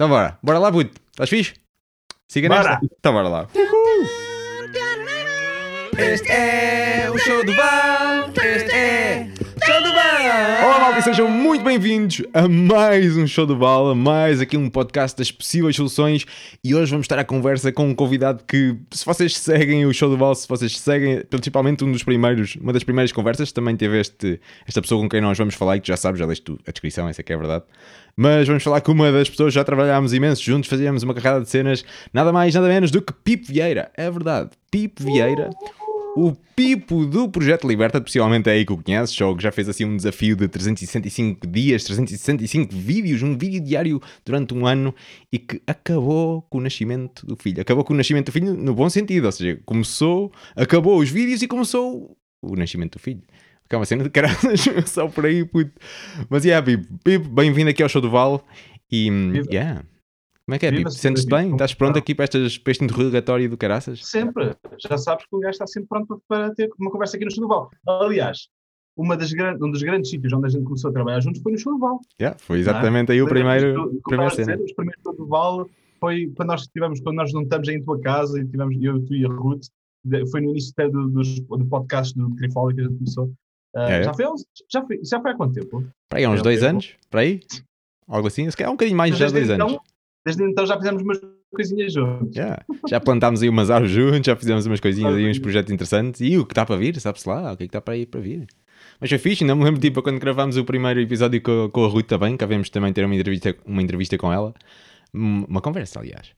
Então bora, bora lá, puto. Estás fixe? Siga Bora. nesta. Então bora lá. Este é o show do Val. Este é show do Val. Olá, malta, sejam muito bem-vindos a mais um show do Val, a mais aqui um podcast das possíveis soluções. E hoje vamos estar à conversa com um convidado que, se vocês seguem o show do Val, se vocês seguem, principalmente um dos primeiros, uma das primeiras conversas, também teve este, esta pessoa com quem nós vamos falar, e que já sabes, já leste a descrição, essa que é a verdade. Mas vamos falar com uma das pessoas, já trabalhámos imenso juntos, fazíamos uma carrada de cenas, nada mais, nada menos do que Pipo Vieira. É verdade, Pipo Vieira. O Pipo do Projeto Liberta, possivelmente é aí que o conheces, ou que já fez assim um desafio de 365 dias, 365 vídeos, um vídeo diário durante um ano e que acabou com o nascimento do filho. Acabou com o nascimento do filho no bom sentido, ou seja, começou, acabou os vídeos e começou o nascimento do filho. Que é uma cena de caralho, só por aí, puto. Mas yeah, Pipo, Pipo bem-vindo aqui ao Show do Val e yeah. Como é que é, Pipo? Sentes-te bem? Estás pronto aqui para, estas, para este interrogatório do caraças? Sempre. Já sabes que o gajo está sempre pronto para ter uma conversa aqui no Chudoval. Aliás, uma das um dos grandes sítios onde a gente começou a trabalhar juntos foi no Chudoval. Yeah, foi exatamente aí o primeiro, primeiro cena. Os primeiros Chudoval foi quando nós tivemos, quando nós juntamos aí em tua casa e tivemos eu, tu e a Ruth. Foi no início até do, dos, do podcast do Trifólio que a gente começou. Ah, É. já, foi, já, foi, já foi há quanto tempo? Para aí, há uns dois eu- anos? Para aí? Algo assim? Se calhar um bocadinho mais já dois desde anos. Desde então já fizemos umas coisinhas juntos. Yeah. Já plantámos aí umas árvores juntos, já fizemos umas coisinhas aí, uns projetos interessantes. E o que está para vir, sabe-se lá, o que é que está para aí para vir. Mas foi fixe, ainda me lembro, tipo, quando gravámos o primeiro episódio com, com a Ruth também, que havemos também ter uma entrevista, uma entrevista com ela. Uma conversa, aliás.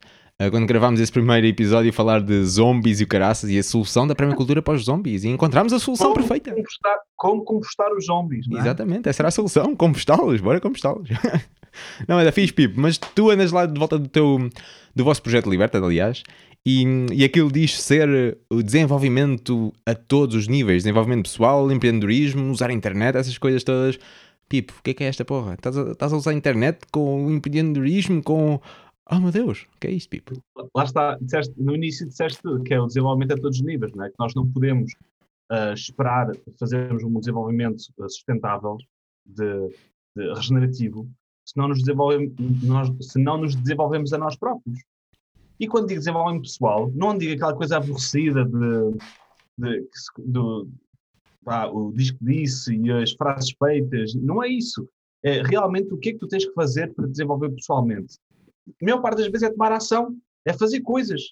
Ah, Quando gravámos esse primeiro episódio, falar de zombies e o caraças e a solução da permacultura para os zombies. E encontramos a solução Como perfeita. compostar- como compostar os zombies, é? Exatamente, essa era a solução. Compostá-los, bora compostá-los. Não, era fixe, Pipo, mas tu andas lá de volta do teu do vosso projeto Liberta, aliás, e, e aquilo diz ser o desenvolvimento a todos os níveis, desenvolvimento pessoal, empreendedorismo, usar a internet, essas coisas todas. Pipo, o que é que é esta porra? Estás a, estás a usar a internet com empreendedorismo, com. Oh meu Deus, o que é isto, Pipo? lá está, disseste- no início disseste que é o desenvolvimento a todos os níveis, não é? que nós não podemos ah, esperar fazermos um desenvolvimento sustentável, de, de regenerativo, se não, nos desenvolvemos, nós, se não nos desenvolvemos a nós próprios. E quando digo desenvolvimento pessoal, não digo aquela coisa aborrecida de, de, do, pá, o disco disse e as frases feitas, não é isso. É realmente o que é que tu tens que fazer para desenvolver pessoalmente. A maior parte das vezes é tomar ação, é fazer coisas.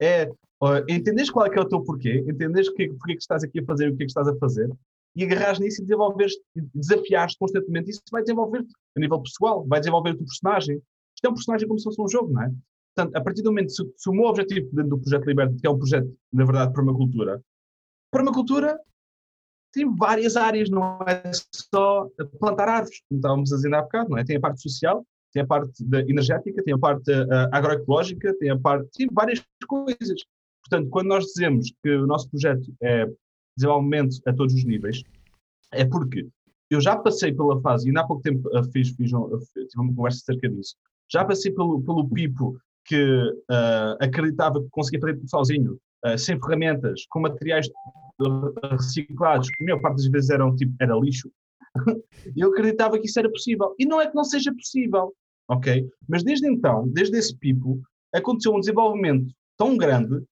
É uh, entenderes qual é que é o teu porquê, entenderes que, porque é que estás aqui a fazer o que é que estás a fazer e agarrares nisso e desenvolveres, desafiares constantemente. Isso vai desenvolver-te a nível pessoal, vai desenvolver o teu personagem. Isto é um personagem como se fosse um jogo, não é? Portanto, a partir do momento, se, se o meu objetivo dentro do Projeto Liberta, que é um projeto, na verdade, de permacultura, permacultura tem várias áreas, não é só plantar árvores, como estávamos a dizer há bocado, não é? Tem a parte social, tem a parte da energética, tem a parte ah, agroecológica, tem a parte. tem várias coisas. Portanto, quando nós dizemos que o nosso projeto é desenvolvimento a todos os níveis, é porque eu já passei pela fase, e ainda há pouco tempo ah, fiz, fiz tive uma conversa acerca disso, já passei pelo, pelo pipo que ah, acreditava que conseguia fazer tudo sozinho, ah, sem ferramentas, com materiais reciclados, que a maior parte das vezes eram tipo, era lixo, eu acreditava que isso era possível. E não é que não seja possível, ok? Mas desde então, desde esse pipo, aconteceu um desenvolvimento tão grande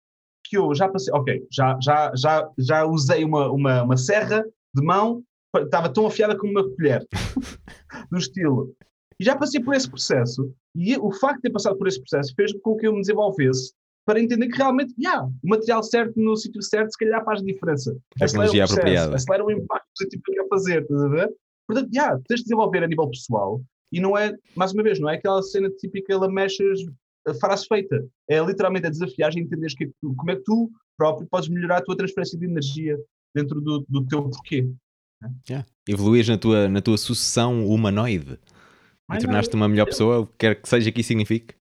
que eu já passei, ok, já, já, já, já usei uma, uma, uma serra de mão, estava tão afiada como uma colher, do estilo. E já passei por esse processo, e o facto de ter passado por esse processo fez com que eu me desenvolvesse para entender que realmente, yeah, o material certo no sítio certo, se calhar faz diferença. Tecnologia Acelera o processo, apropriada. Acelera o impacto positivo que quer fazer, estás a ver? Portanto, yeah, tens de desenvolver a nível pessoal e não é, mais uma vez, não é aquela cena típica lamechas a frase feita. É literalmente a desafiar e entenderes que, tu- como é que tu próprio podes melhorar a tua transferência de energia dentro do, do teu porquê. Yeah. Evoluís na tua, na tua sucessão humanoide e Mais tornaste uma melhor pessoa, o que quer que seja que isso signifique.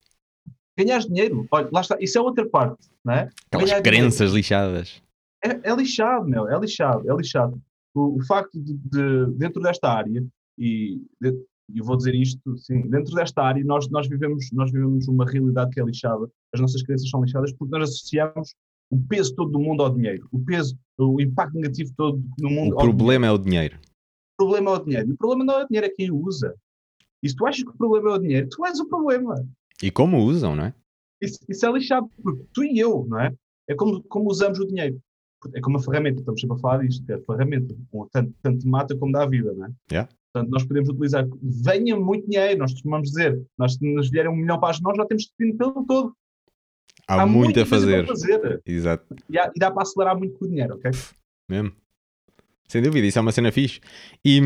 Ganhar dinheiro, olha, lá está, isso é outra parte, não é? Aquelas Ganhar crenças lixadas. dinheiro. É, é lixado, meu, é lixado, é lixado. O, o facto de, de- dentro desta área, e de- e eu vou dizer isto, sim, dentro desta área nós, nós, vivemos, nós vivemos uma realidade que é lixada, as nossas crenças são lixadas porque nós associamos o peso todo do mundo ao dinheiro, o peso, o impacto negativo todo no mundo O ao problema é o dinheiro. O problema é o dinheiro. E o problema não é o dinheiro, é quem o usa. E se tu achas que o problema é o dinheiro, tu és o problema. E como usam, não é? Isso, isso é lixado, porque tu e eu, não é? É como, como usamos o dinheiro. É como uma ferramenta, estamos sempre a falar disto, que é ferramenta. Tanto, tanto mata como dá vida, não é? Yeah. Portanto, nós podemos utilizar, venha muito dinheiro, nós costumamos dizer, nós se nos vierem um milhão para as mãos, já temos destino pelo todo. Há, muito muita a fazer. fazer. Exato. E, há- e dá para acelerar muito com o dinheiro, ok? Mesmo. Sem dúvida, isso é uma cena fixe. E,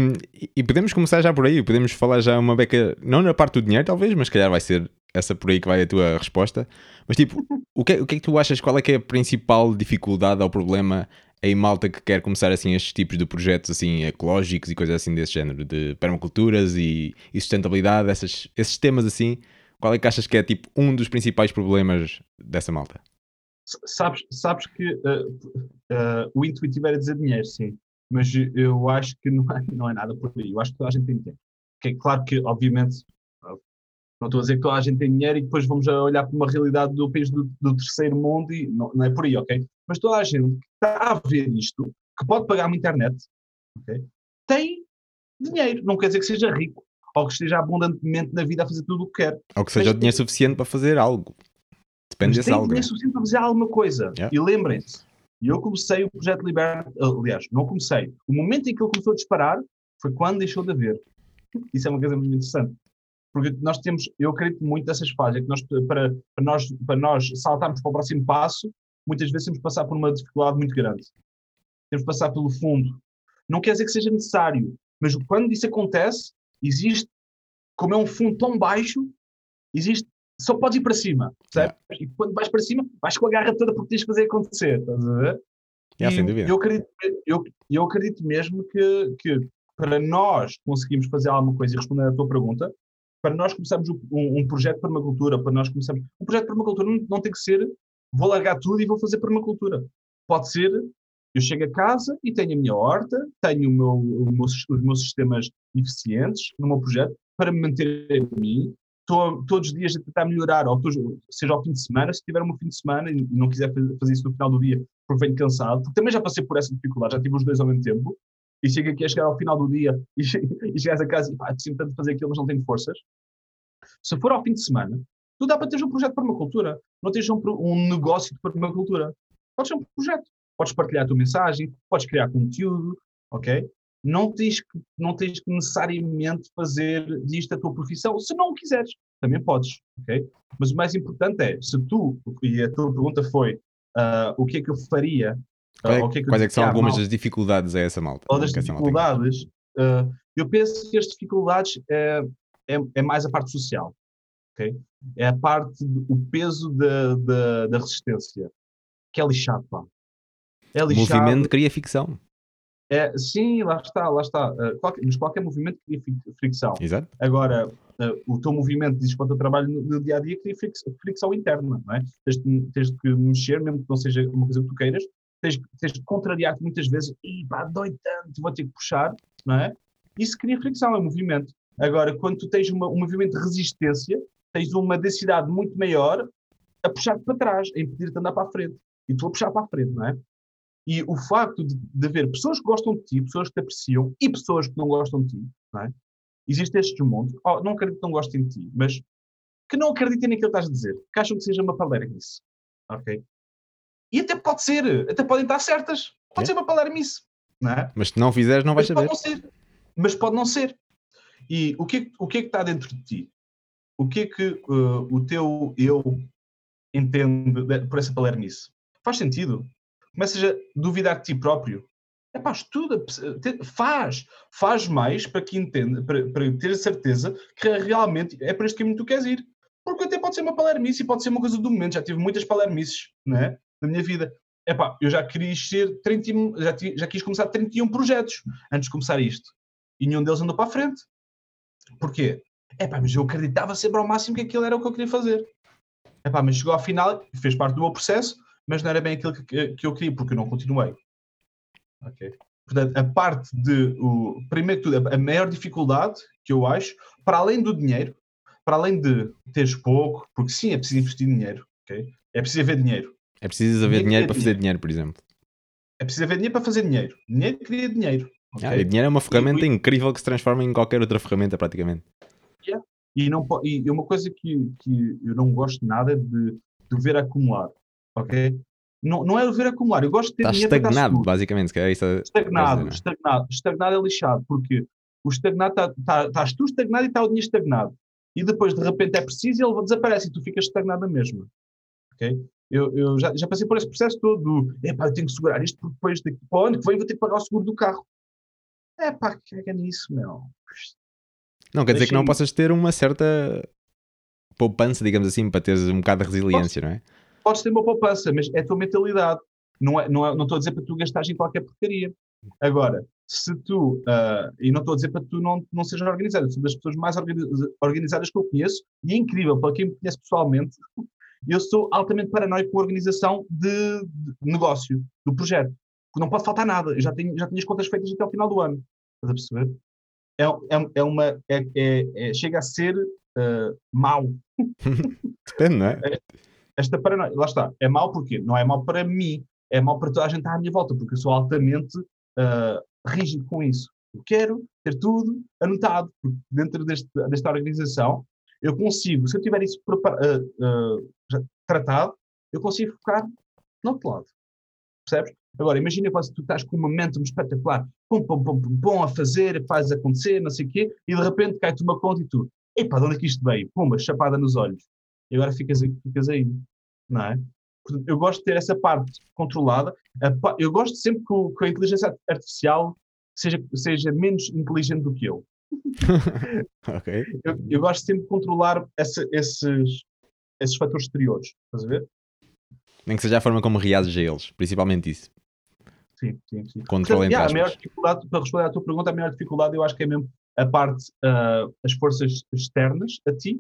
e podemos começar já por aí, podemos falar já uma beca, não na parte do dinheiro, talvez, mas se calhar vai ser essa por aí que vai a tua resposta. Mas tipo, o que, é- o que é que tu achas? Qual é que é a principal dificuldade ou problema em malta que quer começar assim estes tipos de projetos assim ecológicos e coisas assim desse género, de permaculturas e, e sustentabilidade, essas, esses temas assim? Qual é que achas que é tipo um dos principais problemas dessa malta? Sabes, sabes que eh, eh, o intuitivo era dizer dinheiro, sim. Mas eu acho que não é, não é nada por aí. Eu acho que toda a gente tem dinheiro. Que é claro que, obviamente, ah, não estou a dizer que toda a gente tem dinheiro e depois vamos olhar para uma realidade do país do, do terceiro mundo e não, não é por aí, ok? Mas toda a gente a ver isto, que pode pagar uma internet, ok? Tem dinheiro. Não quer dizer que seja rico ou que esteja abundantemente na vida a fazer tudo o que quer. Ou que seja Mas- o dinheiro suficiente para fazer algo. Depende desse algo. né? dinheiro suficiente para fazer alguma coisa. Yeah. E lembrem-se, eu comecei o projeto Liberta, aliás, não comecei. O momento em que ele começou a disparar foi quando deixou de haver. Isso é uma coisa muito interessante. Porque nós temos, eu acredito muito nessas fases, é que nós, para, para, nós, para nós saltarmos para o próximo passo, muitas vezes temos que passar por uma dificuldade muito grande. Temos que passar pelo fundo. Não quer dizer que seja necessário, mas quando isso acontece, existe, como é um fundo tão baixo, existe, só podes ir para cima, percebes? E quando vais para cima, vais com a garra toda porque tens que fazer acontecer, estás a ver? Yeah, E sem dúvida. Eu acredito, eu, eu acredito mesmo que, que para nós conseguirmos fazer alguma coisa e responder à tua pergunta, para nós começarmos um, um projeto de permacultura, para nós começarmos. Um projeto de permacultura não, não tem que ser vou largar tudo e vou fazer permacultura. Pode ser eu chego a casa e tenho a minha horta, tenho o meu, o meu- os meus sistemas eficientes no meu projeto para me manter a mim. Estou todos os dias a tentar melhorar, ou seja ao fim de semana, se tiver um fim de semana e não quiser fazer isso no final do dia porque venho cansado, porque também já passei por essa dificuldade, já tive os dois ao mesmo tempo, e chego aqui a chegar ao final do dia e, e chegas a casa e pá, sinto tanto fazer aquilo, mas não tenho forças. Se for ao fim de semana, tu dá para teres um projeto de permacultura, não tens um, um negócio de permacultura. Podes ter um projeto, podes partilhar a tua mensagem, podes criar conteúdo, ok? Não tens que, não tens que necessariamente fazer disto a tua profissão, se não o quiseres, também podes, ok? Mas o mais importante é, se tu, e a tua pergunta foi, ah, o que é que eu faria? ou o que é que quais é que são algumas das dificuldades a essa malta? ou das dificuldades, eh, eu penso que as dificuldades é, é, é mais a parte social, ok? É a parte, do- o peso da, da, da resistência, que é lixado, pá. É O lixado. movimento cria ficção. É, sim, lá está, lá está. Eh, qualquer, mas qualquer movimento cria fricção. Exato. Agora, eh, o teu movimento diz para o teu trabalho no, no dia a dia cria frix- fricção interna, não é? Tens, de- tens de que mexer, mesmo que não seja uma coisa que tu queiras, tens, tens de contrariar-te muitas vezes, e pá, dói tanto, vou ter que puxar, não é? Isso cria fricção, é movimento. Agora, quando tu tens uma- um movimento de resistência, tens uma densidade muito maior a puxar-te para trás, a impedir-te de andar para a frente. E tu a puxar para a frente, não é? E o facto de, de haver pessoas que gostam de ti, pessoas que te apreciam e pessoas que não gostam de ti, não é? Existe este mundo, oh, não acredito que não gostem de ti, mas que não acreditem naquilo que estás a dizer, que acham que seja uma palermice, ok? E até pode ser, até podem estar certas, pode É. ser uma palermice, não é? Mas se não fizeres, não vais Mas pode saber. não ser. Mas pode não ser. E o que, é, o que é que está dentro de ti? O que é que uh, o teu eu entende de- por essa palermice? Faz sentido? Começas a duvidar de ti próprio? É pá, estuda, faz, faz mais para que entenda, para, para ter a certeza que realmente é para este caminho que tu queres ir. Porque até pode ser uma palermice e pode ser uma coisa do momento. Já tive muitas palermices, não é? Na minha vida. É pá, eu já queria ser 31, já, já quis começar 31 projetos antes de começar isto. E nenhum deles andou para a frente. Porquê? É pá, mas eu acreditava sempre ao máximo que aquilo era o que eu queria fazer. É pá, mas chegou ao final, fez parte do meu processo, mas não era bem aquilo que, que eu queria, porque eu não continuei. Ok? Portanto, a parte de. O, primeiro que tudo, a- maior dificuldade que eu acho, para além do dinheiro, para além de teres pouco, porque sim, é preciso investir dinheiro, ok? É preciso haver dinheiro. É preciso haver Dinheiro dinheiro para fazer dinheiro, por exemplo. É preciso haver dinheiro para fazer dinheiro. Dinheiro cria dinheiro. ok? Ah, e dinheiro é uma ferramenta e- incrível que se transforma em qualquer outra ferramenta, praticamente. E, não, e uma coisa que, que eu não gosto nada de, de ver acumular, ok? Não, não é ver acumular, eu gosto de ter dinheiro estar estagnado, basicamente. Que é isso a- Estagnado, é? estagnado. Estagnado é lixado, porque o estagnado tá, tá, estás tu estagnado e está o dinheiro estagnado. E depois, de repente, é preciso e ele desaparece e tu ficas estagnado na mesma. Ok? Eu, eu já, já passei por esse processo todo do epá, eu tenho que segurar isto porque depois daqui para o ano que vem vou ter que pagar o seguro do carro. É pá, caga nisso, meu. Não, quer dizer que não possas ter uma certa poupança, digamos assim, para teres um bocado de resiliência, não é? Podes ter uma poupança, mas é a tua mentalidade. Não, é, não, é, não estou a dizer para tu gastares em qualquer porcaria. Agora, se tu, ah, e não estou a dizer para tu não, não sejas organizado, sou das pessoas mais organiza- organizadas que eu conheço, e é incrível, para quem me conhece pessoalmente, eu sou altamente paranoico com a organização de, de negócio, do projeto. Não pode faltar nada. Eu já tenho, já tenho as contas feitas até ao final do ano. Estás a perceber? É, é, é uma. É, é- é- chega a ser ah, mau Depende, não é? esta paranoia, lá está, é mau porque não é mau para mim, é mau para toda a gente à minha volta, porque eu sou altamente ah, rígido com isso. Eu quero ter tudo anotado, porque dentro deste, desta organização eu consigo, se eu tiver isso já tratado, eu consigo focar no outro lado. Percebes? Agora, imagina quando tu estás com um momentum espetacular, pum, pum, pum, pum, pum, a fazer, faz acontecer, não sei o quê, e de repente cai-te uma conta e tu, epá, de onde é que isto veio? Pumba, chapada nos olhos. E agora ficas aí, ficas aí não é? Portanto, eu gosto de ter essa parte controlada. Eu gosto sempre que, o- que a inteligência artificial seja, seja menos inteligente do que eu. Ok. Eu, eu gosto sempre de controlar essa- esses, esses fatores exteriores. Estás a ver? Nem que seja a forma como reages a eles, principalmente isso. Sim, sim, sim. Controle Portanto, yeah, para responder à tua pergunta, a maior dificuldade eu acho que é mesmo a parte, ah, as forças externas a ti,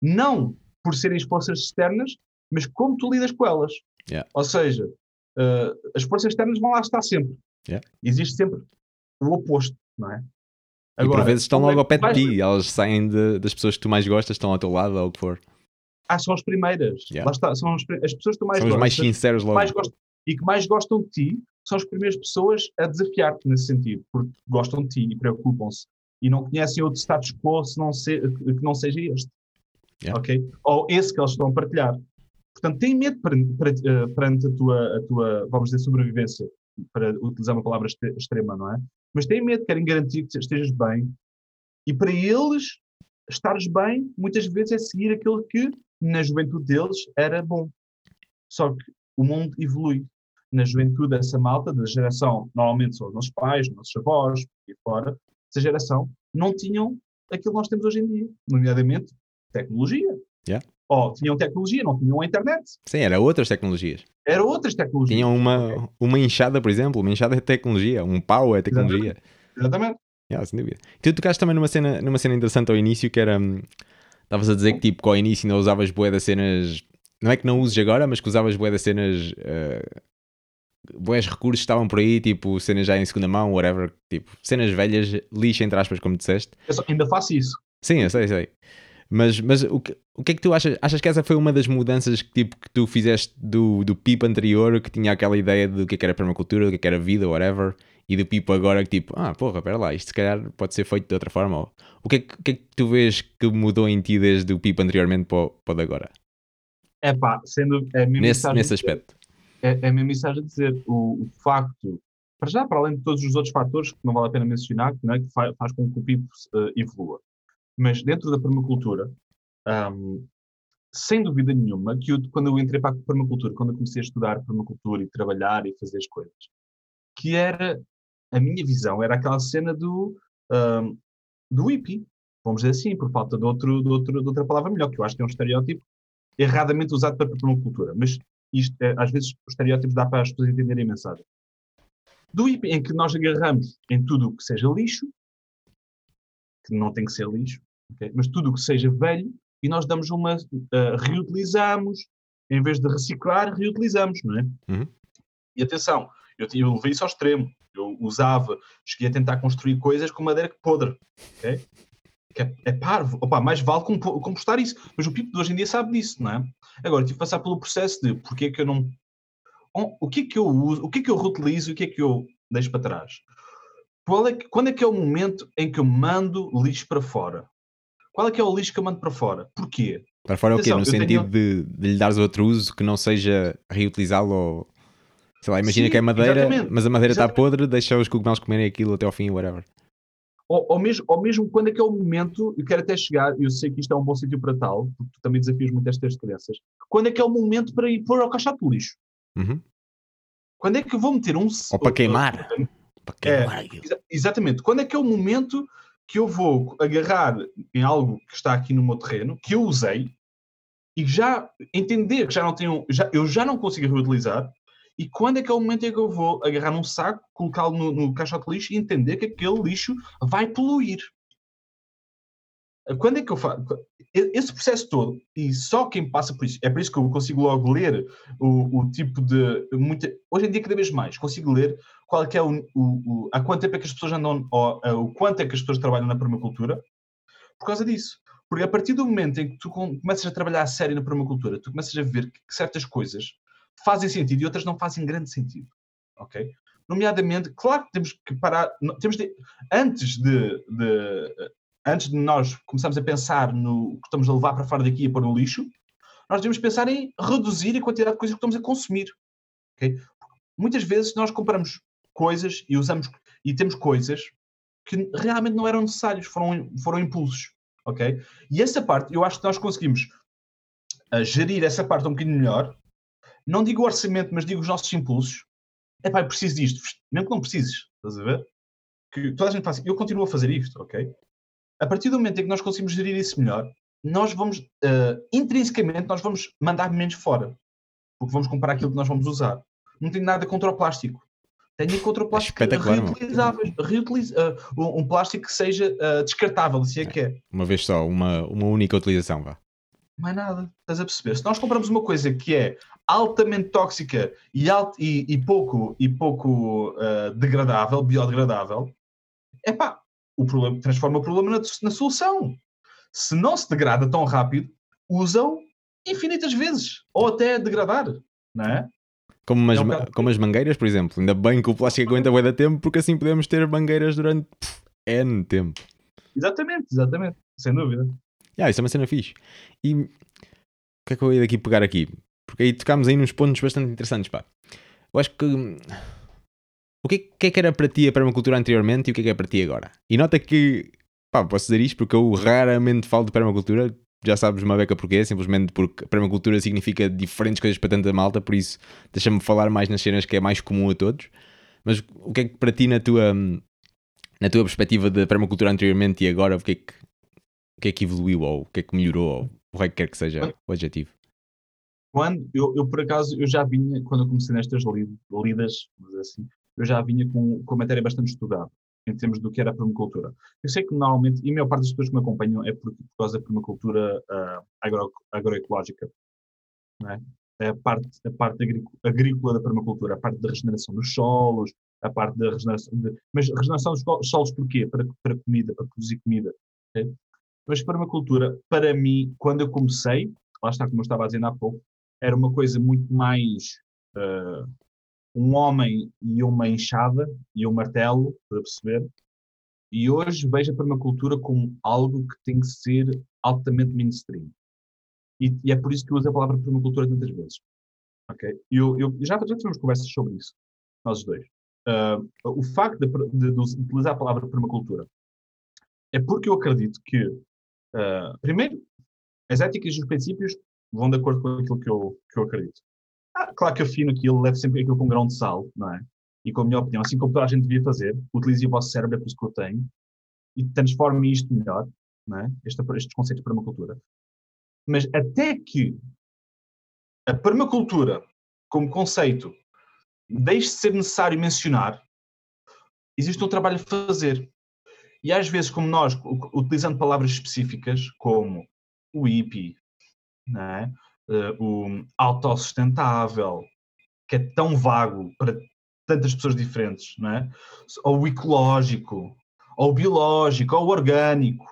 não por serem as forças externas, mas como tu lidas com elas. Yeah. Ou seja, ah, as forças externas vão lá estar sempre. Yeah. Existe sempre o oposto, não é? e por vezes estão como é logo ao pé de ti, elas saem de- das pessoas que tu mais gostas, estão ao teu lado ou o que for. Ah, são as primeiras. Yeah. Lá está, são as, as pessoas que tu mais São os gostas. mais sinceros logo. mais gostam, e que mais gostam de ti são as primeiras pessoas a desafiar-te nesse sentido, porque gostam de ti e preocupam-se e não conhecem outro status quo se não se, que não seja este. Yeah. Ok? Ou esse que eles estão a partilhar. Portanto, têm medo perante, perante, eh, a, tua, a tua, vamos dizer, sobrevivência, para utilizar uma palavra extre- extrema, não é? Mas têm medo, querem garantir que estejas bem. E para eles, estares bem, muitas vezes é seguir aquilo que na juventude deles era bom. Só que o mundo evolui. Na juventude, essa malta, da geração, normalmente são os nossos pais, os nossos avós, e fora, essa geração, não tinham aquilo que nós temos hoje em dia, nomeadamente tecnologia. Yeah. Ou tinham tecnologia, não tinham a internet. Sim, era outras tecnologias. Eram outras tecnologias. Tinham uma, uma enxada, por exemplo, uma enxada é tecnologia, um pau é tecnologia. Exatamente. Yeah, sem dúvida. Tu tocaste também numa cena, numa cena interessante ao início que era. hum, Estavas a dizer que tipo, que ao início ainda usavas bué das cenas. Não é que não uses agora, mas que usavas bué das cenas. Uh, bués recursos estavam por aí, tipo cenas já em segunda mão, whatever. Tipo, cenas velhas, lixo entre aspas, como disseste. Eu só- ainda faço isso. Sim, eu sei, sei. Mas, mas o, que, o que é que tu achas? Achas que essa foi uma das mudanças que, tipo, que tu fizeste do, do Pipo anterior, que tinha aquela ideia do que é que era permacultura, do que é que era vida, whatever, e do Pipo agora que tipo, ah, porra, pera lá, isto se calhar pode ser feito de outra forma. O, que é que, o que é que tu vês que mudou em ti desde o Pipo anteriormente para o, para o de agora? É pá, sendo é Nesse, nesse aspecto. É, é a minha mensagem a dizer o, o facto, para já, para além de todos os outros fatores que não vale a pena mencionar, não é, que fa- faz com que o PIB eh, evolua. Mas dentro da permacultura, ahm, sem dúvida nenhuma, que eu, quando eu entrei para a permacultura, quando eu comecei a estudar permacultura e trabalhar e fazer as coisas, que era, a minha visão era aquela cena do, ahm, do hippie, vamos dizer assim, por falta de, outro, de, outro, de outra palavra melhor, que eu acho que é um estereótipo erradamente usado para a permacultura. Mas isto, é, às vezes, os estereótipos dá para as pessoas entenderem a mensagem. Do hippie, em que nós agarramos em tudo o que seja lixo, que não tem que ser lixo, ok? mas tudo o que seja velho, e nós damos uma. ah, reutilizamos, em vez de reciclar, reutilizamos, não é? Uhum. E atenção, eu, eu levei isso ao extremo. Eu usava, cheguei a tentar construir coisas com madeira podre, ok? Que é, é parvo. Opa, mais vale compo- compostar isso. Mas o Pipo de hoje em dia sabe disso, não é? Agora, tive que passar pelo processo de porque é que eu não. O que é que eu uso, o que é que eu reutilizo o que é que eu deixo para trás? Qual é que- quando é que é o momento em que eu mando lixo para fora? Qual é que é o lixo que eu mando para fora? Porquê? Para fora é o quê? No sentido tenho- de, de lhe dares outro uso que não seja reutilizá-lo ou... Sei lá, imagina Sim, que é madeira, mas a madeira está podre, deixa os cogumelos comerem aquilo até ao fim, whatever. Ou, ou mesmo, ou mesmo quando é que é o momento, eu quero até chegar, eu sei que isto é um bom sítio para tal, porque tu também desafias muito estas crianças, quando é que é o momento para ir pôr ao caixote do lixo? Uhum. Quando é que eu vou meter um... Ou para queimar. Para É. queimar. Exa- Exatamente. Quando é que é o momento que eu vou agarrar em algo que está aqui no meu terreno, que eu usei, e já entender que já não tenho, já, eu já não consigo reutilizar, e quando é que é o momento em que eu vou agarrar num saco, colocá-lo no, no caixote de lixo e entender que aquele lixo vai poluir? Quando é que eu faço? Esse processo todo, e só quem passa por isso, é por isso que eu consigo logo ler o, o tipo de. Muita, hoje em dia, cada vez mais, consigo ler qual é é o, o, o- há quanto tempo é que as pessoas andam, ou, eh, o quanto é que as pessoas trabalham na permacultura, por causa disso. Porque a partir do momento em que tu com- começas a trabalhar a sério na permacultura, tu começas a ver que certas coisas fazem sentido e outras não fazem grande sentido. Ok? Nomeadamente, claro que temos que parar, temos de, antes de, de- antes de nós começarmos a pensar no que estamos a levar para fora daqui e pôr no lixo, nós devemos pensar em reduzir a quantidade de coisas que estamos a consumir. ok? Muitas vezes nós compramos coisas e usamos e temos coisas que realmente não eram necessários, foram, foram impulsos. ok? E essa parte, eu acho que nós conseguimos ah, gerir essa parte um bocadinho melhor. Não digo o orçamento, mas digo os nossos impulsos. É pá, eu preciso disto, mesmo que não precises, estás a ver? Que toda a gente faz, eu continuo a fazer isto, ok? A partir do momento em que nós conseguimos gerir isso melhor, nós vamos, ah, intrinsecamente, nós vamos mandar menos fora. Porque vamos comprar aquilo que nós vamos usar. Não tenho nada contra o plástico. Tenho contra o plástico reutilizável. reutiliz- ah, um, um plástico que seja ah, descartável, se é que é. Uma vez só, uma, uma única utilização, vá. Mais nada. Estás a perceber? Se nós compramos uma coisa que é altamente tóxica e, alt- e- e pouco, e pouco ah, degradável, biodegradável, é pá, o problema, transforma o problema na, na solução. Se não se degrada tão rápido, usam infinitas vezes. Ou até degradar. Não é? Como, umas, É um como as mangueiras, por exemplo. Ainda bem que o plástico aguenta bué da tempo, porque assim podemos ter mangueiras durante pff, N tempo. Exatamente, exatamente. Sem dúvida. Ah, isso é uma cena fixe. E o que é que eu ia daqui pegar aqui? Porque aí tocámos aí nos pontos bastante interessantes, pá. Eu acho que. hum, O que é, que é que era para ti a permacultura anteriormente e o que é que é para ti agora? E nota que. Pá, posso dizer isto porque eu raramente falo de permacultura. Já sabes uma beca porquê, simplesmente porque permacultura significa diferentes coisas para tanta malta, por isso deixa-me falar mais nas cenas que é mais comum a todos. Mas o que é que para ti, na tua, hum, na tua perspectiva da permacultura anteriormente e agora, o que é que, o que é que evoluiu ou o que é que melhorou ou o que é que quer que seja o adjetivo? Quando eu, eu, por acaso, eu já vinha, quando eu comecei nestas li- lidas, assim, eu já vinha com, com a matéria bastante estudada, em termos do que era a permacultura. Eu sei que normalmente, e a maior parte das pessoas que me acompanham é por, por causa da permacultura ah, agro, agroecológica, não é? A parte, a parte agrícola, da permacultura, a parte da regeneração dos solos, a parte da regeneração. De, mas regeneração dos solos porquê? Para, para comida, para produzir comida. ok? Mas permacultura, para mim, quando eu comecei, lá está, como eu estava a dizer há pouco, era uma coisa muito mais ah, um homem e uma enxada e um martelo, para perceber. E hoje vejo a permacultura como algo que tem que ser altamente mainstream. E, e é por isso que uso a palavra permacultura tantas vezes. Ok? Eu, eu, já, já tivemos conversas sobre isso, nós dois. Ah, o facto de, de- de utilizar a palavra permacultura é porque eu acredito que, ah, primeiro, as éticas e os princípios vão de acordo com aquilo que eu, que eu acredito. Ah, claro que afino aquilo, levo sempre aquilo com um grão de sal, não é? E com a minha opinião, assim como toda a gente devia fazer, utilize o vosso cérebro, é por isso que eu tenho, e transforme isto melhor, não é? Este, estes conceitos de permacultura. Mas até que a permacultura, como conceito, deixe de ser necessário mencionar, existe um trabalho a fazer. E às vezes, como nós, utilizando palavras específicas, como o hippie, não é? Eh, o autossustentável, que é tão vago para tantas pessoas diferentes, não é? ou o ecológico, ou o biológico, ou o orgânico,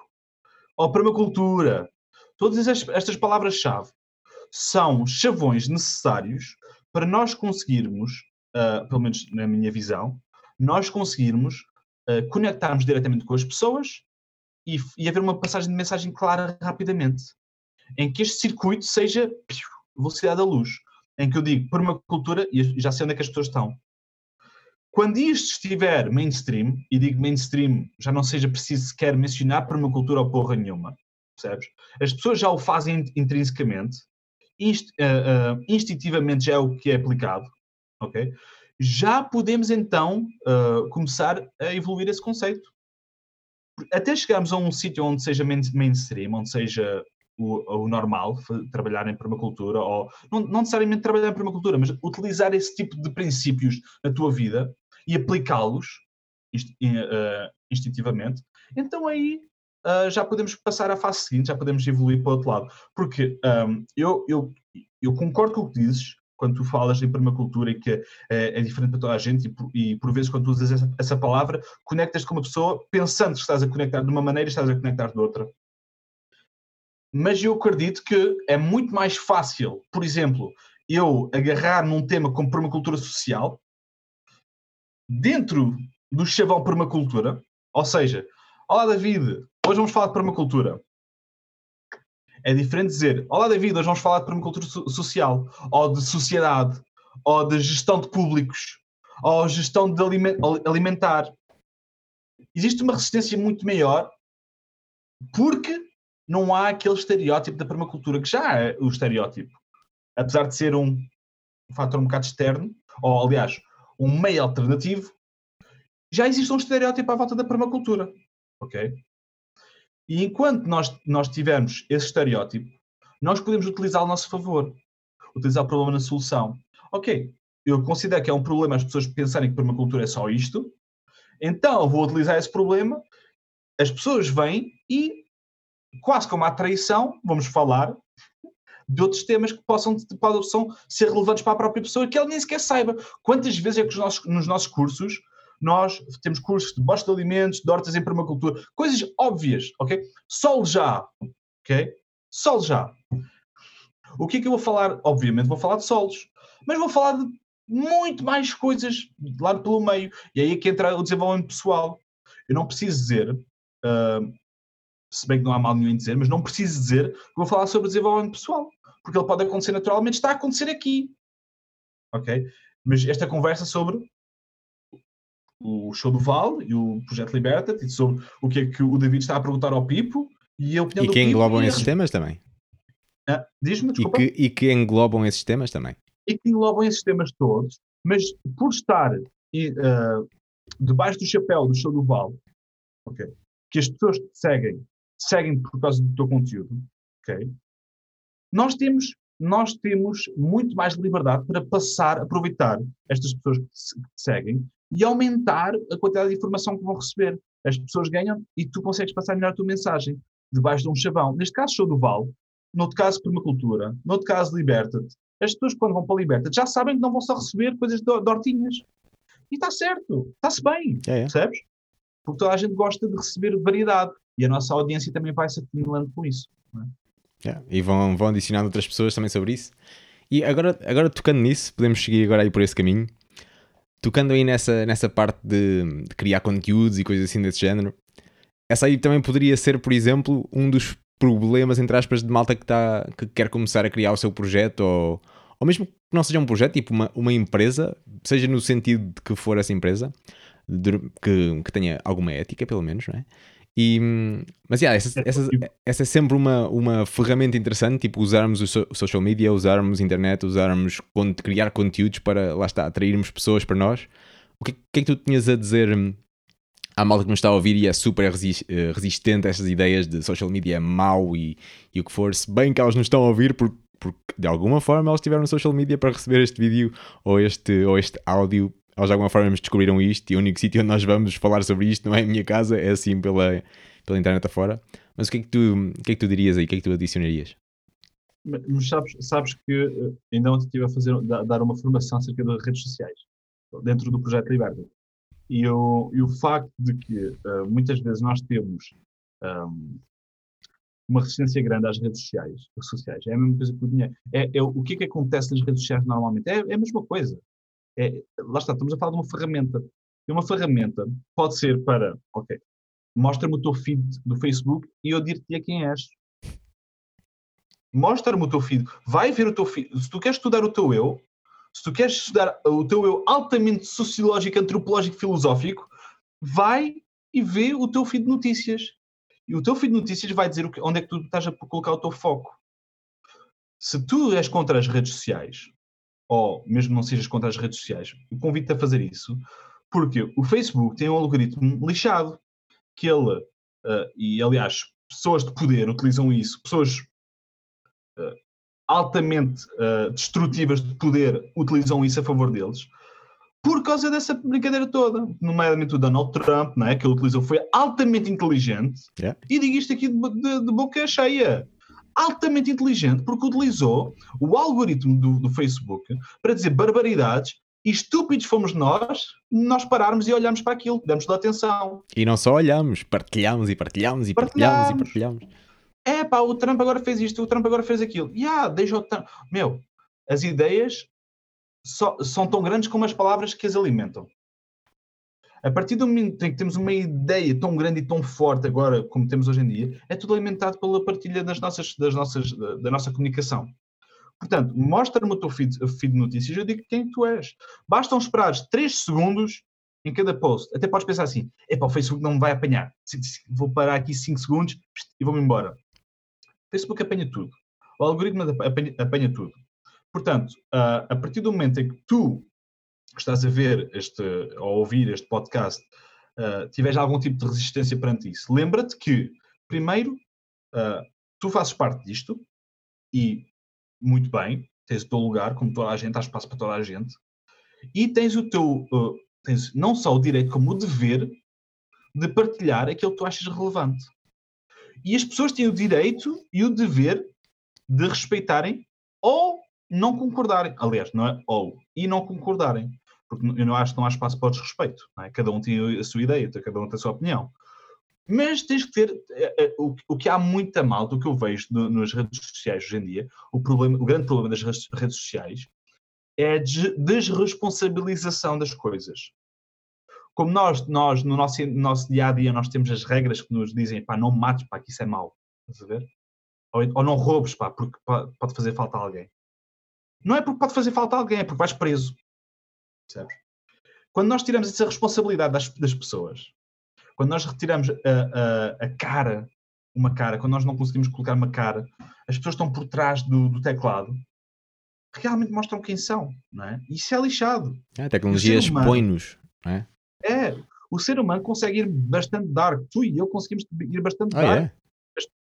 ou a permacultura. Todas estas, palavras-chave são chavões necessários para nós conseguirmos, ah, pelo menos na minha visão, nós conseguirmos ah, conectarmos diretamente com as pessoas e, e haver uma passagem de mensagem clara rapidamente. Em que este circuito seja velocidade da luz. Em que eu digo permacultura e já sei onde é que as pessoas estão. Quando isto estiver mainstream, e digo mainstream, já não seja preciso sequer mencionar permacultura ou porra nenhuma, percebes? As pessoas já o fazem intrinsecamente, inst, uh, uh, instintivamente já é o que é aplicado, ok? Já podemos então uh, começar a evoluir esse conceito. Até chegarmos a um sítio onde seja mainstream, onde seja o, o, normal, trabalhar em permacultura, ou não, não, necessariamente trabalhar em permacultura, mas utilizar esse tipo de princípios na tua vida e aplicá-los uh, instintivamente, então aí uh, já podemos passar à fase seguinte, já podemos evoluir para o outro lado. Porque um, eu, eu, eu concordo com o que dizes, quando tu falas em permacultura e que é, é diferente para toda a gente, e por, e por, vezes quando tu usas essa, essa palavra, conectas com uma pessoa pensando que estás a conectar de uma maneira e estás a conectar de outra. Mas eu acredito que é muito mais fácil, por exemplo, eu agarrar num tema como permacultura social, dentro do chavão permacultura, ou seja, olá David, hoje vamos falar de permacultura. É diferente dizer, olá David, hoje vamos falar de permacultura social, ou de sociedade, ou de gestão de públicos, ou gestão de alimentar. Existe uma resistência muito maior porque não há aquele estereótipo da permacultura, que já é o estereótipo. Apesar de ser um, fator um bocado externo, ou aliás, um meio alternativo, já existe um estereótipo à volta da permacultura. Ok? E enquanto nós, nós tivermos esse estereótipo, nós podemos utilizá-lo nosso favor. Utilizar o problema na solução. Ok, eu considero que é um problema as pessoas pensarem que permacultura é só isto, então vou utilizar esse problema, as pessoas vêm e quase como a traição, vamos falar de outros temas que possam, possam ser relevantes para a própria pessoa que ela nem sequer saiba. Quantas vezes é que nossos, nos nossos cursos nós temos cursos de bosta de alimentos, de hortas em permacultura, coisas óbvias, ok? Sol já, ok? Sol já. O que é que eu vou falar? Obviamente vou falar de solos, mas vou falar de muito mais coisas lá pelo meio. E aí é que entra o desenvolvimento pessoal. Eu não preciso dizer, uh, se bem que não há mal nenhum em dizer, mas não preciso dizer que vou falar sobre desenvolvimento pessoal, porque ele pode acontecer naturalmente, está a acontecer aqui. Ok? Mas esta conversa sobre o show do Val e o Projeto Liberta-te e sobre o que é que o David está a perguntar ao Pipo e a opinião e do que Pipo englobam esses temas também. Ah, Diz-me, desculpa. E que, e que englobam esses temas também. E que englobam esses temas todos, mas por estar uh, debaixo do chapéu do show do Val, okay, que as pessoas te seguem seguem por causa do teu conteúdo, ok? Nós temos, nós temos muito mais liberdade para passar, aproveitar estas pessoas que te, seguem e aumentar a quantidade de informação que vão receber. As pessoas ganham e tu consegues passar melhor a tua mensagem debaixo de um chavão. Neste caso, show do Val, no outro caso, permacultura, no outro caso, liberta-te. As pessoas, quando vão para a liberta já sabem que não vão só receber coisas de, de hortinhas. E está certo, está-se bem, é, é. percebes? Porque toda a gente gosta de receber variedade e a nossa audiência também vai se atinilando com isso. É? Yeah. E vão, vão adicionando outras pessoas também sobre isso. E agora, agora tocando nisso, podemos seguir agora aí por esse caminho. Tocando aí nessa, nessa parte de, de criar conteúdos e coisas assim desse género. Essa aí também poderia ser, por exemplo, um dos problemas, entre aspas, de malta que, tá, que quer começar a criar o seu projeto ou, ou mesmo que não seja um projeto, tipo uma, uma empresa, seja no sentido de que for essa empresa, de, que, que tenha alguma ética, pelo menos, não é? E, mas yeah, essa, essa, essa, é sempre uma, uma ferramenta interessante, tipo usarmos o, so, o social media, usarmos a internet, usarmos criar conteúdos para, lá está, atrairmos pessoas para nós. O que, que é que tu tinhas a dizer hum, à malta que nos está a ouvir e é super eh, resistente a estas ideias de social media é mau e, e o que for, se bem que elas nos estão a ouvir porque, porque de alguma forma elas estiveram no social media para receber este vídeo ou este, ou este áudio elas de alguma forma descobriram isto e o único sítio onde nós vamos falar sobre isto não é a minha casa, é assim pela, pela internet afora. Mas o que, é que tu, o que é que tu dirias aí? O que é que tu adicionarias? Mas sabes, sabes que eh, ainda ontem estive a fazer, dar uma formação acerca das redes sociais, dentro do projeto Liberta. E, e o facto de que uh, muitas vezes nós temos um, uma resistência grande às redes sociais, sociais. É a mesma coisa que o dinheiro. É, é, o que é que acontece nas redes sociais normalmente? É, é a mesma coisa. É, lá está, estamos a falar de uma ferramenta. E uma ferramenta pode ser para, ok, mostra-me o teu feed do Facebook e eu dir-te quem és. Mostra-me o teu feed. Vai ver o teu feed. Se tu queres estudar o teu eu, se tu queres estudar o teu eu altamente sociológico, antropológico, filosófico, vai e vê o teu feed de notícias. E o teu feed de notícias vai dizer onde é que tu estás a colocar o teu foco. Se tu és contra as redes sociais, ou mesmo não sejas contra as redes sociais, eu convido-te a fazer isso, porque o Facebook tem um algoritmo lixado, que ele, uh, e aliás, pessoas de poder utilizam isso, pessoas uh, altamente uh, destrutivas de poder utilizam isso a favor deles, por causa dessa brincadeira toda. Nomeadamente o Donald Trump, não é? que ele utilizou, foi altamente inteligente, yeah. e digo isto aqui de, de, de boca cheia altamente inteligente porque utilizou o algoritmo do, do, Facebook para dizer barbaridades e estúpidos fomos nós, nós pararmos e olharmos para aquilo, demos-lhe atenção. E não só olhamos, partilhamos e partilhamos e partilhamos, partilhamos e partilhamos. É pá, o Trump agora fez isto, o Trump agora fez aquilo. E ah, deixa o Trump. Meu, as ideias só, são tão grandes como as palavras que as alimentam. A partir do momento em que temos uma ideia tão grande e tão forte agora, como temos hoje em dia, é tudo alimentado pela partilha das nossas, das nossas, da, da nossa comunicação. Portanto, mostra-me o teu feed, feed de notícias e eu digo quem tu és. Bastam esperar 3 segundos em cada post. Até podes pensar assim: epá, o Facebook não me vai apanhar. Vou parar aqui 5 segundos e vou-me embora. O Facebook apanha tudo. O algoritmo apanha, apanha tudo. Portanto, uh, a partir do momento em que tu estás a ver este, ou ouvir este podcast, uh, tiveres algum tipo de resistência perante isso, lembra-te que, primeiro, uh, tu fazes parte disto e, muito bem, tens o teu lugar, como toda a gente, há espaço para toda a gente, e tens o teu, uh, tens não só o direito, como o dever de partilhar aquilo que tu achas relevante. E as pessoas têm o direito e o dever de respeitarem ou não concordarem. Aliás, não é ou, e não concordarem porque eu não acho que não há espaço para o desrespeito. É? Cada um tem a sua ideia, cada um tem a sua opinião. Mas tens que ter é, é, o, o que há muita mal do que eu vejo nas redes sociais hoje em dia, o, problema, o grande problema das redes sociais é a desresponsabilização das coisas. Como nós, nós no nosso, no nosso dia a dia, nós temos as regras que nos dizem, pá, não mates, pá, que isso é mau. Estás a ver? Ou, ou não roubes, pá, porque pode fazer falta a alguém. Não é porque pode fazer falta a alguém, é porque vais preso. Percebes? Quando nós tiramos essa responsabilidade das, das pessoas, quando nós retiramos a, a, a, cara, uma cara, quando nós não conseguimos colocar uma cara, as pessoas estão por trás do, do teclado, realmente mostram quem são, não é? Isso é lixado. É, a tecnologia expõe-nos, não é? É, o ser humano consegue ir bastante dark. Tu e eu conseguimos ir bastante ah, dark. É?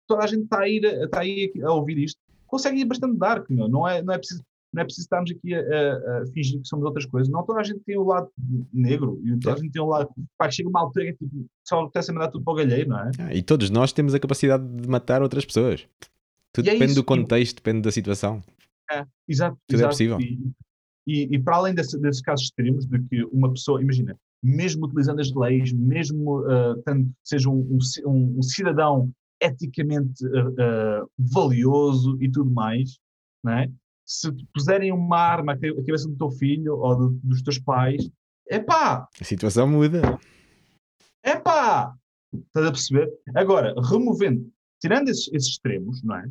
Toda a gente está a, ir, está a, ir a ouvir isto. Consegue ir bastante dark, meu. Não, é, não é preciso não é preciso estarmos aqui a, a, a, fingir que somos outras coisas. Não toda a gente tem o lado negro e toda a gente tem o lado. Pá, chega uma altura que tipo, só apetece mandar tudo para o galheiro, não é? Ah, e todos nós temos a capacidade de matar outras pessoas. Tudo é depende é do contexto, e... depende da situação. É, exato. Tudo exato. é possível. E, e, e, para além desse, desses casos extremos, de que uma pessoa, imagina, mesmo utilizando as leis, mesmo uh, tanto, seja um, um, um cidadão eticamente uh, uh, valioso e tudo mais, não é? Se puserem uma arma à cabeça do teu filho ou do, dos teus pais, é pá! A situação muda. É pá! Estás a perceber? Agora, removendo, tirando esses, esses extremos, não é?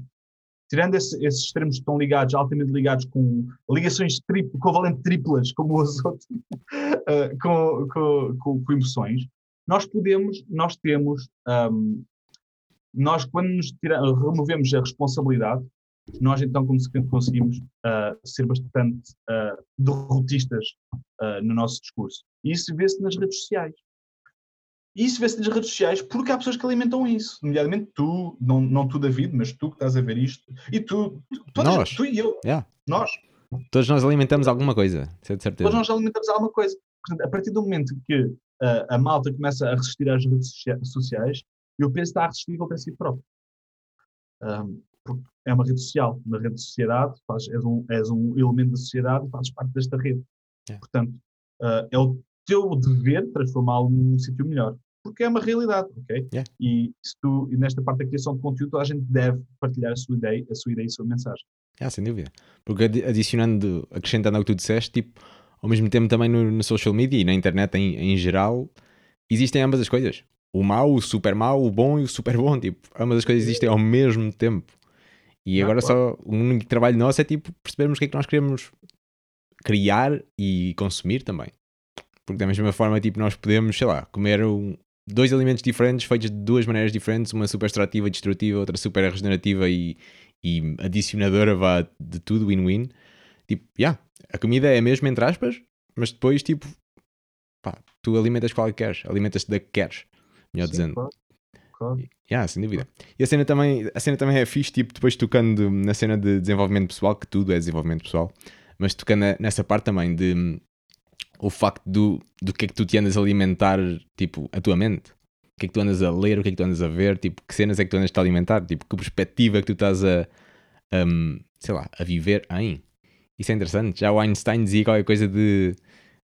Tirando esse, esses extremos que estão ligados, altamente ligados com ligações triplo, covalente triplas, como os outros, uh, com, com, com, com, emoções, nós podemos, nós temos, um, nós quando nos tira, removemos a responsabilidade, nós então conseguimos uh, ser bastante uh, derrotistas uh, no nosso discurso. E isso vê-se nas redes sociais. E isso vê-se nas redes sociais porque há pessoas que alimentam isso. Nomeadamente tu, não, não tu, David, mas tu que estás a ver isto. E tu, nós. tu e eu. Yeah. Nós. Todos nós alimentamos alguma coisa, de certeza. Todos nós alimentamos alguma coisa. Portanto, a partir do momento que a malta começa a resistir às redes sociais, eu penso que está a resistir contra si próprio. Um, é uma rede social, uma rede de sociedade, faz, és, um, és um elemento da sociedade e fazes parte desta rede. É. Portanto, uh, é o teu dever transformá-lo num sítio melhor. Porque é uma realidade, ok? Yeah. E, tu, e nesta parte da criação de conteúdo, a gente deve partilhar a sua ideia, a sua ideia e a sua mensagem. Ah, sem dúvida. Porque adicionando, acrescentando ao que tu disseste, tipo, ao mesmo tempo também no, no social media e na internet em, em geral, existem ambas as coisas. o mau, o super mau, o bom e o super bom. Tipo, ambas as coisas existem ao mesmo tempo. E agora só o único trabalho nosso é tipo percebermos o que é que nós queremos criar e consumir também. Porque da mesma forma, tipo, nós podemos, sei lá, comer um, dois alimentos diferentes, feitos de duas maneiras diferentes, uma super extrativa e destrutiva, outra super regenerativa e, e adicionadora vá de tudo, win-win. Tipo, yeah, a comida é a mesma entre aspas, mas depois, tipo, pá, tu alimentas qual que queres, alimentas-te da que queres, melhor Sim, dizendo. Claro. Claro. Yeah, sem dúvida. E a cena, também, a cena também é fixe, tipo, depois tocando na cena de desenvolvimento pessoal, que tudo é desenvolvimento pessoal, mas tocando nessa parte também de o facto do, do que é que tu te andas a alimentar, tipo, a tua mente. O que é que tu andas a ler, o que é que tu andas a ver, tipo, que cenas é que tu andas a alimentar, tipo, que perspectiva é que tu estás a, um, sei lá, a viver em. Isso é interessante. Já o Einstein dizia qualquer coisa de.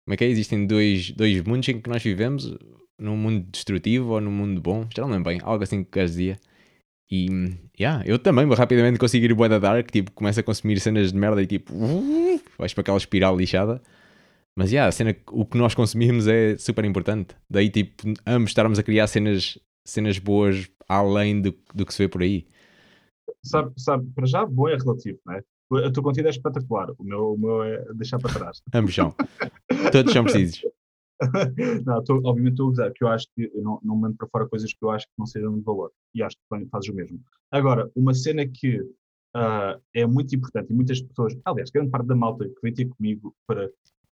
Como é que é? Existem dois, dois mundos em que nós vivemos: num mundo destrutivo ou num mundo bom. Já não lembro bem, algo assim que queres dizia. E, yeah, eu também vou rapidamente conseguir ir da dark, tipo, começo a consumir cenas de merda e tipo, uh, vais para aquela espiral lixada. Mas, yeah, a cena, o que nós consumimos é super importante. Daí, tipo, ambos estarmos a criar cenas, cenas boas além do, do que se vê por aí. Sabe, sabe, para já, boa é relativo, não é? A tua conteúdo é espetacular, o meu, o meu é deixar para trás. Ambos são. Todos são precisos. não, tô, obviamente estou a usar, que eu acho que eu não, não mando para fora coisas que eu acho que não sejam de valor. E acho que também fazes o mesmo. Agora, uma cena que uh, é muito importante e muitas pessoas, aliás, grande parte da malta que vem ter comigo para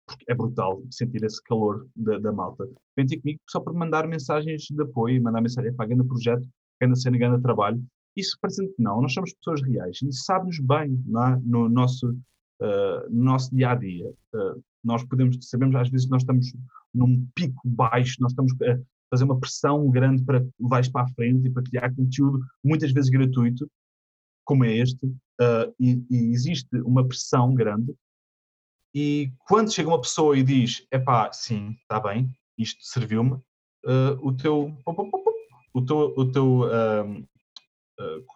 porque é brutal sentir esse calor da, da malta. Vem ter comigo só para mandar mensagens de apoio, mandar mensagem para grande projeto, grande cena, grande trabalho. Isso parece que não, nós somos pessoas reais e sabe-nos bem é? no, nosso, uh, no nosso dia a dia. Uh, nós podemos, sabemos às vezes nós estamos num pico baixo, nós estamos a fazer uma pressão grande para vais para a frente e para criar conteúdo, muitas vezes gratuito, como é este, uh, e, e existe uma pressão grande e quando chega uma pessoa e diz: é pá, sim, está bem, isto serviu-me, uh, o teu. O teu, o teu, uh,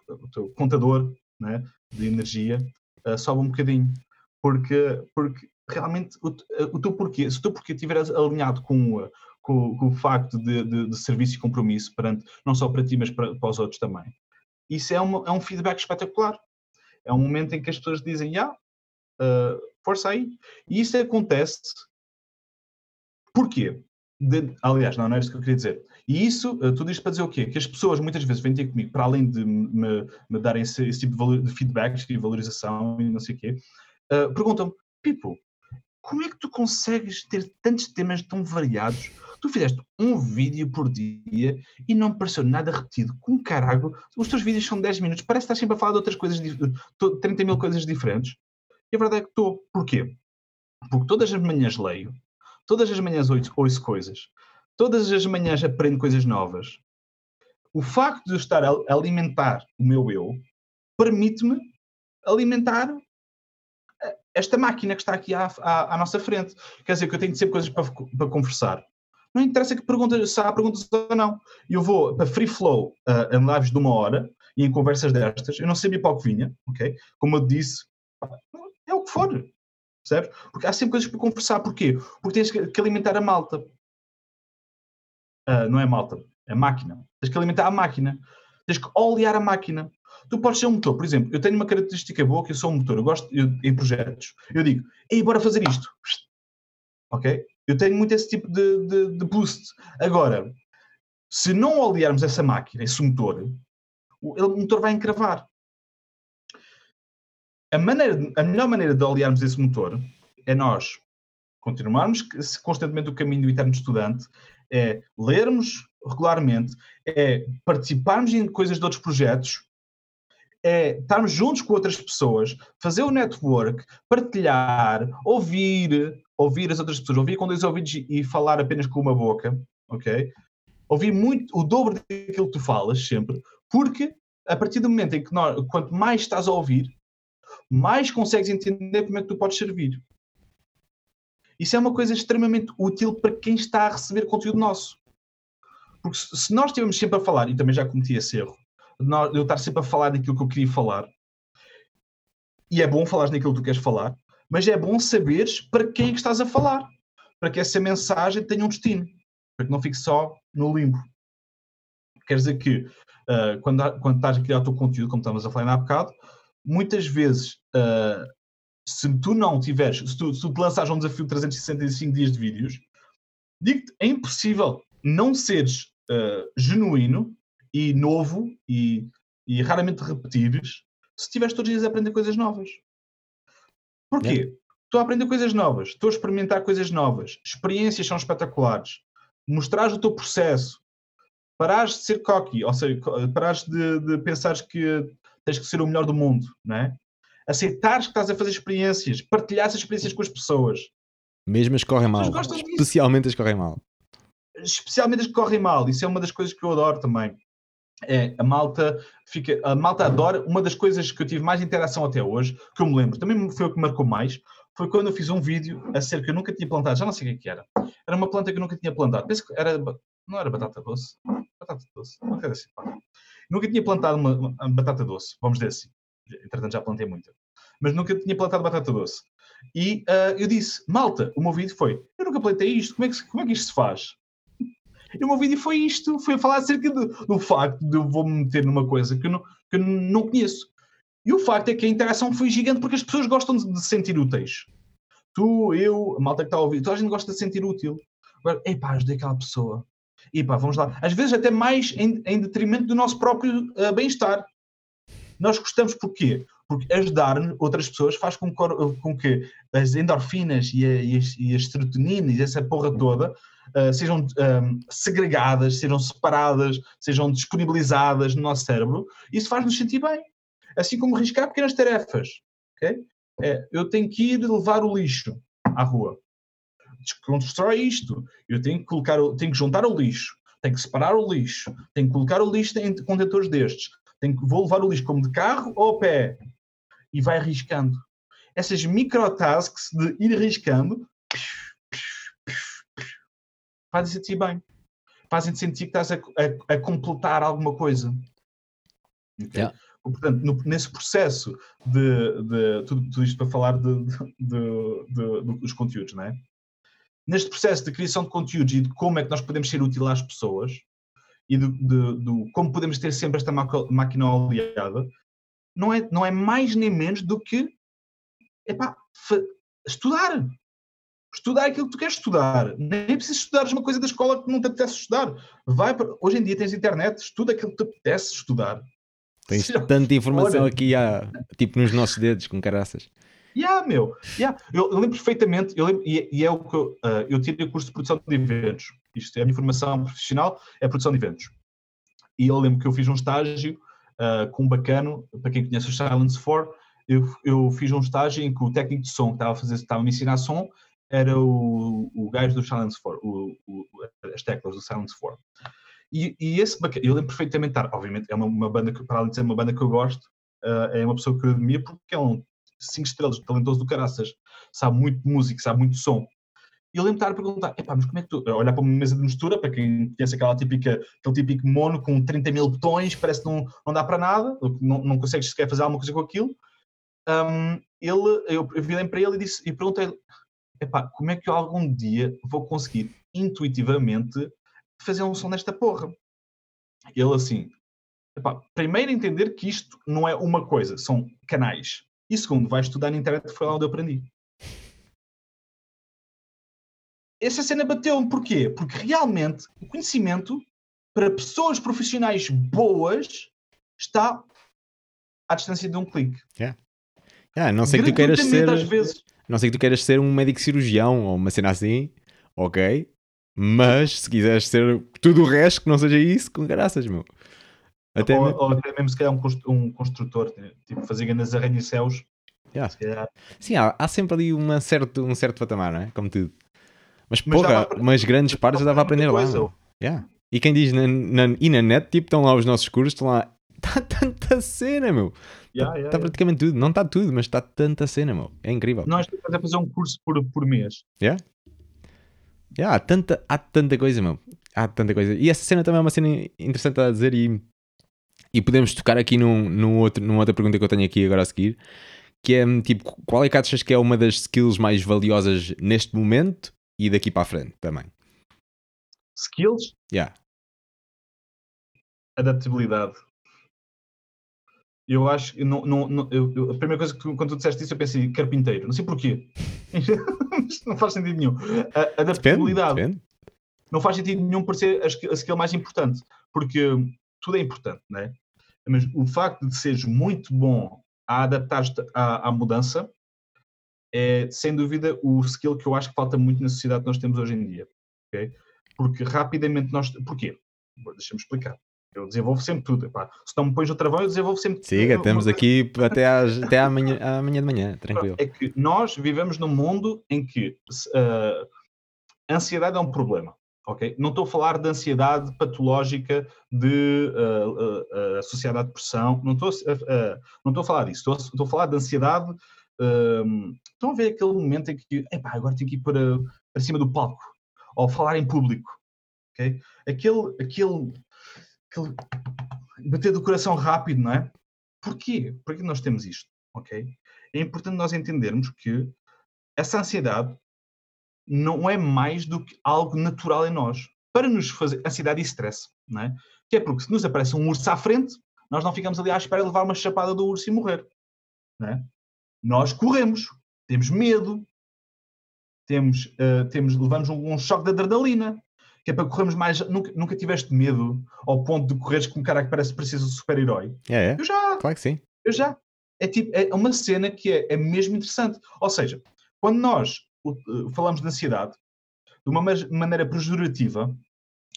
o teu contador né, de energia uh, sobe um bocadinho. Porque, porque realmente o, o teu porquê, se o teu porquê estiver alinhado com, com, com, o facto de, de, de, serviço e compromisso perante, não só para ti, mas para, para os outros também, isso é, uma, é um feedback espetacular. É um momento em que as pessoas dizem, ah, uh, força aí. E isso acontece. Porquê? De, aliás, não, não é isso que eu queria dizer. E isso, tudo isto para dizer o quê? Que as pessoas muitas vezes vêm ter comigo, para além de me, me darem esse, esse, tipo de, valor, de feedbacks e valorização e não sei o quê, uh, perguntam-me, Pipo, como é que tu consegues ter tantos temas tão variados? Tu fizeste um vídeo por dia e não pareceu nada repetido. Com carago, os teus vídeos são 10 minutos, parece que estás sempre a falar de outras coisas, 30 mil coisas diferentes. E a verdade é que estou. Porquê? Porque todas as manhãs leio, todas as manhãs ouço, coisas, todas as manhãs aprendo coisas novas. O facto de eu estar a alimentar o meu eu permite-me alimentar esta máquina que está aqui à, à, à, nossa frente. Quer dizer que eu tenho sempre coisas para, para conversar. Não interessa que perguntas, se há perguntas ou não. Eu vou para free flow uh, em lives de uma hora e em conversas destas. Eu não sabia para o que vinha, ok? Como eu disse, é o que for. Percebes? Porque há sempre coisas para conversar. Porquê? Porque tens que alimentar a malta. Uh, não é malta, é máquina. Tens que alimentar a máquina. Tens que olear a máquina. Tu podes ser um motor, por exemplo, eu tenho uma característica boa que eu sou um motor, eu gosto eu, em projetos. Eu digo, ei, bora fazer isto. Ok? Eu tenho muito esse tipo de, de, de boost. Agora, se não olearmos essa máquina, esse motor, o, o motor vai encravar a, maneira, a melhor maneira de aliarmos esse motor é nós continuarmos constantemente o caminho do eterno estudante, é lermos regularmente, é participarmos em coisas de outros projetos, é estarmos juntos com outras pessoas, fazer o network, partilhar, ouvir, ouvir as outras pessoas, ouvir com dois ouvidos e falar apenas com uma boca, ok? Ouvir muito, o dobro daquilo que tu falas sempre, porque a partir do momento em que nós, quanto mais estás a ouvir, mais consegues entender como é que tu podes servir. Isso é uma coisa extremamente útil para quem está a receber conteúdo nosso. Porque se nós estivermos sempre a falar, e também já cometi esse erro, eu estar sempre a falar daquilo que eu queria falar, e é bom falar naquilo que tu queres falar, mas é bom saberes para quem é que estás a falar, para que essa mensagem tenha um destino, para que não fique só no limbo. Quer dizer que uh, quando, quando estás a criar o teu conteúdo, como estávamos a falar há bocado, muitas vezes, uh, se tu não tiveres, se tu, se tu lançares um desafio de 365 dias de vídeos, digo-te, é impossível não seres uh, genuíno e novo e, e raramente repetires se estiveres todos os dias a aprender coisas novas. Porquê? É. Estou a aprender coisas novas, estou a experimentar coisas novas, experiências são espetaculares, mostrares o teu processo, parares de ser cocky, ou seja, parares de, de pensares que tens que ser o melhor do mundo, não é? Aceitares que estás a fazer experiências, partilhar essas experiências com as pessoas. Mesmo as que correm mal. Especialmente as que correm mal. Especialmente as que correm mal. Isso é uma das coisas que eu adoro também. É, a malta fica, a malta adora. Uma das coisas que eu tive mais interação até hoje, que eu me lembro, também foi o que marcou mais, foi quando eu fiz um vídeo acerca que eu nunca tinha plantado, já não sei o que, é era. Era uma planta que eu nunca tinha plantado. Penso que era, não era batata doce? Batata doce, não quero assim. Nunca tinha plantado uma, uma, batata doce, vamos dizer assim. Entretanto já plantei muita. Mas nunca tinha plantado batata doce. E uh, eu disse, malta, o meu vídeo foi, eu nunca plantei isto, como é que, como é que isto se faz? E o meu vídeo foi isto, foi falar acerca do, do facto de eu vou-me meter numa coisa que não, que eu não conheço. E o facto é que a interação foi gigante porque as pessoas gostam de, se sentir úteis. Tu, eu, a malta que está a ouvir, toda a gente gosta de se sentir útil. Agora, epá, ajudei aquela pessoa. Epá, vamos lá. Às vezes até mais em, em detrimento do nosso próprio uh, bem-estar. Nós gostamos porquê? Porque ajudar outras pessoas faz com, com que as endorfinas e, a, e, as, e as serotoninas essa porra toda uh, sejam um, ehm, segregadas, sejam separadas, sejam disponibilizadas no nosso cérebro. Isso faz-nos sentir bem assim como riscar pequenas tarefas. Okay? É, eu tenho que ir levar o lixo à rua. Desconstrói isto. Eu tenho que colocar, tenho que juntar o lixo, tenho que separar o lixo, tenho que colocar o lixo em contentores destes. Tenho que, vou levar o lixo como de carro ou a pé. E vai riscando. Essas microtasks de ir riscando fazem sentir bem. Fazem-te sentir que estás a, a, a completar alguma coisa. Okay? Yeah. Portanto, no, nesse processo de, de tudo, tudo, isto para falar de, de, dos conteúdos, não é? Neste processo de criação de conteúdos e de como é que nós podemos ser útil às pessoas e de, de como podemos ter sempre esta máquina aliada, não é, não é mais nem menos do que epá, estudar. Estudar aquilo que tu queres estudar. Nem preciso estudar uma coisa da escola que não te apetece estudar. Vai para... Hoje em dia tens internet, estuda aquilo que te apetece estudar. Tens tanta informação Olha. aqui, há, tipo nos nossos dedos, com caraças. Yeah, meu. Yeah. Eu, eu lembro perfeitamente, eu lembro, e, e, é o que eu, uh, eu tirei o curso de produção de eventos. Isto é a minha formação profissional, é produção de eventos. E eu lembro que eu fiz um estágio uh, com um bacano, para quem conhece o Silence 4, eu, eu fiz um estágio em que o técnico de som que estava a, fazer, estava a me ensinar som era o, o gajo do Silence 4, o, o, as teclas do Silence 4. E, e esse eu lembro perfeitamente estar, obviamente, é uma, uma, banda que, para além de ser uma banda que eu gosto, uh, é uma pessoa que eu admiro porque é um cinco estrelas, talentoso do caraças, sabe muito música, sabe muito som. E eu lembro de estar a perguntar, epá, mas como é que tu, olhar para uma mesa de mistura, para quem conhece aquela típica, aquele típico mono com 30 mil botões, parece que não, não dá para nada, não, não consegues sequer fazer alguma coisa com aquilo. Um, ele, eu virei para ele e, disse, e perguntei, epá, como é que eu algum dia vou conseguir intuitivamente fazer um som desta porra. Ele assim, epá, primeiro entender que isto não é uma coisa, são canais. E segundo, vai estudar na internet, foi lá onde eu aprendi. Essa cena bateu-me, porquê? Porque realmente o conhecimento para pessoas profissionais boas está à distância de um clique. Yeah. Yeah, não sei que tu queiras ser. Não sei que tu queiras ser um médico cirurgião ou uma cena assim, ok? Mas se quiseres ser tudo o resto que não seja isso, com graças, meu. Até ou, mesmo... ou até mesmo se calhar um, um construtor, tipo fazer grandes arranha-céus. Yeah. Calhar... Sim, há, há, sempre ali uma certo, um certo patamar, não é? Como tudo. Mas, mas porra, umas grandes partes dava a aprender lá. Yeah. E quem diz na, na, e na net, tipo, estão lá os nossos cursos, estão lá. Está tanta cena, meu. Está yeah, yeah, tá praticamente tudo. Não está tudo, mas está tanta cena, meu. É incrível. Nós temos a fazer um curso por, por mês. Yeah? Yeah, há, tanta, há tanta coisa, meu. Há tanta coisa. E essa cena também é uma cena interessante a dizer e, e podemos tocar aqui num, num outro, numa outra pergunta que eu tenho aqui agora a seguir, que é tipo, qual é que achas que é uma das skills mais valiosas neste momento e daqui para a frente também? Skills? Yeah. adaptabilidade. Eu acho que não, não, não eu, a primeira coisa que quando tu disseste isso, eu pensei carpinteiro. Não sei porquê. Não faz sentido nenhum. A adaptabilidade Depende, depende. não faz sentido nenhum por ser a skill, mais importante. Porque tudo é importante, não é? Mas o facto de seres muito bom a adaptar-te à, à mudança é, sem dúvida, o skill que eu acho que falta muito na sociedade que nós temos hoje em dia. ok? Porque rapidamente nós. Porquê? Deixa-me explicar. Eu desenvolvo sempre tudo. epá. Se não me pões no travão, eu desenvolvo sempre Siga, uma temos coisa. aqui até, às, até amanhã, amanhã de manhã, tranquilo. É que nós vivemos num mundo em que a ansiedade é um problema. ok? Não estou a falar de ansiedade patológica de, ah, ah, associada à depressão. Não estou, a- não estou a falar disso. Estou, a- estou a falar de ansiedade. ah, estão a ver aquele momento em que epá, agora tenho que ir para, para cima do palco ou falar em público. ok? Aquele, aquele, aquele bater do coração rápido, não é? Porquê? Porquê nós temos isto? ok? É importante nós entendermos que essa ansiedade não é mais do que algo natural em nós. Para nos fazer ansiedade e stress, não é? Que é porque se nos aparece um urso à frente, nós não ficamos ali à espera de levar uma chapada do urso e morrer, não é? Nós corremos, temos medo, temos, eh, temos, levamos um, um choque de adrenalina, que é para corrermos mais. Nunca, nunca tiveste medo ao ponto de correres com um cara que parece precisa de super-herói? É, é, Eu já, claro que sim. eu já. É, tipo, é uma cena que é, é mesmo interessante. Ou seja, quando nós uh, falamos de ansiedade de uma maneira pejorativa,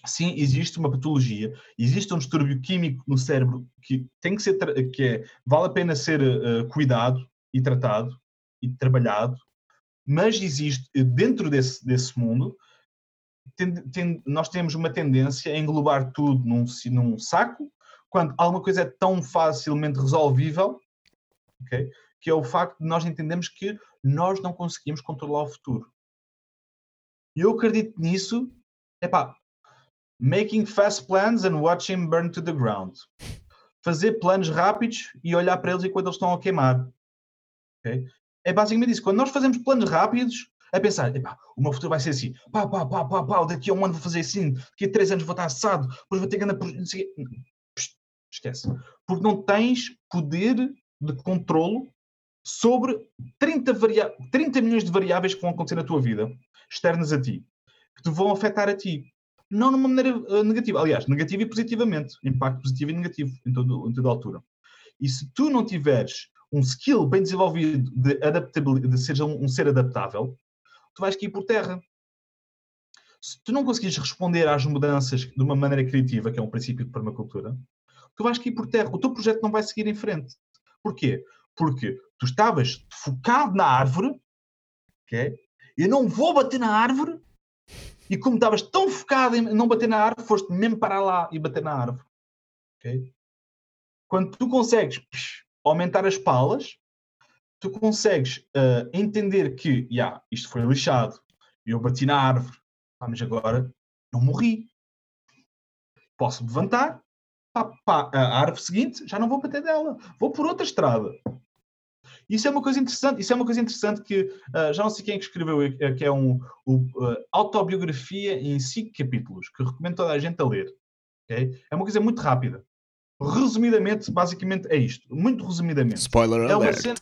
sim, existe uma patologia, existe um distúrbio químico no cérebro que tem que ser, que é, vale a pena ser uh, cuidado e tratado e trabalhado, mas existe dentro desse, desse mundo, nós temos uma tendência a englobar tudo num, num saco, quando alguma coisa é tão facilmente resolvível, ok? que é o facto de nós entendermos que nós não conseguimos controlar o futuro. E eu acredito nisso, epá, making fast plans and watching burn to the ground. Fazer planos rápidos e olhar para eles enquanto eles estão a queimar. ok? É basicamente isso. Quando nós fazemos planos rápidos, é pensar, epá, o meu futuro vai ser assim, pá, pá, pá, pá, pá, daqui a um ano vou fazer assim, daqui a três anos vou estar assado, depois vou ter que andar por... Esquece. Porque não tens poder de controlo sobre 30, varia... 30 milhões de variáveis que vão acontecer na tua vida, externas a ti, que te vão afetar a ti. Não numa maneira eh, negativa. Aliás, negativa e positivamente. Impacto positivo e negativo em, todo, em toda a altura. E se tu não tiveres um skill bem desenvolvido de adaptabilidade, de ser um, um ser adaptável, tu vais cair por terra. Se tu não conseguires responder às mudanças de uma maneira criativa, que é um princípio de permacultura, tu vais cair por terra. O teu projeto não vai seguir em frente. Porquê? Porque tu estavas focado na árvore, ok? Eu não vou bater na árvore, e como estavas tão focado em não bater na árvore, foste mesmo para lá e bater na árvore. ok? Quando tu consegues psh, aumentar as palas, tu consegues ah, entender que, yeah, isto foi lixado, eu bati na árvore, mas agora não morri. Posso me levantar, pá, pá, a árvore seguinte já não vou bater dela, vou por outra estrada. Isso é uma coisa interessante, isso é uma coisa interessante que ah, já não sei quem é que escreveu, eh, que é um o, ah, autobiografia em cinco capítulos, que recomendo toda a gente a ler. ok? É uma coisa muito rápida. Resumidamente, basicamente é isto. Muito resumidamente. Spoiler É uma alert. cena.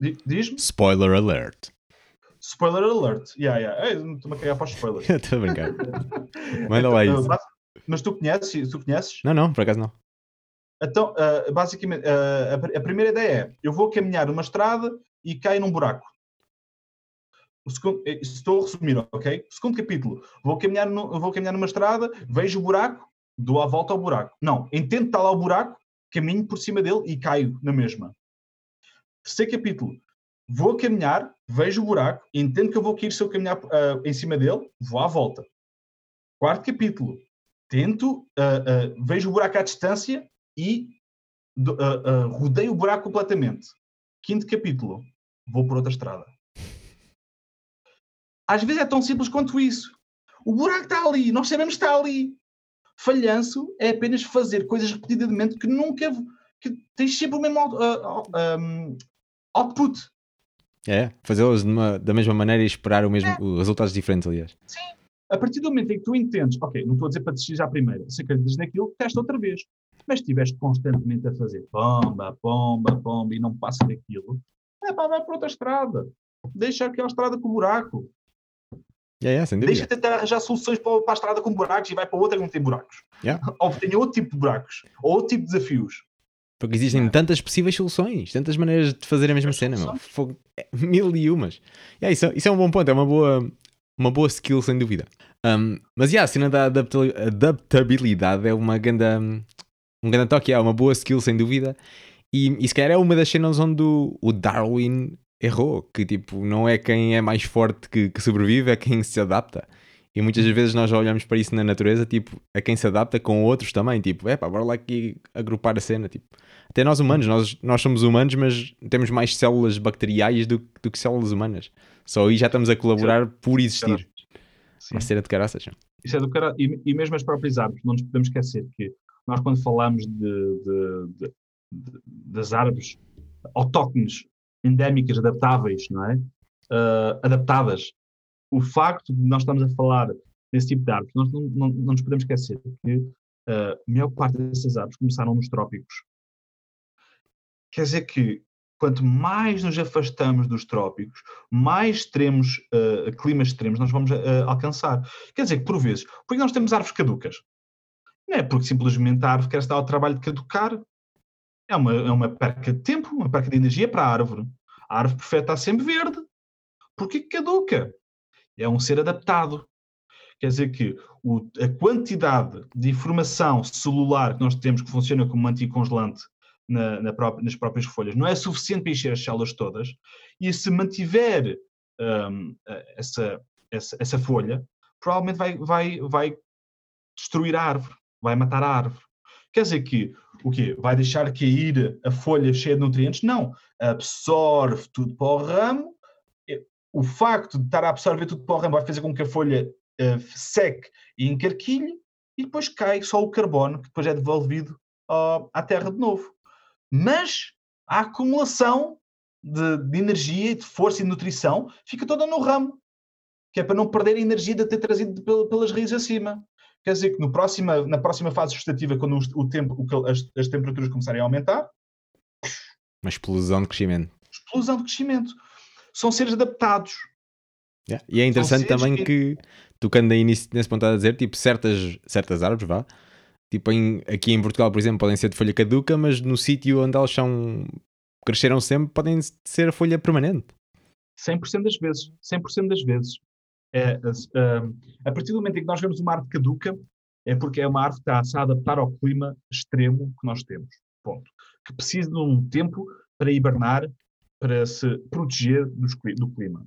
Di- Diz-me? Spoiler alert. Spoiler alert. Yeah, yeah. Estou-me a cagar para os spoilers. Estou a brincar. Manda lá Então, isso. Mas tu conheces? Tu conheces? Não, não, por acaso não. Então, ah, basicamente, ah, a, a primeira ideia é: eu vou caminhar uma estrada e caio num buraco. O segundo, eh, estou a resumir, ok? Segundo capítulo: vou caminhar, nu- vou caminhar numa estrada, vejo o buraco, dou a volta ao buraco. Não, entendo que está lá o buraco, caminho por cima dele e caio na mesma. Terceiro capítulo: vou caminhar, vejo o buraco, entendo que eu vou cair se eu caminhar ah, em cima dele, vou à volta. Quarto capítulo: tento, ah, ah, vejo o buraco à distância e rodeio o buraco completamente. Quinto capítulo: vou por outra estrada. Às vezes é tão simples quanto isso. O buraco está ali, nós sabemos que está ali. Falhanço é apenas fazer coisas repetidamente que nunca. que tens sempre o mesmo ah, ah, um, output. É, fazê-los de uma- da mesma maneira e esperar o mesmo, os resultados diferentes, aliás. A partir do momento em que tu entendes, ok, não estou a dizer para desistir já à primeira, se acreditas naquilo, testa outra vez. Mas se estiveste constantemente a fazer pomba, pomba, pomba e não passa daquilo, é pá, vai para outra estrada. Deixa aquela estrada com buraco. Yeah, yeah, sem Deixa dúvida. tentar arranjar soluções para, para a estrada com buracos e vai para outra que não tem buracos. Yeah. Ou tenha outro tipo de buracos, ou outro tipo de desafios. Porque existem tantas possíveis soluções, tantas maneiras de fazer a mesma cena, meu. é, Mil e umas. Yeah, isso, é- isso é um bom ponto, é uma boa, uma boa skill, sem dúvida. Um, mas yeah, a cena da adapta- adaptabilidade é uma ganda, um grande toque, é uma boa skill, sem dúvida. E, e se calhar é uma das cenas onde o, o Darwin errou, que tipo, não é quem é mais forte que, que sobrevive, é quem se adapta. E muitas vezes nós já olhamos para isso na natureza, tipo, a quem se adapta com outros também, tipo, é pá, bora lá aqui agrupar a cena, tipo. Até nós humanos, nós, nós somos humanos, mas temos mais células bacteriais do, do que células humanas. Só aí já estamos a colaborar por existir. Sim. Uma cena de caraças. não? Isso é do cara... e, e mesmo as próprias árvores, não nos podemos esquecer que nós, quando falamos de, de- de- das árvores autóctones, endémicas, adaptáveis, não é? Ah, adaptadas, o facto de nós estamos a falar desse tipo de árvores, nós não, não, não nos podemos esquecer que ah, a maior parte dessas árvores começaram nos trópicos. Quer dizer que quanto mais nos afastamos dos trópicos, mais extremos, ah, climas extremos nós vamos ah, alcançar. Quer dizer que, por vezes, por que nós temos árvores caducas? Não é porque simplesmente a árvore quer estar ao trabalho de caducar. É uma, é uma perca de tempo, uma perca de energia para a árvore. A árvore prefere estar sempre verde. Porquê que caduca? É um ser adaptado. Quer dizer que o- a quantidade de informação celular que nós temos que funciona como um anticongelante na- na nas próprias folhas não é suficiente para encher as células todas. E se mantiver hum, essa, essa, essa folha, provavelmente vai, vai, vai destruir a árvore, vai matar a árvore. Quer dizer que o quê? Vai deixar cair a folha cheia de nutrientes? Não. Absorve tudo para o ramo. O facto de estar a absorver tudo para o ramo vai fazer com que a folha eh, seque e encarquilhe e depois cai só o carbono, que depois é devolvido ao- à terra de novo. Mas a acumulação de, de energia, de força e de nutrição fica toda no ramo, que é para não perder a energia de ter trazido pel- pelas raízes acima. Quer dizer que no próxima, na próxima fase vegetativa, quando os- o tempo, o as, as temperaturas começarem a aumentar, Uma explosão de crescimento. explosão de crescimento. São seres adaptados. Yeah. E é interessante também que, tocando aí nisso, nesse ponto a dizer, tipo, certas, certas árvores, vá, tipo, em- aqui em Portugal, por exemplo, podem ser de folha caduca, mas no sítio onde elas são, cresceram sempre, podem ser a folha permanente. 100% das vezes. 100% das vezes. É, ah, a partir do momento em que nós vemos uma árvore caduca, é porque é uma árvore que está a adaptar ao clima extremo que nós temos. Ponto. Que precisa de um tempo para hibernar, para se proteger dos do clima.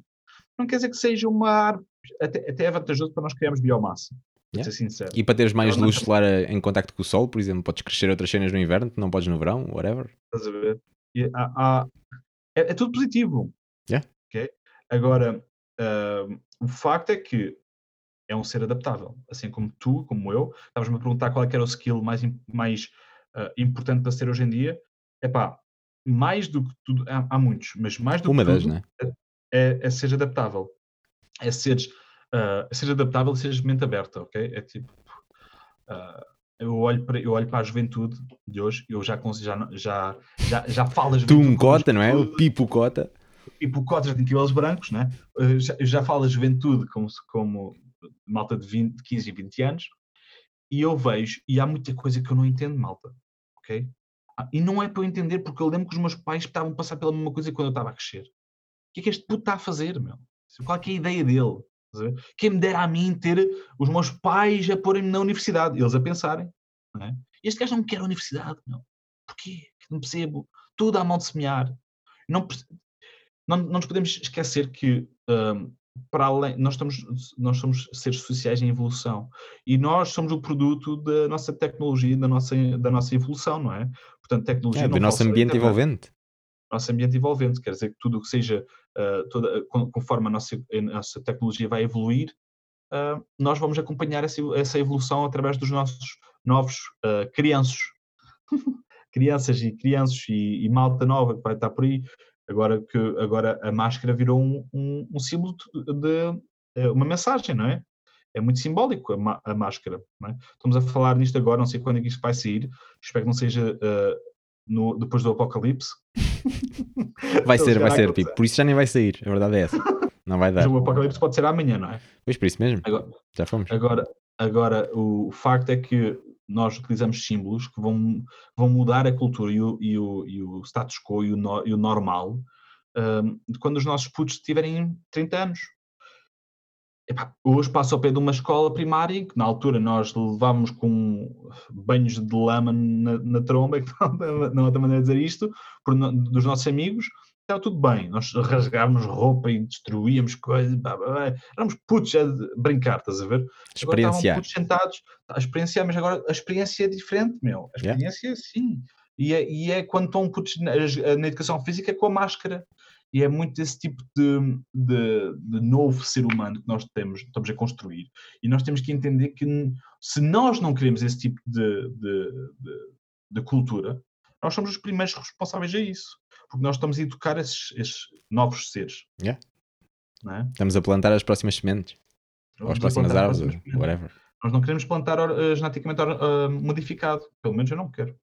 Não quer dizer que seja uma árvore. Até, até é vantajoso para nós criarmos biomassa. Yeah. ser sincero. E para teres mais luz solar a- em contacto com o sol, por exemplo, podes crescer outras cenas no inverno, não podes no verão, whatever. Estás a ver? E há- há- é, é tudo positivo. Yeah. ok? Agora, ah, o facto é que é um ser adaptável. Assim como tu, como eu, estavas-me a perguntar qual é era o skill mais, mais ah, importante para ser hoje em dia. Epá, mais do que tudo, há, há muitos, mas mais do Uma que das, tudo né? é, é seres adaptável. É seres, ah, é seres adaptável e seres de mente aberta, ok? É tipo. ah, eu, olho para, eu olho para a juventude de hoje, eu já consigo, já, já, já, já falo Tu um cota, não é? O pipo cota. e por cotas tem cabelos brancos, né? Eu já, eu já falo a juventude como, como malta de, 20, de 15 e 20 anos, e eu vejo, e há muita coisa que eu não entendo, malta, ok? Ah, E não é para eu entender, porque eu lembro que os meus pais estavam a passar pela mesma coisa quando eu estava a crescer. O que é que este puto está a fazer, meu? Qual é, é a ideia dele? Quem me dera a mim ter os meus pais a porem-me na universidade, eles a pensarem, não é? Este gajo não quer a universidade, meu. Porquê? Não percebo. Tudo à mão de semear. Não, não, não nos podemos esquecer que hum, para além nós estamos nós somos seres sociais em evolução e nós somos o produto da nossa tecnologia da nossa da nossa evolução não é portanto tecnologia É, do nosso ambiente envolvente. nosso ambiente envolvente quer dizer que tudo o que seja ah, toda con- conforme a nossa a nossa tecnologia vai evoluir ah, nós vamos acompanhar essa, essa evolução através dos nossos novos ah, crianços crianças e crianças e, e malta nova que vai estar por aí agora que agora a máscara virou um, um, um símbolo de, de- uma mensagem, não é? É muito simbólico a, a máscara. É? Estamos a falar nisto agora, não sei quando é que isto vai sair, espero que não seja uh, no, depois do apocalipse. Vai ser, vai ser, Pipo. Por isso já nem vai sair, a verdade é essa. Não vai dar. Mas o apocalipse pode ser amanhã, não é? Pois por isso mesmo. Agora, já fomos. Agora, agora o, o facto é que nós utilizamos símbolos que vão, vão mudar a cultura e o, e o, e o status quo e o, no, e o normal um, quando os nossos putos tiverem 30 anos. Epá, hoje passo ao pé de uma escola primária que na altura nós levávamos com banhos de lama na, na tromba, que não há outra maneira de dizer isto, por, dos nossos amigos, estava tudo bem. Nós rasgávamos roupa e destruíamos coisas, éramos putos a brincar, estás a ver? Experienciar. putos sentados a experienciar, mas agora a experiência é diferente, meu. A experiência yeah. sim. E é, e é quando estão putos na, na educação física com a máscara e é muito esse tipo de, de, de, novo ser humano que nós temos, estamos a construir. E nós temos que entender que se nós não queremos esse tipo de, de, cultura, nós somos os primeiros responsáveis a isso. Porque nós estamos a educar esses, esses novos seres. Yeah. É? Estamos a plantar as próximas sementes. ou as próximas árvores, ou whatever. Nós não queremos plantar uh, geneticamente uh, modificado. Pelo menos eu não quero.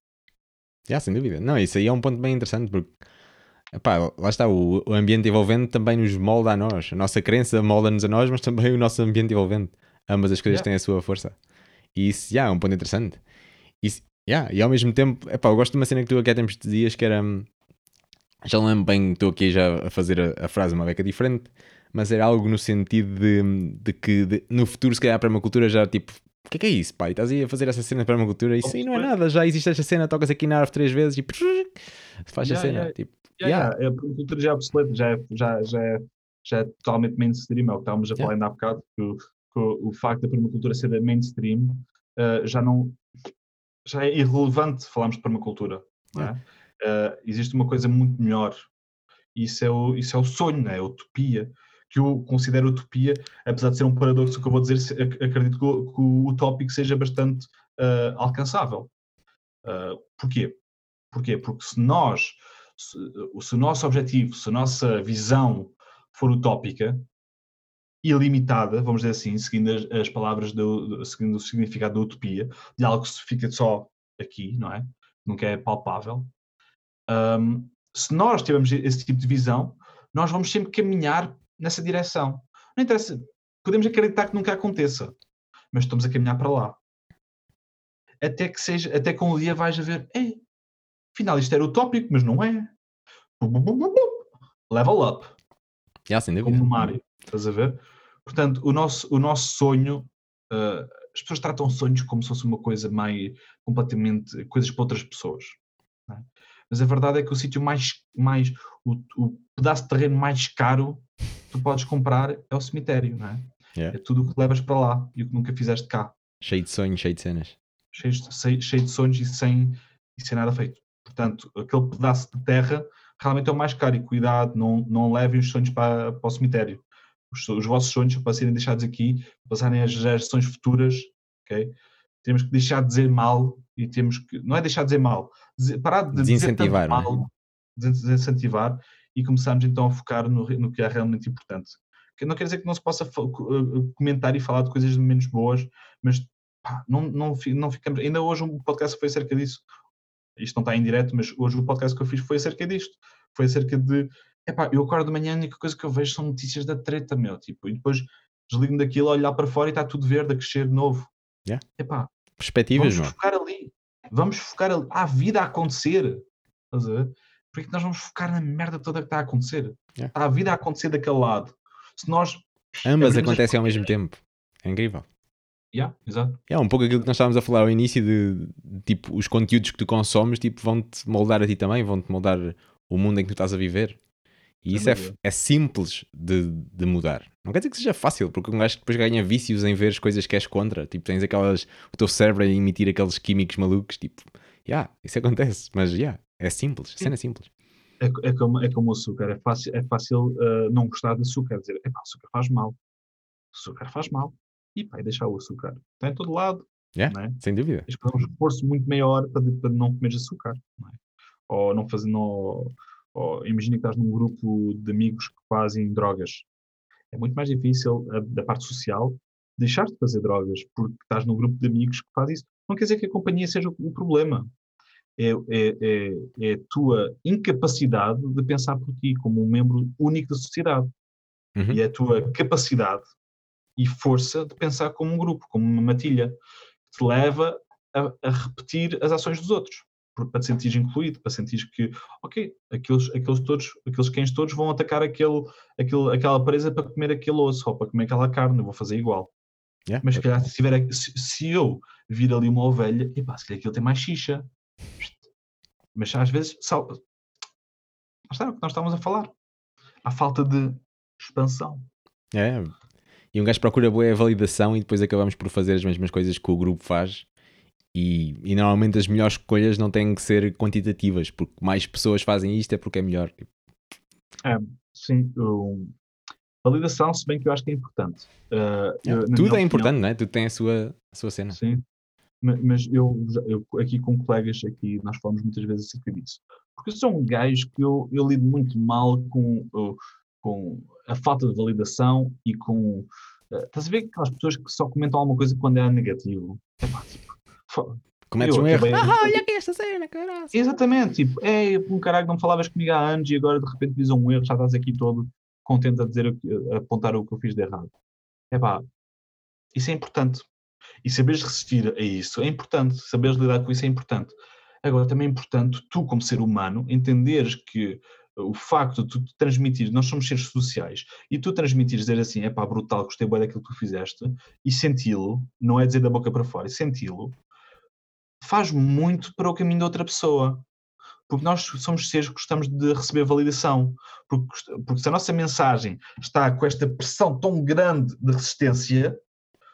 Yeah, sem dúvida. Não, isso aí é um ponto bem interessante porque Epá, lá está, o, o, ambiente envolvente também nos molda a nós. A nossa crença molda-nos a nós, mas também o nosso ambiente envolvente. Ambas as coisas yeah. têm a sua força. E isso, yeah, é um ponto interessante. Isso, yeah, e ao mesmo tempo, epá, eu gosto de uma cena que tu aqui há tempos dizias que era. Já não lembro bem, estou aqui já a fazer a, a, frase uma beca diferente, mas era algo no sentido de, de que de, no futuro, se calhar, a permacultura já tipo. O que é que é isso, pai? Estás aí a fazer essa cena de permacultura? Isso aí não é nada, já existe esta cena, tocas aqui na árvore três vezes e faz yeah, a cena. Yeah. Tipo, Yeah, yeah. A permacultura já é obsoleta, já é, já, já, é, já é totalmente mainstream, é o que estávamos a falar ainda há bocado, que, que o, o facto da permacultura ser mainstream uh, já não já é irrelevante falarmos de permacultura. É? Uh, existe uma coisa muito melhor. Isso é o, isso é o sonho, é a utopia. Que eu considero utopia, apesar de ser um paradoxo que eu vou dizer, acredito que o, que o utópico seja bastante uh, alcançável. Uh, porquê? Porquê? Porque se nós se, se o nosso objetivo, se a nossa visão for utópica, ilimitada, vamos dizer assim, seguindo as, as palavras, do, seguindo o significado da utopia, de algo que fica só aqui, não é? Nunca é palpável. Um, se nós tivermos esse tipo de visão, nós vamos sempre caminhar nessa direção. Não interessa, podemos acreditar que nunca aconteça, mas estamos a caminhar para lá. Até que seja, até que um dia vais a ver, é, Afinal, isto era utópico, mas não é. Level up. Yeah, sem Como no Mario, estás a ver? Portanto, o nosso, o nosso sonho, uh, as pessoas tratam sonhos como se fosse uma coisa mais completamente coisas para outras pessoas. É? Mas a verdade é que o sítio mais, mais o, o, pedaço de terreno mais caro que tu podes comprar é o cemitério, não é? Yeah. É tudo o que levas para lá e o que nunca fizeste cá. Cheio de sonhos, cheio de cenas. Cheio de, cheio de sonhos e sem, e sem nada feito. Portanto, aquele pedaço de terra realmente é o mais caro e cuidado, não, não levem os sonhos para, para o cemitério. Os, os, vossos sonhos, para serem deixados aqui, passarem às gerações futuras, ok? Temos que deixar de dizer mal e temos que, não é deixar de dizer mal, dizer, parar de desincentivar, dizer tanto mal, é? desincentivar e começarmos então a focar no, no que é realmente importante. Não quer dizer que não se possa eh, comentar e falar de coisas menos boas, mas pá, não, não, não ficamos. Ainda hoje um podcast foi acerca disso isto não está em direto, mas hoje o podcast que eu fiz foi acerca disto. Foi acerca de, epá, eu acordo de manhã e a única coisa que eu vejo são notícias da treta, meu, tipo, e depois desligo-me daquilo, olhar para fora e está tudo verde, a crescer de novo. Yeah. Epá, Perspectivas, vamos focar ali. Vamos focar ali. Há vida a acontecer. Estás a ver? Por que nós vamos focar na merda toda que está a acontecer? Yeah. Há a vida a acontecer daquele lado. Se nós... Ambas acontecem ao mesmo tempo. É incrível. Yeah, exato. É um pouco aquilo que nós estávamos a falar ao início de, tipo os conteúdos que tu consomes tipo, vão-te moldar a ti também, vão-te moldar o mundo em que tu estás a viver. E isso é, é simples de, de mudar. Não quer dizer que seja fácil, porque um gajo depois ganha vícios em ver as coisas que és contra. Tipo, tens aquelas. o teu cérebro a emitir aqueles químicos malucos. Tipo, yeah, isso acontece, mas yeah, é simples, a cena é simples. É, é, como, é como o açúcar, é fácil, é fácil uh, não gostar de açúcar, dizer, é pá, açúcar faz mal. Açúcar faz mal e vai deixar o açúcar. Está em todo lado. Yeah, é? Sem dúvida. Tens que fazer um esforço muito maior para, para não comer açúcar. Não é? Ou não fazer. Ou, imagina que estás num grupo de amigos que fazem drogas. É muito mais difícil a, da parte social deixares de fazer drogas porque estás num grupo de amigos que faz isso, não quer dizer que a companhia seja o problema. É, é, é, é a tua incapacidade de pensar por ti como um membro único da sociedade. Uhum. E é a tua capacidade e força de pensar como um grupo, como uma matilha, que te leva a, a repetir as ações dos outros para te sentires incluído, para sentires que, ok, aqueles, aqueles, todos, aqueles cães todos vão atacar aquele, aquele, aquela presa para comer aquele osso ou para comer aquela carne, eu vou fazer igual. Yeah. Mas se calhar se, tiver, se, se eu vir ali uma ovelha, epá, se calhar aquilo tem mais xixa. Mas às vezes, só, está é o que nós estamos a falar. Há falta de expansão. É. E um gajo procura boa validação e depois acabamos por fazer as mesmas coisas que o grupo faz. E, e normalmente as melhores escolhas não têm que ser quantitativas, porque mais pessoas fazem isto é porque é melhor. É, sim, um, validação, se bem que eu acho que é importante. Uh, eu, Tudo é opinião, importante, não é? Tudo tem a sua, a sua cena. Sim, mas eu, eu, aqui com colegas, aqui nós falamos muitas vezes acerca disso. Porque eu sou um gajo que eu, eu lido muito mal com, com a falta de validação e com. Uh, estás a ver aquelas pessoas que só comentam alguma coisa quando é negativo? É pá, tipo, Cometes um erro. Ah, olha aqui esta cena, caralho. Exatamente, tipo, é um caralho, não falavas comigo há anos e agora de repente diz um erro, já estás aqui todo contente a dizer, a apontar o que eu fiz de errado. É pá, isso é importante. E saberes resistir a isso é importante, saberes lidar com isso é importante. Agora, também é importante tu, como ser humano, entenderes que o facto de tu transmitir, nós somos seres sociais, e tu transmitires dizer assim, é pá, brutal, gostei bem daquilo que tu fizeste, e senti-lo, não é dizer da boca para fora, é senti-lo, faz muito para o caminho da outra pessoa. Porque nós somos seres que gostamos de receber validação. Porque, porque se a nossa mensagem está com esta pressão tão grande de resistência,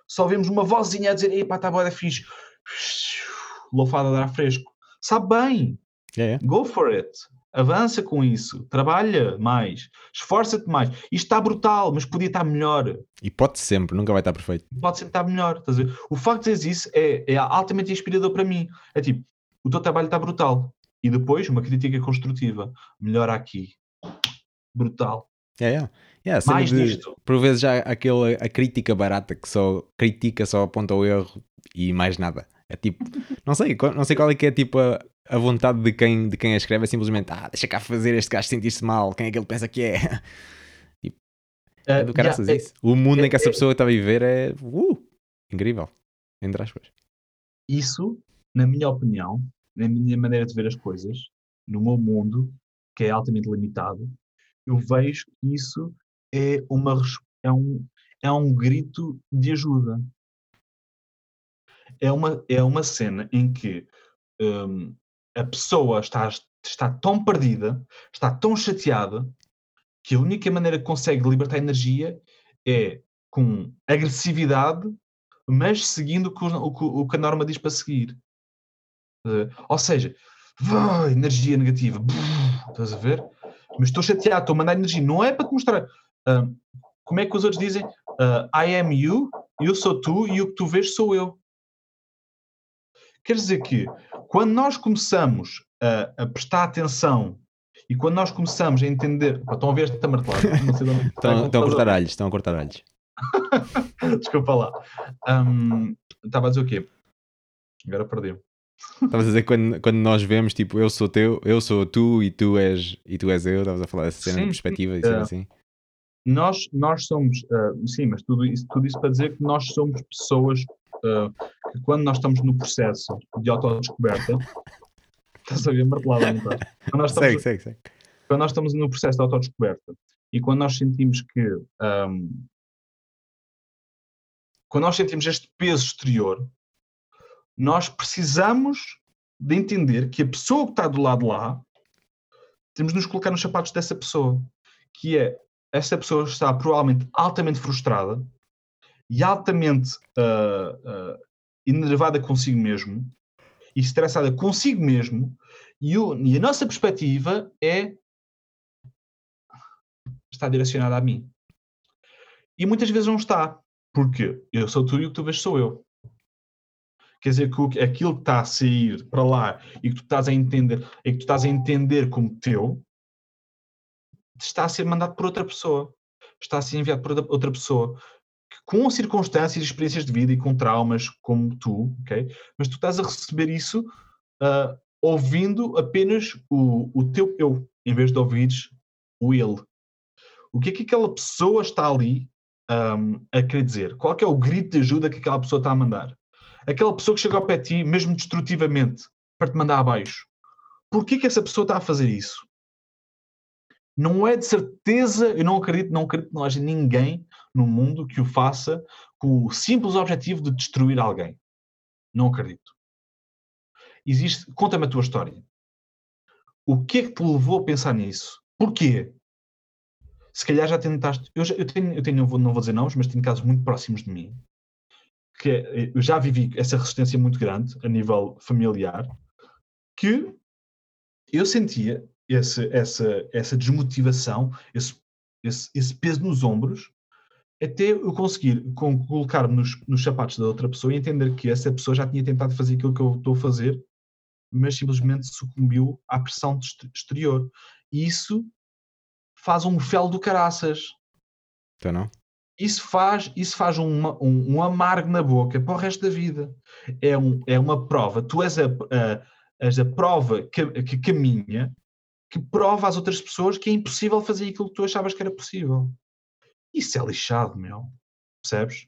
só vemos uma vozinha a dizer: Epá, está boa, fixe, loufada a dar fresco. Sabe bem, yeah. go for it. Avança com isso, trabalha mais, esforça-te mais. Isto está brutal, mas podia estar melhor. E pode sempre, nunca vai estar perfeito. Pode sempre estar melhor. O facto de dizer isso é, é altamente inspirador para mim. É tipo, o teu trabalho está brutal. E depois, uma crítica construtiva. Melhor aqui. Brutal. É, é. Yeah, Mais de, disto. Por vezes já aquela a crítica barata que só critica, só aponta o erro e mais nada. É tipo, não sei, não sei qual é que é tipo a, a vontade de quem, de quem a escreve, é simplesmente, ah, deixa cá fazer este gajo sentir-se mal, quem é que ele pensa que é? tipo, é do yeah, isso. O mundo é, em que essa é, pessoa está a viver é uh, incrível, entre aspas. Isso, na minha opinião, na minha maneira de ver as coisas, no meu mundo, que é altamente limitado, eu vejo que isso é, uma, é, um, é um grito de ajuda. É uma, é uma cena em que um, a pessoa está, está tão perdida, está tão chateada, que a única maneira que consegue libertar energia é com agressividade, mas seguindo o que, o, o que a norma diz para seguir. Ou seja, energia negativa, estás a ver? Mas estou chateado, estou a mandar energia, não é para te mostrar. Uh, como é que os outros dizem? Uh, I am you, eu sou tu e o que tu vês sou eu. Quer dizer que quando nós começamos a, a prestar atenção e quando nós começamos a entender. Pá, estão a ver esta martelada? estão, estão a cortar alhos, estão a cortar alhos. Desculpa lá. Um, estava a dizer o quê? Agora perdi-me. Estavas a dizer quando, quando nós vemos, tipo, eu sou teu, eu sou tu e tu és, e tu és eu, estavas a falar dessa cena sim, de perspectiva e uh, assim. Nós, nós somos, uh, sim, mas tudo isso, tudo isso para dizer que nós somos pessoas uh, que quando nós estamos no processo de autodescoberta, estás a ver martelada, não estás? Quando nós estamos, sei, sei, sei. Quando nós estamos no processo de autodescoberta e quando nós sentimos que um, quando nós sentimos este peso exterior, nós precisamos de entender que a pessoa que está do lado lá, temos de nos colocar nos sapatos dessa pessoa, que é, essa pessoa está provavelmente altamente frustrada e altamente uh, uh, enervada consigo mesmo e estressada consigo mesmo e, o, e a nossa perspectiva é está direcionada a mim. E muitas vezes não está, porque eu sou tu e o que tu vês sou eu. Quer dizer que aquilo que está a sair para lá e que tu estás a entender, e que tu estás a entender como teu, está a ser mandado por outra pessoa. Está a ser enviado por outra pessoa com circunstâncias, experiências de vida e com traumas como tu, ok? Mas tu estás a receber isso uh, ouvindo apenas o, o teu eu, em vez de ouvires o ele. O que é que aquela pessoa está ali um, a querer dizer? Qual é, é o grito de ajuda que aquela pessoa está a mandar? Aquela pessoa que chega ao pé de ti, mesmo destrutivamente, para te mandar abaixo. Por que que essa pessoa está a fazer isso? Não é de certeza, eu não acredito, não acredito que não haja ninguém no mundo que o faça com o simples objetivo de destruir alguém. Não acredito. Existe, conta-me a tua história. O que é que te levou a pensar nisso? Porquê? Se calhar já tentaste. Eu, já, eu tenho, eu tenho não, vou, não vou dizer nomes, mas tenho casos muito próximos de mim que é, eu já vivi essa resistência muito grande a nível familiar, que eu sentia esse, essa, essa desmotivação, esse, esse, esse peso nos ombros, até eu conseguir colocar-me nos, nos sapatos da outra pessoa e entender que essa pessoa já tinha tentado fazer aquilo que eu estou a fazer, mas simplesmente sucumbiu à pressão exterior. E isso faz um fel do caraças. Então não? Isso faz, isso faz um, um, um, amargo na boca para o resto da vida. É, um, é uma prova. Tu és a, a, és a prova que, que caminha, que prova às outras pessoas que é impossível fazer aquilo que tu achavas que era possível. Isso é lixado, meu. Percebes?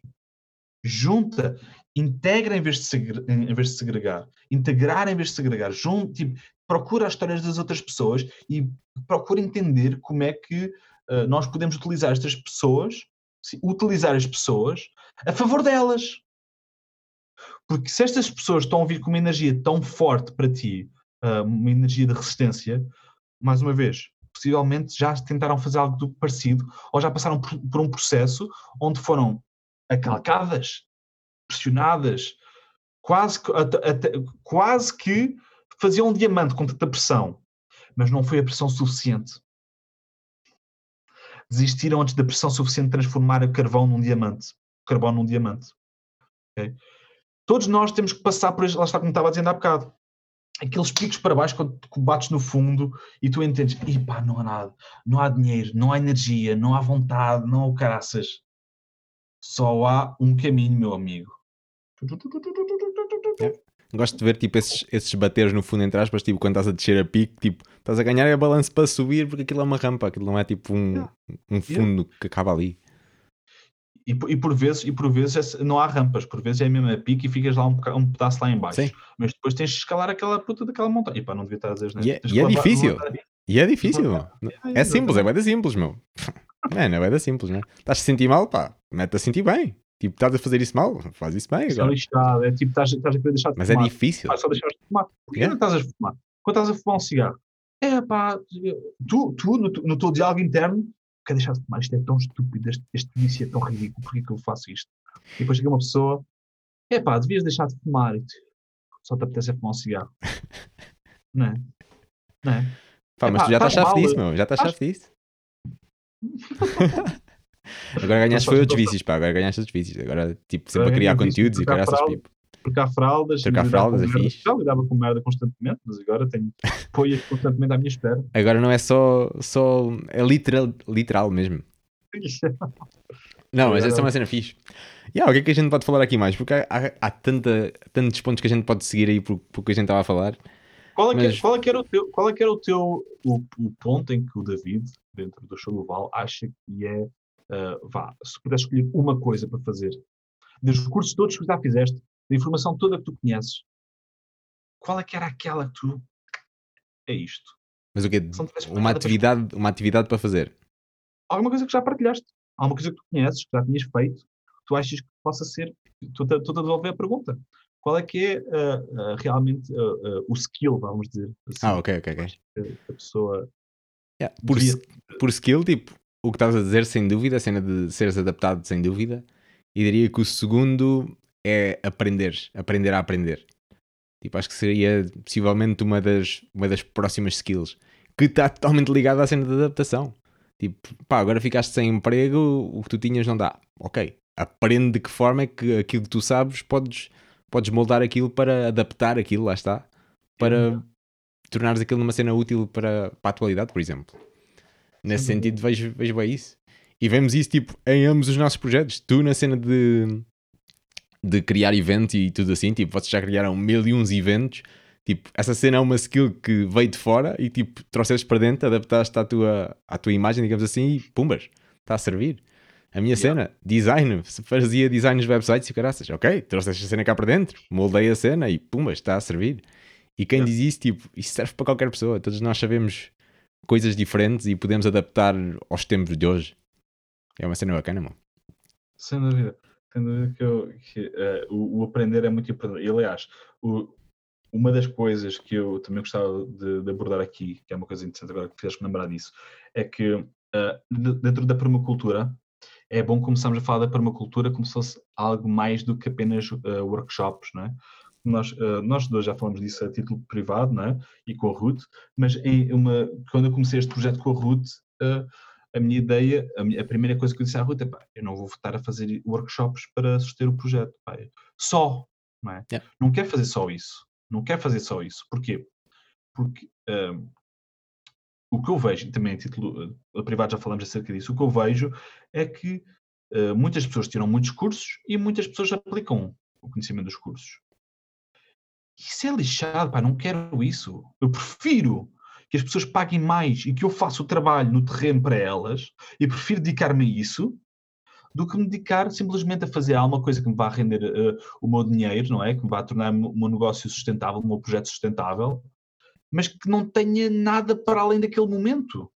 Junta, integra em vez de, segregar, em vez de segregar, integrar em vez de segregar, junta, tipo, procura as histórias das outras pessoas e procura entender como é que uh, nós podemos utilizar estas pessoas utilizar as pessoas a favor delas. Porque se estas pessoas estão a vir com uma energia tão forte para ti, ah, uma energia de resistência, mais uma vez, possivelmente já tentaram fazer algo do parecido ou já passaram por, por um processo onde foram acalcadas, pressionadas, quase, até, até, quase que faziam um diamante com tanta pressão, mas não foi a pressão suficiente desistiram antes da pressão suficiente de transformar o carvão num diamante. O num diamante. Okay? Todos nós temos que passar por lá está como estava dizendo há bocado. Aqueles picos para baixo quando bates no fundo e tu entendes, e pá, não há nada, não há dinheiro, não há energia, não há vontade, não há caraças. Só há um caminho, meu amigo. É. Gosto de ver tipo esses, esses bateres no fundo entre aspas, tipo quando estás a descer a pique, tipo, estás a ganhar é balanço para subir porque aquilo é uma rampa, aquilo não é tipo um, um fundo que acaba ali. E, e, por vezes, e por vezes não há rampas, por vezes é mesmo a pique e ficas lá um, um pedaço lá em baixo. Sim. Mas depois tens de escalar aquela puta daquela montanha. E pá, não devia estar a dizer E, é, e é difícil. E é difícil. É, é simples, é bem simples, meu. Mano, é bem simples, né? Estás a sentir mal, pá, mete a sentir bem. Tipo, estás a fazer isso mal, faz isso bem. Isso é lixado, é tipo, estás, estás a querer deixar de Mas fumar. é difícil. Ah, só deixar de fumar. Porquê yeah. não estás a fumar? Quando estás a fumar um cigarro, é pá, tu, tu no, no teu diálogo interno, quer deixar de fumar, isto é tão estúpido, este, este vício é tão ridículo, porquê que eu faço isto? E depois chega uma pessoa, é pá, devias deixar de fumar, e só te apetece fumar um cigarro. não é? Não é? Pá, mas tu já estás chato disso, meu, já estás chato disso. Agora ganhaste foi outros vícios, pá. Agora ganhaste outros vícios. Agora, tipo, sempre a criar conteúdos e criar essas pipas. Trocar fraldas. Trocar fraldas é fixe. Eu lidava com merda constantemente, mas agora tenho poias constantemente à minha espera. Agora não é só. só é literal, literal mesmo. Não, mas essa é uma cena fixe. Yeah, o que é que a gente pode falar aqui mais? Porque há, há, há tanta, tantos pontos que a gente pode seguir aí por, por que a gente estava a falar. Qual é, que, mas... qual é que era o teu, qual é que era o, teu o, o ponto em que o David, dentro do show do Val, acha que é uh, vá, se pudesse escolher uma coisa para fazer, dos cursos todos que já fizeste, da informação toda que tu conheces, qual é que era aquela que tu. É isto. Mas o quê? Uma atividade, uma atividade para fazer? Alguma coisa que já partilhaste. Alguma coisa que tu conheces, que já tinhas feito, que tu achas que possa ser. Estou-te a devolver a pergunta. Qual é que é uh, uh, realmente uh, o skill, vamos dizer? Assim, ah, ok, ok, ok. A pessoa. Yeah. Por, devia... por skill, tipo, o que estás a dizer, sem dúvida, a cena de seres adaptado, sem dúvida. E diria que o segundo é aprender, aprender a aprender. Tipo, acho que seria possivelmente uma das, uma das próximas skills que está totalmente ligada à cena de adaptação. Tipo, pá, agora ficaste sem emprego, o que tu tinhas não dá. Ok, aprende de que forma é que aquilo que tu sabes podes, podes moldar aquilo para adaptar aquilo, lá está, para uhum. tornares aquilo numa cena útil para, para a atualidade, por exemplo. Nesse sentido, vejo, vejo bem isso. E vemos isso tipo em ambos os nossos projetos. Tu na cena de, de criar eventos e tudo assim, tipo, vocês já criaram mil e uns eventos. Tipo, essa cena é uma skill que veio de fora e tipo, trouxeste para dentro, adaptaste à tua, à tua imagem, digamos assim, e pumbas, está a servir. A minha yeah. cena, design, fazia design nos websites e caraças, ok, trouxeste a cena cá para dentro, moldei a cena e pumbas, está a servir. E quem yeah. diz isso, tipo, isso serve para qualquer pessoa, todos nós sabemos coisas diferentes e podemos adaptar aos tempos de hoje. É uma cena bacana, mano. Sem dúvida. Sem dúvida que, eu, que uh, o, o, aprender é muito importante. E, aliás, o, uma das coisas que eu também gostava de, de, abordar aqui, que é uma coisa interessante agora que fizeste-me lembrar disso, é que uh, dentro da permacultura é bom começarmos a falar da permacultura como se fosse algo mais do que apenas uh, workshops, não é? Nós, uh, nós dois já falamos disso a título privado, não é? E com a Ruth, mas em uma, quando eu comecei este projeto com a Ruth, a minha ideia, a, minha, a, primeira coisa que eu disse à Ruth é, pá, eu não vou estar a fazer workshops para suster o projeto, pá, só, não é? Yeah. Não quero fazer só isso, não quero fazer só isso. Porquê? Porque um, o que eu vejo, também em título uh, privado já falamos acerca disso, o que eu vejo é que uh, muitas pessoas tiram muitos cursos e muitas pessoas aplicam o conhecimento dos cursos. Isso é lixado, pá, não quero isso. Eu prefiro que as pessoas paguem mais e que eu faça o trabalho no terreno para elas e prefiro dedicar-me a isso do que me dedicar simplesmente a fazer alguma coisa que me vá render uh, o meu dinheiro, não é? Que me vá tornar o meu negócio sustentável, o meu projeto sustentável, mas que não tenha nada para além daquele momento.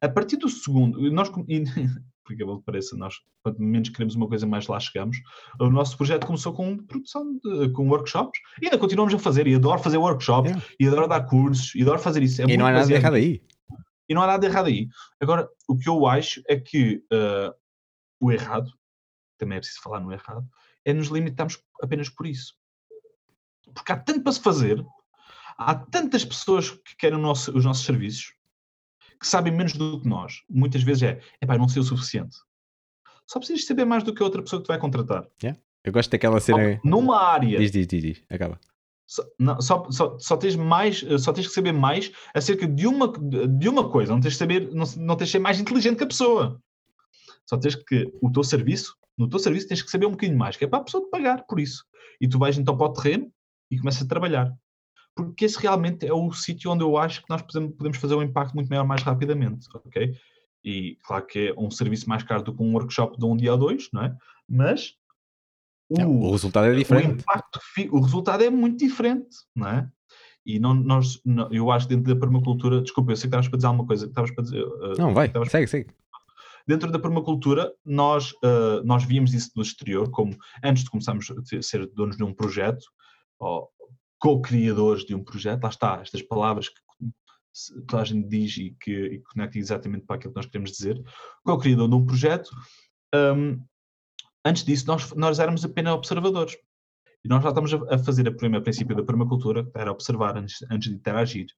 A partir do segundo, nós, porque eu pareça, nós, quanto menos queremos uma coisa, mais lá chegamos. O nosso projeto começou com produção, de, com workshops, e ainda continuamos a fazer, e adoro fazer workshops, é. e adoro dar cursos, e adoro fazer isso. É e não há nada de errado aí. E não há nada de errado aí. Agora, o que eu acho é que uh, o errado, também é preciso falar no errado, é nos limitarmos apenas por isso. Porque há tanto para se fazer, há tantas pessoas que querem nosso, os nossos serviços, que sabem menos do que nós. Muitas vezes é, epá, não sei o suficiente. Só precisas saber mais do que a outra pessoa que te vai contratar. Yeah. Eu gosto daquela cena. Numa área. Diz, diz, diz, diz. acaba. Só, não, só, só, só, tens mais, só tens que saber mais acerca de uma, de uma coisa. Não tens que saber, não, não tens que ser mais inteligente que a pessoa. Só tens que o teu serviço, no teu serviço tens que saber um bocadinho mais, que é para a pessoa te pagar por isso. E tu vais então para o terreno e começas a trabalhar porque esse realmente é o sítio onde eu acho que nós podemos fazer um impacto muito maior mais rapidamente, ok? E claro que é um serviço mais caro do que um workshop de um dia ou dois, não é? Mas o, o resultado é diferente. O, impacto, o resultado é muito diferente, não é? E não, nós, não, eu acho que dentro da permacultura, desculpa, eu sei que estavas para dizer alguma coisa, estavas para dizer. Uh, não, vai, estavas... segue, segue. Dentro da permacultura, nós, uh, nós víamos isso no exterior, como antes de começarmos a ser donos de um projeto, ou, co-criadores de um projeto, lá está, estas palavras que toda a gente diz e que, e conecta exatamente para aquilo que nós queremos dizer, co-criador de um projeto, um, antes disso nós, nós éramos apenas observadores. E nós já estamos a, a fazer o primeiro princípio da permacultura, que era observar antes, antes de interagir.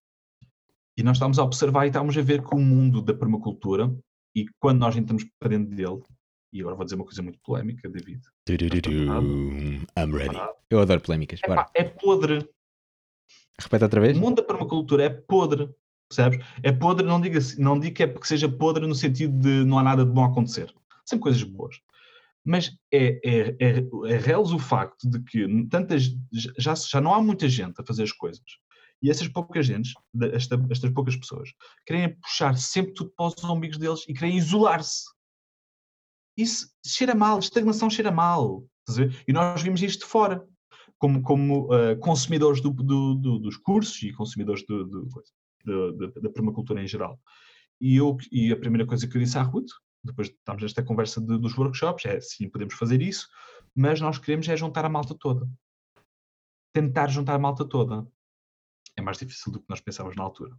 E nós estamos a observar e estamos a ver que o mundo da permacultura, e quando nós entramos para dentro dele, e agora vou dizer uma coisa muito polémica, David. I'm ready. Eu adoro polémicas. É, é podre. Repete outra vez. O mundo da permacultura é podre, percebes? É podre, não digo, não digo que é porque seja podre no sentido de não há nada de bom a acontecer. Sempre coisas boas. Mas é, é, é, é reles o facto de que tantas, já, já não há muita gente a fazer as coisas. E essas poucas gentes, esta, estas poucas pessoas, querem puxar sempre tudo para os umbigos deles e querem isolar-se. Isso cheira mal, estagnação cheira mal. E nós vimos isto de fora como, como uh, consumidores do, do, do, dos cursos e consumidores da permacultura em geral. E, eu, e a primeira coisa que eu disse à Ruth, depois de estarmos nesta conversa de, dos workshops, é sim, podemos fazer isso, mas nós queremos é juntar a malta toda. Tentar juntar a malta toda. É mais difícil do que nós pensávamos na altura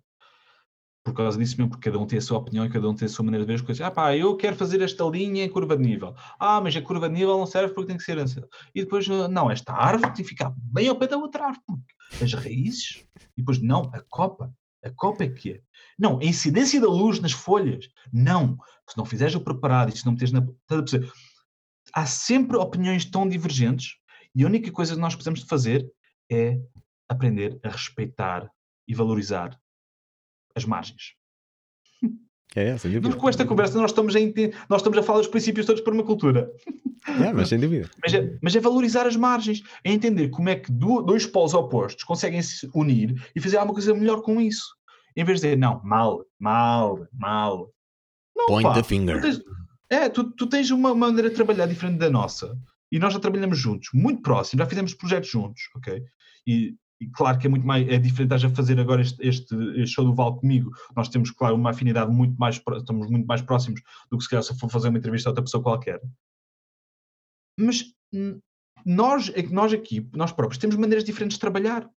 por causa disso mesmo, porque cada um tem a sua opinião e cada um tem a sua maneira de ver as coisas. Ah pá, eu quero fazer esta linha em curva de nível. Ah, mas a curva de nível não serve porque tem que ser assim. E depois, ah, não, esta árvore tem que ficar bem ao pé da outra árvore, as raízes. E depois, não, a copa. A copa é que é. Não, a incidência da luz nas folhas. Não. Se não fizeres o preparado e se não meteres na. Há sempre opiniões tão divergentes e a única coisa que nós precisamos de fazer é aprender a respeitar e valorizar as margens. É, sem dúvida. Com esta conversa nós estamos a, nós estamos a falar dos princípios todos para uma cultura. É, mas sem dúvida. Mas é, mas é valorizar as margens, é entender como é que dois polos opostos conseguem se unir e fazer alguma coisa melhor com isso. Em vez de dizer, não, mal, mal, mal. Não, Point pá, the finger. Tu tens, é, tu, tu tens uma maneira de trabalhar diferente da nossa. E nós já trabalhamos juntos, muito próximos, já fizemos projetos juntos, ok? E, e claro que é muito mais, é diferente estás a fazer agora este, este, este, show do Val comigo. Nós temos, claro, uma afinidade muito mais, estamos muito mais próximos do que se calhar se for fazer uma entrevista a outra pessoa qualquer. Mas nós, é nós aqui, nós próprios, temos maneiras diferentes de trabalhar.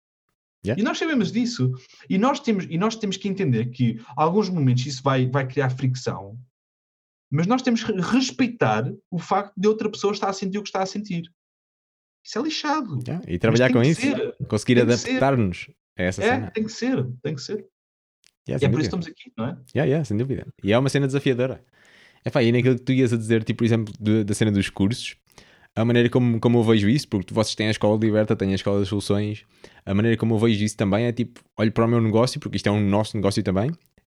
Yeah. E nós sabemos disso. E nós, temos, e nós temos que entender que, alguns momentos, isso vai, vai criar fricção. Mas nós temos que respeitar o facto de outra pessoa estar a sentir o que está a sentir. Isso é lixado. Yeah, e trabalhar com isso, ser. conseguir adaptar-nos a essa é, cena. tem que ser, tem que ser. Yeah, e é por isso que estamos aqui, não é? Yeah, yeah, sem dúvida. E é uma cena desafiadora. É pá, e naquilo que tu ias a dizer, tipo, por exemplo, de, da cena dos cursos, a maneira como, como eu vejo isso, porque vocês têm a escola liberta, têm a escola das soluções, a maneira como eu vejo isso também é tipo, olho para o meu negócio, porque isto é um nosso negócio também,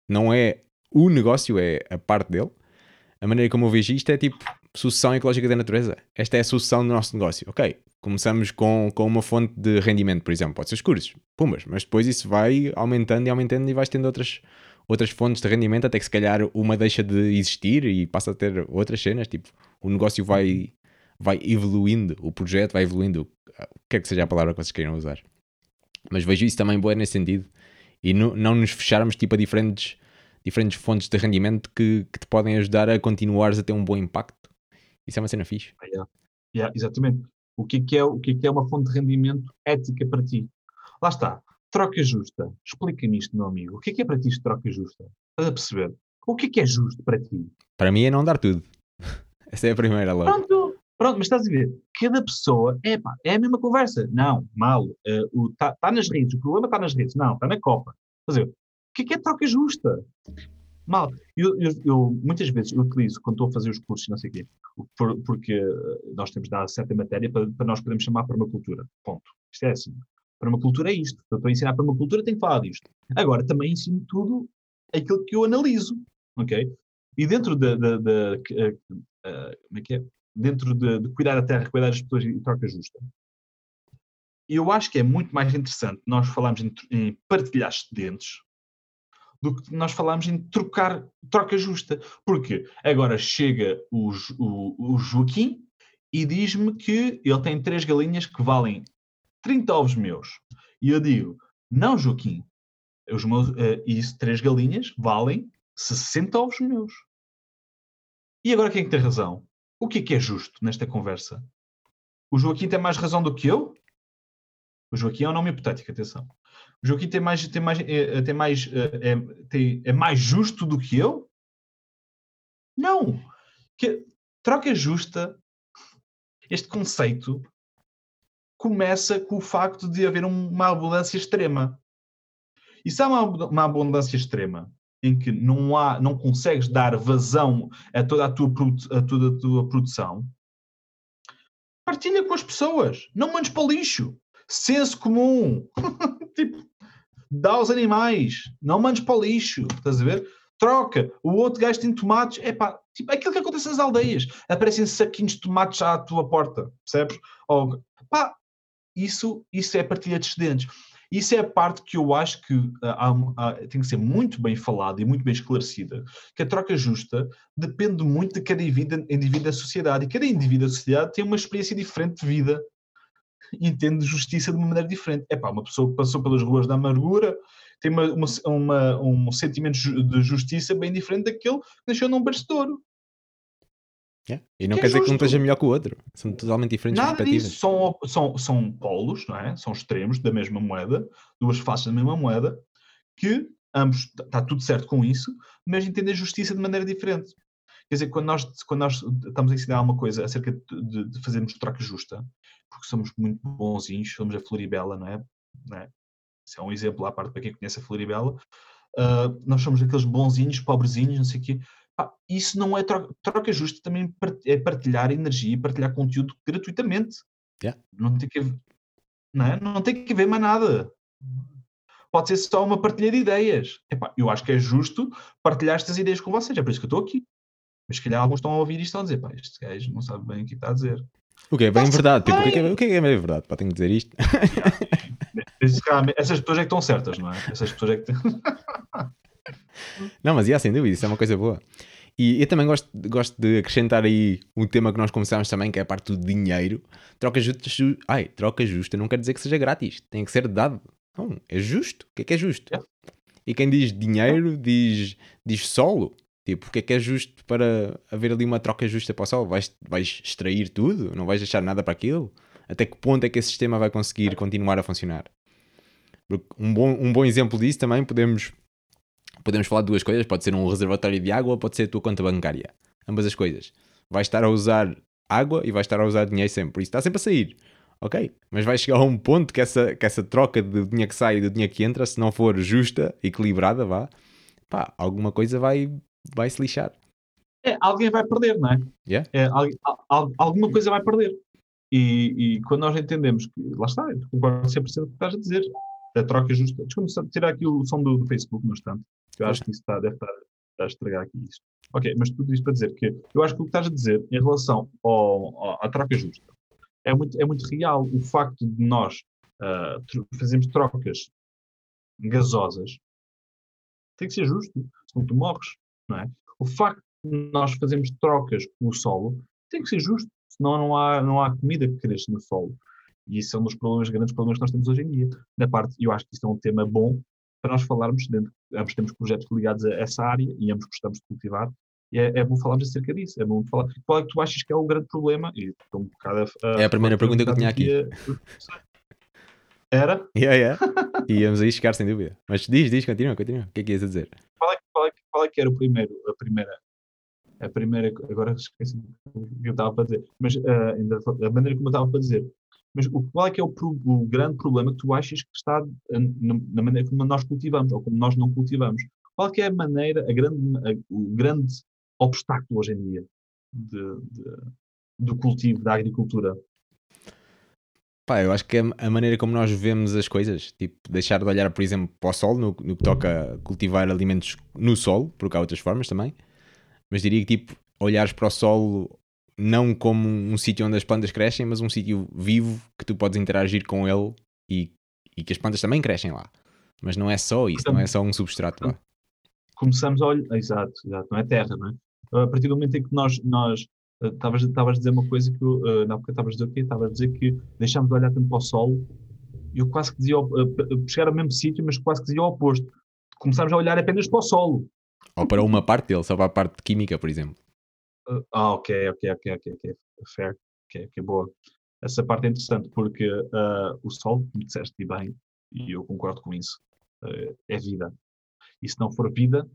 não é o negócio, é a parte dele. A maneira como eu vejo isto é tipo sucessão ecológica da natureza. Esta é a sucessão do nosso negócio. Ok, começamos com, com uma fonte de rendimento, por exemplo, pode ser os cursos, pumas, mas depois isso vai aumentando e aumentando e vais tendo outras, outras fontes de rendimento até que se calhar uma deixa de existir e passa a ter outras cenas, tipo, o negócio vai vai evoluindo, o projeto vai evoluindo, o que é que seja a palavra que vocês queiram usar. Mas vejo isso também boa nesse sentido. E no, não nos fecharmos tipo, a diferentes, diferentes fontes de rendimento que, que te podem ajudar a continuares a ter um bom impacto. Isso é uma cena fixe. Yeah. Yeah, exatamente. O que é, que é, o que é que é uma fonte de rendimento ética para ti? Lá está. Troca justa. Explica-me isto, meu amigo. O que é que é para ti isto troca justa? Estás a perceber? O que é que é justo para ti? Para mim é não dar tudo. Essa é a primeira logo. Pronto, Pronto, mas estás a ver, cada pessoa, é pá, é a mesma conversa. Não, mal, está uh, tá nas redes, o problema está nas redes. Não, está na Copa. Estás a ver, o que é que é troca justa? Mal, eu, eu, eu, muitas vezes eu utilizo, quando estou a fazer os cursos, não sei o quê, por, porque nós temos de dar certa matéria para, para nós podermos chamar permacultura. Ponto. Isto é assim. Permacultura é isto. Eu estou a ensinar permacultura, tenho que falar disto. Agora, também ensino tudo aquilo que eu analiso. Ok? E dentro da. da, da, uh, uh, como é que é? dentro de, de, cuidar da terra, cuidar das pessoas e troca justa. Eu acho que é muito mais interessante nós falarmos em, em partilhar excedentes do que nós falarmos em trocar troca justa. Porque agora chega o, o, o Joaquim e diz-me que ele tem três galinhas que valem 30 ovos meus. E eu digo, não, Joaquim, os meus, uh, isso, três galinhas valem 60 ovos meus. E agora quem é que tem razão? O que é que é justo nesta conversa? O Joaquim tem mais razão do que eu? O Joaquim é um nome hipotético, atenção. O Joaquim tem mais, tem mais, é, tem mais, é, é, tem, é mais justo do que eu? Não. Que, troca justa, este conceito começa com o facto de haver uma abundância extrema. E se há uma, uma abundância extrema, em que não há, não consegues dar vazão a toda a tua, a toda a tua produção, partilha com as pessoas, não mandes para o lixo. Senso comum. tipo, dá aos animais, não mandes para o lixo, estás a ver? Troca, o outro gajo tem tomates, é pá, tipo, aquilo que acontece nas aldeias, aparecem saquinhos de tomates à tua porta, percebes? Ou, pá, isso, isso é partilha de excedentes. Isso é a parte que eu acho que uh, há, há, tem que ser muito bem falada e muito bem esclarecida, que a troca justa depende muito de cada indivíduo, indivíduo da sociedade, e cada indivíduo da sociedade tem uma experiência diferente de vida, entende justiça de uma maneira diferente. É pá, uma pessoa que passou pelas ruas da amargura tem uma, uma, uma, um sentimento de justiça bem diferente daquele que nasceu num berço de ouro. Yeah. E não que quer é dizer que um esteja melhor que o outro. São totalmente diferentes Nada perspectivas. Disso. São, são, são polos, não é? São extremos da mesma moeda, duas faces da mesma moeda, que ambos está tudo certo com isso, mas entendem a justiça de maneira diferente. Quer dizer, quando nós, quando nós estamos a ensinar alguma coisa acerca de, de fazermos troca justa, porque somos muito bonzinhos, somos a Floribela, não é? Não é? Isso é um exemplo à parte para quem conhece a Floribela. Uh, nós somos aqueles bonzinhos, pobrezinhos, não sei o quê isso não é troca, troca justa, também é partilhar energia e partilhar conteúdo gratuitamente. Yeah. Não tem que não, é? não tem que ver mais nada. pode ser só uma partilha de ideias. Epá, eu acho que é justo partilhar estas ideias com vocês, é por isso que eu estou aqui. Mas se calhar alguns estão a ouvir isto e estão a dizer, pá, este gajo não sabe bem o que está a dizer. O que é bem verdade? Tipo, o, que é, é, o que é, é bem verdade? Pá, tenho que dizer isto. Essas pessoas é que estão certas, não é? Essas pessoas é que. não, mas ia, sem dúvida, isso é uma coisa boa. E eu também gosto, gosto de acrescentar aí um tema que nós começámos também, que é a parte do dinheiro. Troca justa, ju... Ai, troca justa não quer dizer que seja grátis, tem que ser dado. Não, é justo. O que é que é justo? E quem diz dinheiro diz, diz solo. Tipo, o que é que é justo para haver ali uma troca justa para o solo? Vais, vais extrair tudo? Não vais deixar nada para aquilo? Até que ponto é que esse sistema vai conseguir continuar a funcionar? Porque um bom, um bom exemplo disso também podemos podemos falar de duas coisas: pode ser um reservatório de água pode ser a tua conta bancária. Ambas as coisas. Vais estar a usar água e vais estar a usar dinheiro sempre. Por isso está sempre a sair. Ok? Mas vai chegar a um ponto que essa, que essa troca de dinheiro que sai e do dinheiro que entra, se não for justa, equilibrada, vá, pá, alguma coisa vai, vai se lixar. É, alguém vai perder, não é? Yeah. é alguma coisa vai perder. E, e, quando nós entendemos que, lá está, eu concordo 100% com o que estás a dizer, a troca justa. Desculpa tirar aqui o som do, do Facebook no instante. Eu acho que isso está, deve estar, a estragar aqui isto. Ok, mas tudo isto para dizer que eu acho que o que estás a dizer em relação ao, ao, à troca justa é muito, é muito real. O facto de nós uh, fazermos trocas gasosas tem que ser justo, senão tu morres, não é? O facto de nós fazermos trocas com o solo tem que ser justo, senão não há, não há comida que cresça no solo. E isso é um dos problemas, grandes problemas que nós temos hoje em dia. Na parte, eu acho que isto é um tema bom para nós falarmos dentro. Ambos temos projetos ligados a essa área e ambos gostamos de cultivar. E é, é bom falarmos acerca disso. É bom falar. Qual é que tu achas que é o grande problema? E estou um bocado a, a, é a primeira pergunta que eu tinha aqui. Era? Yeah, yeah. Íamos aí chegar sem dúvida. Mas diz, diz, continua, continua. O que é que ias a dizer? Qual é, qual, é, qual é que era o primeiro, a primeira, a primeira, agora esqueci o que eu estava para dizer, mas uh, ainda, a maneira como eu estava para dizer, mas qual é que é o, o, grande problema que tu achas que está na, na, maneira como nós cultivamos ou como nós não cultivamos? Qual é, é a maneira, a grande, a, o grande obstáculo hoje em dia de, de, do cultivo, da agricultura? Pá, eu acho que é a maneira como nós vemos as coisas, tipo, deixar de olhar, por exemplo, para o solo, no, no que toca cultivar alimentos no solo, porque há outras formas também, mas diria que, tipo, olhares para o solo não como um sítio onde as plantas crescem, mas um sítio vivo que tu podes interagir com ele e, e que as plantas também crescem lá. Mas não é só isso, não é só um substrato. Começamos a olhar, exato, exato, não é terra, não é? A partir do momento em que nós, nós estavas uh, a dizer uma coisa que eu, uh, na época estavas a dizer o quê? Estavas a dizer que deixámos de olhar tanto para o sol e eu quase que dizia, uh, chegar ao mesmo sítio, mas quase que dizia o oposto. Começámos a olhar apenas para o solo. Ou para uma parte dele, só para a parte química, por exemplo. Ah, ok, ok, ok, ok, ok. Fair, ok, ok, boa. Essa parte é interessante porque uh, o sol, como disseste bem, e eu concordo com isso, uh, é vida. E se não for vida,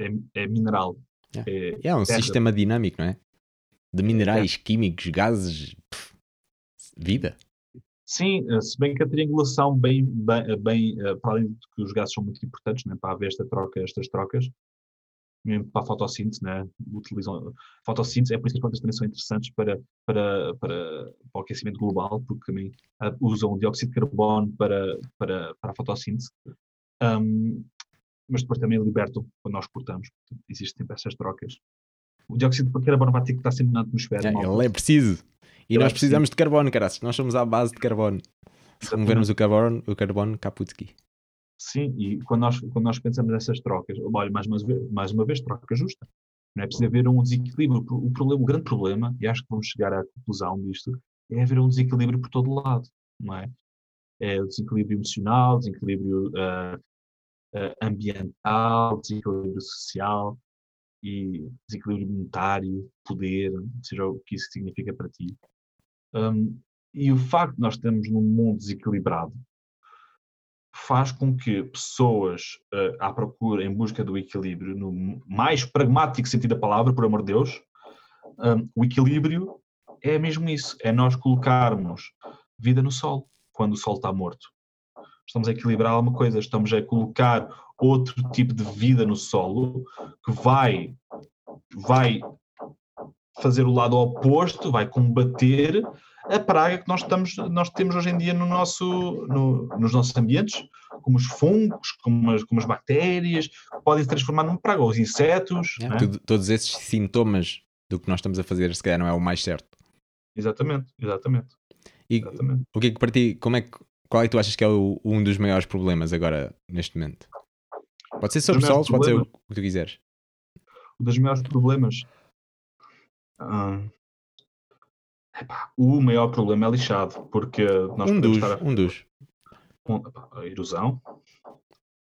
é, é mineral. É, é, é um terra. sistema dinâmico, não é? De minerais, é. químicos, gases, pff, vida. Sim, se bem que a triangulação, bem, bem, bem para além de que os gases são muito importantes né, para haver esta troca, estas trocas, mesmo para a fotossíntese, né? utilizam fotossíntese, é por isso que as plantas também são interessantes para, para, para, para o aquecimento global, porque também usam dióxido de carbono para, para, para a fotossíntese, um, mas depois também libertam quando nós cortamos. Portanto, existem sempre essas trocas. O dióxido de carbono vai ter que estar sempre na atmosfera. É, ele é preciso. E ele nós é precisamos de carbono, caras. Nós somos à base de carbono. Se removermos o carbono, o carbono, Kaputski. Sim, e quando nós, quando nós pensamos nessas trocas, olha, mais uma, vez, mais uma vez, troca justa. Não é preciso haver um desequilíbrio. O, problema, o grande problema, e acho que vamos chegar à conclusão disto, é haver um desequilíbrio por todo lado, não é? É o desequilíbrio emocional, desequilíbrio uh, uh, ambiental, desequilíbrio social e desequilíbrio monetário, poder, seja o que isso significa para ti. Um, e o facto de nós estarmos num mundo desequilibrado faz com que pessoas uh, à procura, em busca do equilíbrio, no mais pragmático sentido da palavra, por amor de Deus, um, o equilíbrio é mesmo isso, é nós colocarmos vida no sol, quando o sol está morto. Estamos a equilibrar alguma coisa, estamos a colocar outro tipo de vida no solo que vai, vai fazer o lado oposto, vai combater a praga que nós, estamos, nós temos hoje em dia no nosso, no, nos nossos ambientes, como os fungos, como as, como as bactérias, podem se transformar numa praga, ou os insetos. É, né? tudo- todos esses sintomas do que nós estamos a fazer, se calhar não é o mais certo. Exatamente, exatamente, E exatamente. o que é que para ti, como é que, qual é que tu achas que é o- um dos maiores problemas agora, neste momento? Pode ser sobre solos, pode ser o que tu quiseres. Um dos maiores problemas. ah, epá, o maior problema é lixado, porque nós Um dos, a um dos. a erosão.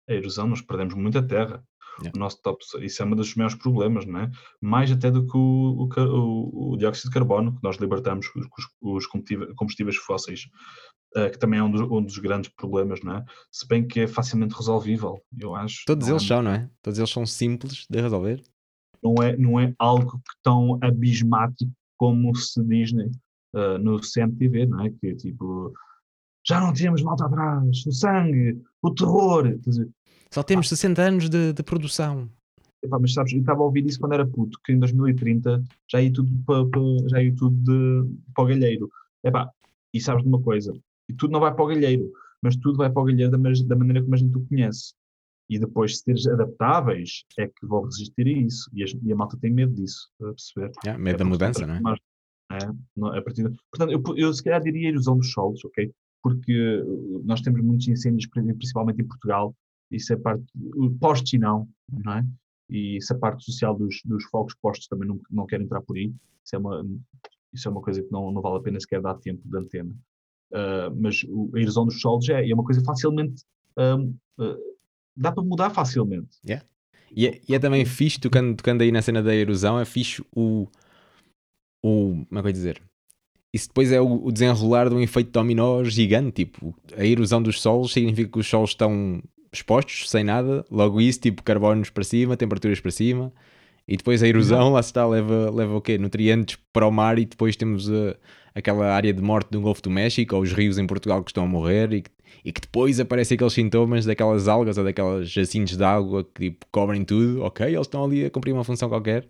A erosão, nós perdemos muita terra. Yeah. O nosso top, isso é um dos maiores problemas, não é? Mais até do que o, o o- dióxido de carbono que nós libertamos com os, os combustíveis, fósseis, eh, que também é um dos, um dos grandes problemas, não é? Se bem que é facilmente resolvível, eu acho. Todos é? eles são, não é? Todos eles são simples de resolver. não é, não é algo tão abismático como se diz né, ah, no CMTV, não é? Que tipo, já não tínhamos malta atrás, o sangue, o terror. Só temos 60 anos de, de produção. epá, mas sabes, eu estava a ouvir isso quando era puto, que em 2030 já ia tudo para, para- já ia tudo de, para o galheiro. Epá, e sabes de uma coisa, e tudo não vai para o galheiro, mas tudo vai para o galheiro da, da maneira como a gente o conhece. E depois, se teres adaptáveis, é que vão resistir a isso. E, as- e a malta tem medo disso, a perceber? Yeah, medo É da mudança, não é? transformados. É, não- a partir de- Portanto, eu, eu se calhar diria erosão dos solos, ok? Porque uh, nós temos muitos incêndios, pri- principalmente em Portugal, isso é parte. Postos e não, não é? E essa parte social dos, dos fogos postos também não, não quero entrar por aí. Isso é uma, isso é uma coisa que não, não vale a pena sequer dar tempo de antena. Uh, mas a erosão dos solos é, é uma coisa facilmente. um, uh, dá para mudar facilmente. E é, e é também fixe, tocando, tocando aí na cena da erosão, é fixe o. o como é que eu ia dizer? Isso depois é o desenrolar de um efeito dominó gigante. Tipo, a erosão dos solos significa que os solos estão expostos, sem nada. Logo, isso, tipo, carbonos para cima, temperaturas para cima. E depois a erosão, lá está, leva, leva o quê? Nutrientes para o mar e depois temos uh, aquela área de morte do Golfo do México ou os rios em Portugal que estão a morrer e que, e que depois aparecem aqueles sintomas daquelas algas ou daquelas jacintos de água que tipo, cobrem tudo. Ok, eles estão ali a cumprir uma função qualquer.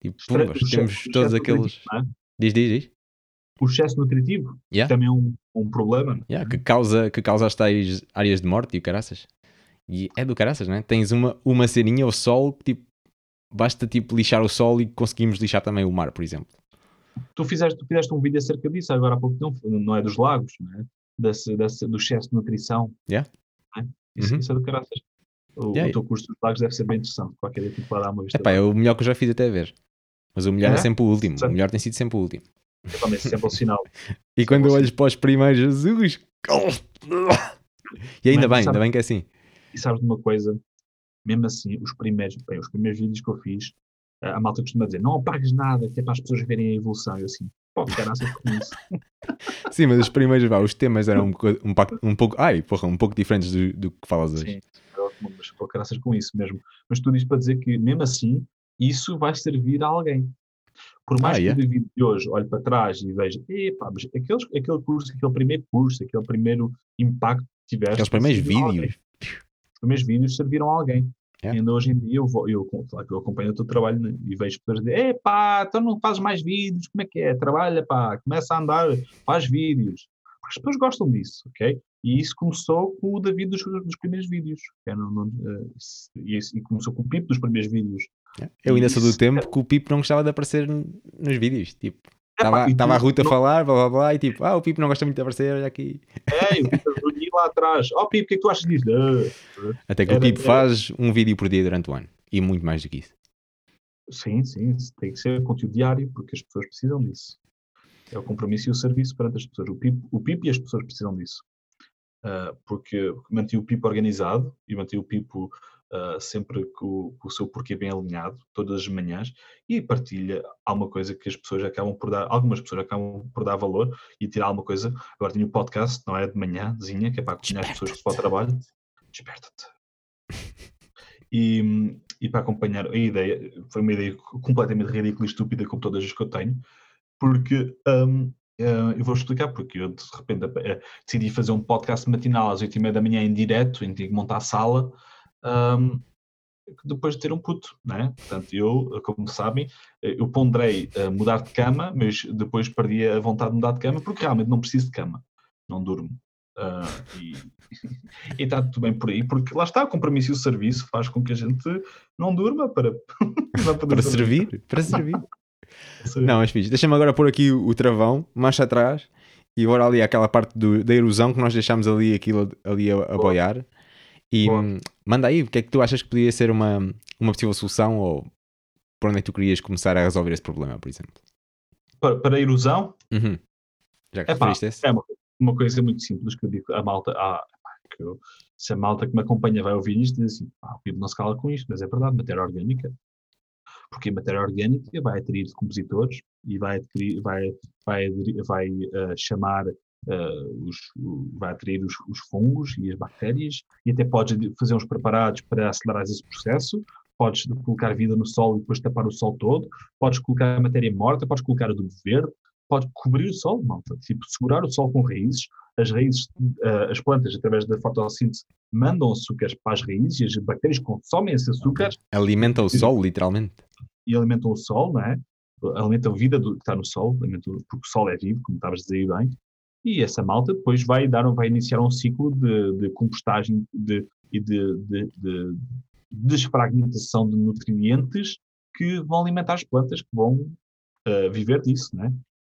Tipo, pumbas, temos todos aqueles. é? Diz, diz, diz. O excesso nutritivo Yeah. também é um, um problema. é? Yeah, que, causa, que causa as tais áreas de morte e o caraças. E é do caraças, não é? Tens uma, uma ceninha, o sol, que tipo, basta tipo lixar o sol e conseguimos lixar também o mar, por exemplo. Tu fizeste, tu fizeste um vídeo acerca disso agora há pouco tempo, não é dos lagos, não é? Desse, do excesso de nutrição. Yeah. não é? Isso, Uhum. isso é do caraças. O, Yeah. o teu curso dos lagos deve ser bem interessante. Qualquer dia tu pode dar uma vista. Epá, é o melhor que eu já fiz até ver. Mas o melhor é, É? sempre o último. O melhor tem sido sempre o último. Também sempre ao sinal. E quando eu olho para os primeiros, Jesus! E ainda Mas bem, sabe- ainda bem que é assim. E sabes de uma coisa? Mesmo assim, os primeiros, bem, os primeiros vídeos que eu fiz, a a malta costuma dizer, não apagues nada, que é para as pessoas verem a evolução. Eu assim, pô, caraças com isso. Sim, mas os primeiros, vá, os temas eram um, um, um pouco, ai, porra, um pouco diferentes do, do que falas hoje. Sim, mas pô, caraças com isso mesmo. Mas tudo isto para dizer que, mesmo assim, isso vai servir a alguém. Por mais Ah, que yeah. o vídeo de hoje olhe para trás e veja, epá, mas aqueles, aquele curso, aquele primeiro curso, aquele primeiro impacto que tiveste. Aqueles primeiros vídeos. Os primeiros vídeos serviram a alguém. Yeah. E ainda hoje em dia eu, vou, eu, claro eu acompanho o teu trabalho né, e vejo pessoas dizer, epá, então não fazes mais vídeos, como é que é? Trabalha, pá, começa a andar, faz vídeos. Porque as pessoas gostam disso, ok? E isso começou com o David dos, dos primeiros vídeos. é no- no- eh, e, e começou com o Pipo dos primeiros vídeos. Eu ainda sou do tempo que o Pipo não gostava de aparecer nos vídeos. Tipo, estava a Ruta a não- falar, blá blá blá, e tipo, ah, o Pipo não gosta muito de aparecer, olha aqui. É, o Pipo lá atrás. Oh, Pipo, o que é que tu achas disso? Ah. Até que o Era- Pipo era- faz um vídeo por dia durante o ano. E muito mais do que isso. Sim, sim, tem que ser conteúdo diário, porque as pessoas precisam disso. É o compromisso e o serviço perante as pessoas. O PIB, o PIB e as pessoas precisam disso. Ah, porque mantém o PIB organizado e mantém o PIB ah, sempre com, com o seu porquê bem alinhado, todas as manhãs, e partilha alguma coisa que as pessoas acabam por dar, algumas pessoas acabam por dar valor e tirar alguma coisa. Agora tenho o podcast, não é? De manhãzinha, que é para acompanhar as pessoas para o trabalho. Desperta-te. E, e para acompanhar a ideia, foi uma ideia completamente ridícula e estúpida, como todas as que eu tenho, porque hum, eh, eu vou explicar porque eu de repente eh, decidi fazer um podcast matinal às 8h30 da manhã em direto, em que montar a sala, hum, depois de ter um puto, né? Portanto, eu, como sabem, eh, eu ponderei eh, mudar de cama, mas depois perdi a vontade de mudar de cama, porque realmente não preciso de cama, não durmo. Uh, e está tudo bem por aí, porque lá está, o compromisso e o serviço faz com que a gente não durma para, para servir, para servir. não, mas fixe, deixa-me agora pôr aqui o, o travão, marcha atrás e agora ali aquela parte do, da erosão que nós deixámos ali aquilo ali a, a boiar e Boa. manda aí, o que é que tu achas que podia ser uma, uma possível solução ou por onde é que tu querias começar a resolver esse problema, por exemplo? Para, para a erosão? Uhum. Já que Epá, é uma, uma, coisa muito simples que eu digo a malta, ah, que eu, se a malta que me acompanha vai ouvir isto, diz assim, ah, o não se cala com isto, mas é verdade, matéria orgânica. Porque a matéria orgânica vai atrair compositores e vai, atrair, vai, vai, vai uh, chamar Uh, os, vai atrair os, os, fungos e as bactérias e até podes fazer uns preparados para acelerar esse processo. Podes colocar vida no sol e depois tapar o sol todo. Podes colocar a matéria morta, podes colocar adubo verde, pode cobrir o sol, malta. Tipo, segurar o sol com raízes. As raízes, uh, as plantas, através da fotossíntese, mandam açúcares para as raízes e as bactérias consomem esse açúcar. Alimentam o sol, literalmente. E alimentam o sol, não é? Alimentam a vida do, que está no sol, alimentam, porque o sol é vivo, como estavas a dizer bem. E essa malta depois vai, dar, vai iniciar um ciclo de, de compostagem de, e de, de, de desfragmentação de nutrientes que vão alimentar as plantas que vão uh, viver disso, né?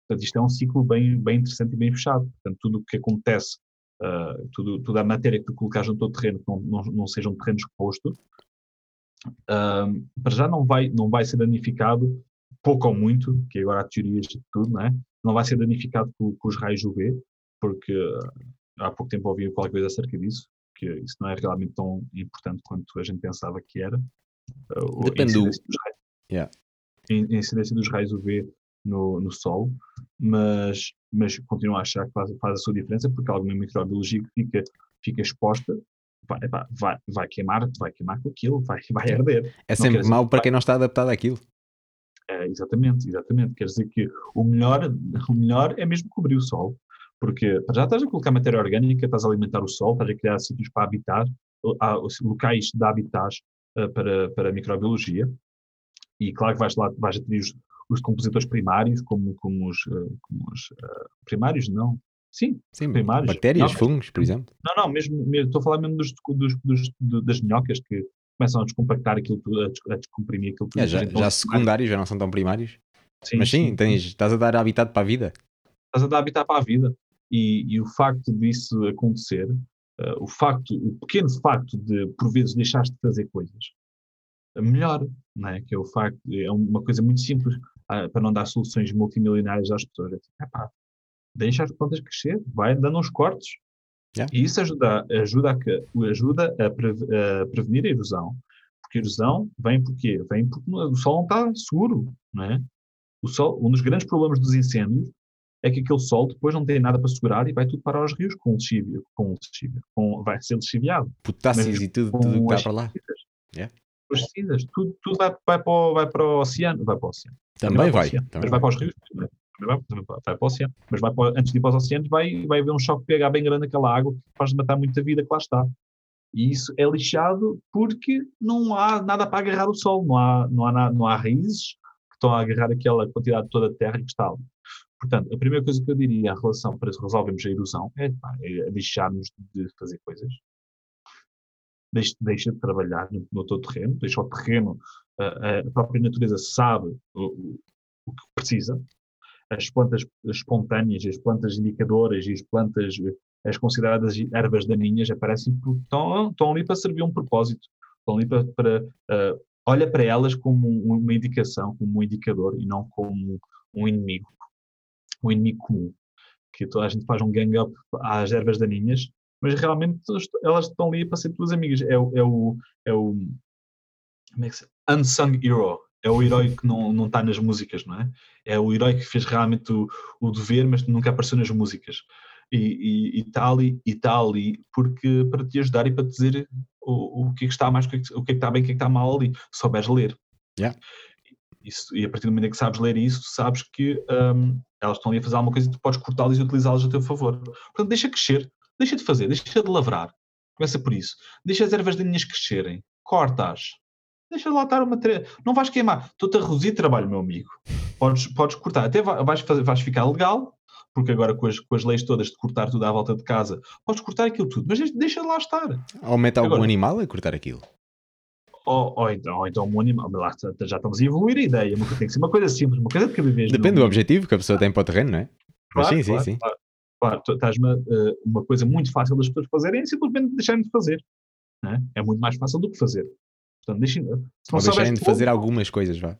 Portanto, isto é um ciclo bem, bem interessante e bem fechado. Portanto, tudo o que acontece, uh, tudo, toda a matéria que tu colocares no teu terreno que não, não, não seja um terreno exposto, uh, para já não vai, não vai ser danificado pouco ou muito, que agora há teorias de tudo, não é? Não vai ser danificado com, com os raios UV, porque uh, há pouco tempo ouvi qualquer coisa acerca disso, que isso não é realmente tão importante quanto a gente pensava que era. Uh, Depende do... Raios, yeah. a incidência dos raios UV no, no Sol, mas, mas continuo a achar que faz, faz a sua diferença, porque alguma microbiologia que fica, fica exposta vai, vai, vai, queimar, vai queimar com aquilo, vai, vai arder. É sempre mau para quem não está adaptado àquilo. É, exatamente, exatamente. Quer dizer que o melhor, o melhor é mesmo cobrir o sol, porque já estás a colocar matéria orgânica, estás a alimentar o sol, estás a criar sítios para habitar, locais de habitats uh, para, para a microbiologia, e claro que vais lá, vais atrair os, os compositores primários, como, como os, uh, como os uh, primários, não. Sim, Sim primários. Bactérias, não, fungos, por exemplo. Não, não, mesmo, mesmo estou a falar mesmo dos, dos, dos, das minhocas que começam a descompactar aquilo a, descomprimir aquilo tudo. É, já, já secundários, já não são tão primários. Sim, Mas sim, sim, tens, estás a dar habitat para a vida. Estás a dar habitat para a vida. E, e o facto disso acontecer, uh, o facto, o pequeno facto de por vezes deixares de fazer coisas, melhor, não é? Que é o facto, é uma coisa muito simples uh, para não dar soluções multimilionárias às pessoas. É pá, deixa as plantas crescer, vai dando uns cortes, Yeah. E isso ajuda, ajuda, a, ajuda a, pre, a, prevenir a erosão. Porque a erosão vem por quê? Vem porque o sol não está seguro, não é? O sol, um dos grandes problemas dos incêndios é que aquele sol depois não tem nada para segurar e vai tudo para os rios com lexívia, com com, vai ser lixiviado. Potássios e tudo, tudo que está para lá. Yeah. Pesticidas, tudo, tudo vai, vai, para o, vai para o oceano, vai para o oceano. Também, Também vai. Também mas vai para os rios, vai, para o oceano, mas vai para, antes de ir para os oceanos vai, vai haver um choque pH bem grande naquela água que faz matar muita vida que lá está. E isso é lixado porque não há nada para agarrar o sol, não há, não há, não há raízes que estão a agarrar aquela quantidade toda de terra que está ali. Portanto, a primeira coisa que eu diria em relação para resolvermos a erosão é, pá, é deixarmos de fazer coisas. Deixa, deixa de trabalhar no, no teu terreno, deixa o terreno, a, a própria natureza sabe o, o que precisa, as plantas espontâneas, as plantas indicadoras e as plantas, as consideradas ervas daninhas, aparecem porque estão, estão ali para servir um propósito. Estão ali para. para uh, olha para elas como uma indicação, como um indicador e não como um inimigo. Um inimigo comum. Que toda a gente faz um gang-up às ervas daninhas, mas realmente elas estão ali para ser tuas amigas. É. É o, é o como é que se Unsung hero é o herói que não, não está nas músicas, não é? É o herói que fez realmente o, o dever, mas nunca apareceu nas músicas. E está ali, e tá ali porque, para te ajudar e para te dizer o, o que é que está mais, o que é que está bem, o que é que está mal ali. Souberes ler. Yeah. Isso, e a partir do momento em que sabes ler isso, sabes que um, elas estão ali a fazer alguma coisa e tu podes cortá-las e utilizá-las a teu favor. Portanto, deixa crescer, deixa de fazer, deixa de lavrar. Começa por isso. Deixa as ervas daninhas crescerem, corta-as, Deixa lá estar uma. Não vais queimar. Estou-te a reduzir trabalho, meu amigo. Podes, podes cortar. Até vais, fazer, vais ficar legal, porque agora com as, com as leis todas de cortar tudo à volta de casa, podes cortar aquilo tudo, mas deixa lá estar. Ou mete algum agora, animal a cortar aquilo. Ou, ou, então, ou então um animal, lá já estamos a evoluir a ideia, mas tem que ser uma coisa simples, uma coisa de cada vez. Depende do objetivo que a pessoa tem para o terreno, não é? Claro, mas sim, claro, sim, sim. Claro, claro estás uma, eh, uma coisa muito fácil das pessoas fazerem é simplesmente deixarem de fazer. É? é? muito mais fácil do que fazer. Portanto, deixem, Ou deixarem de fazer algumas coisas, vá.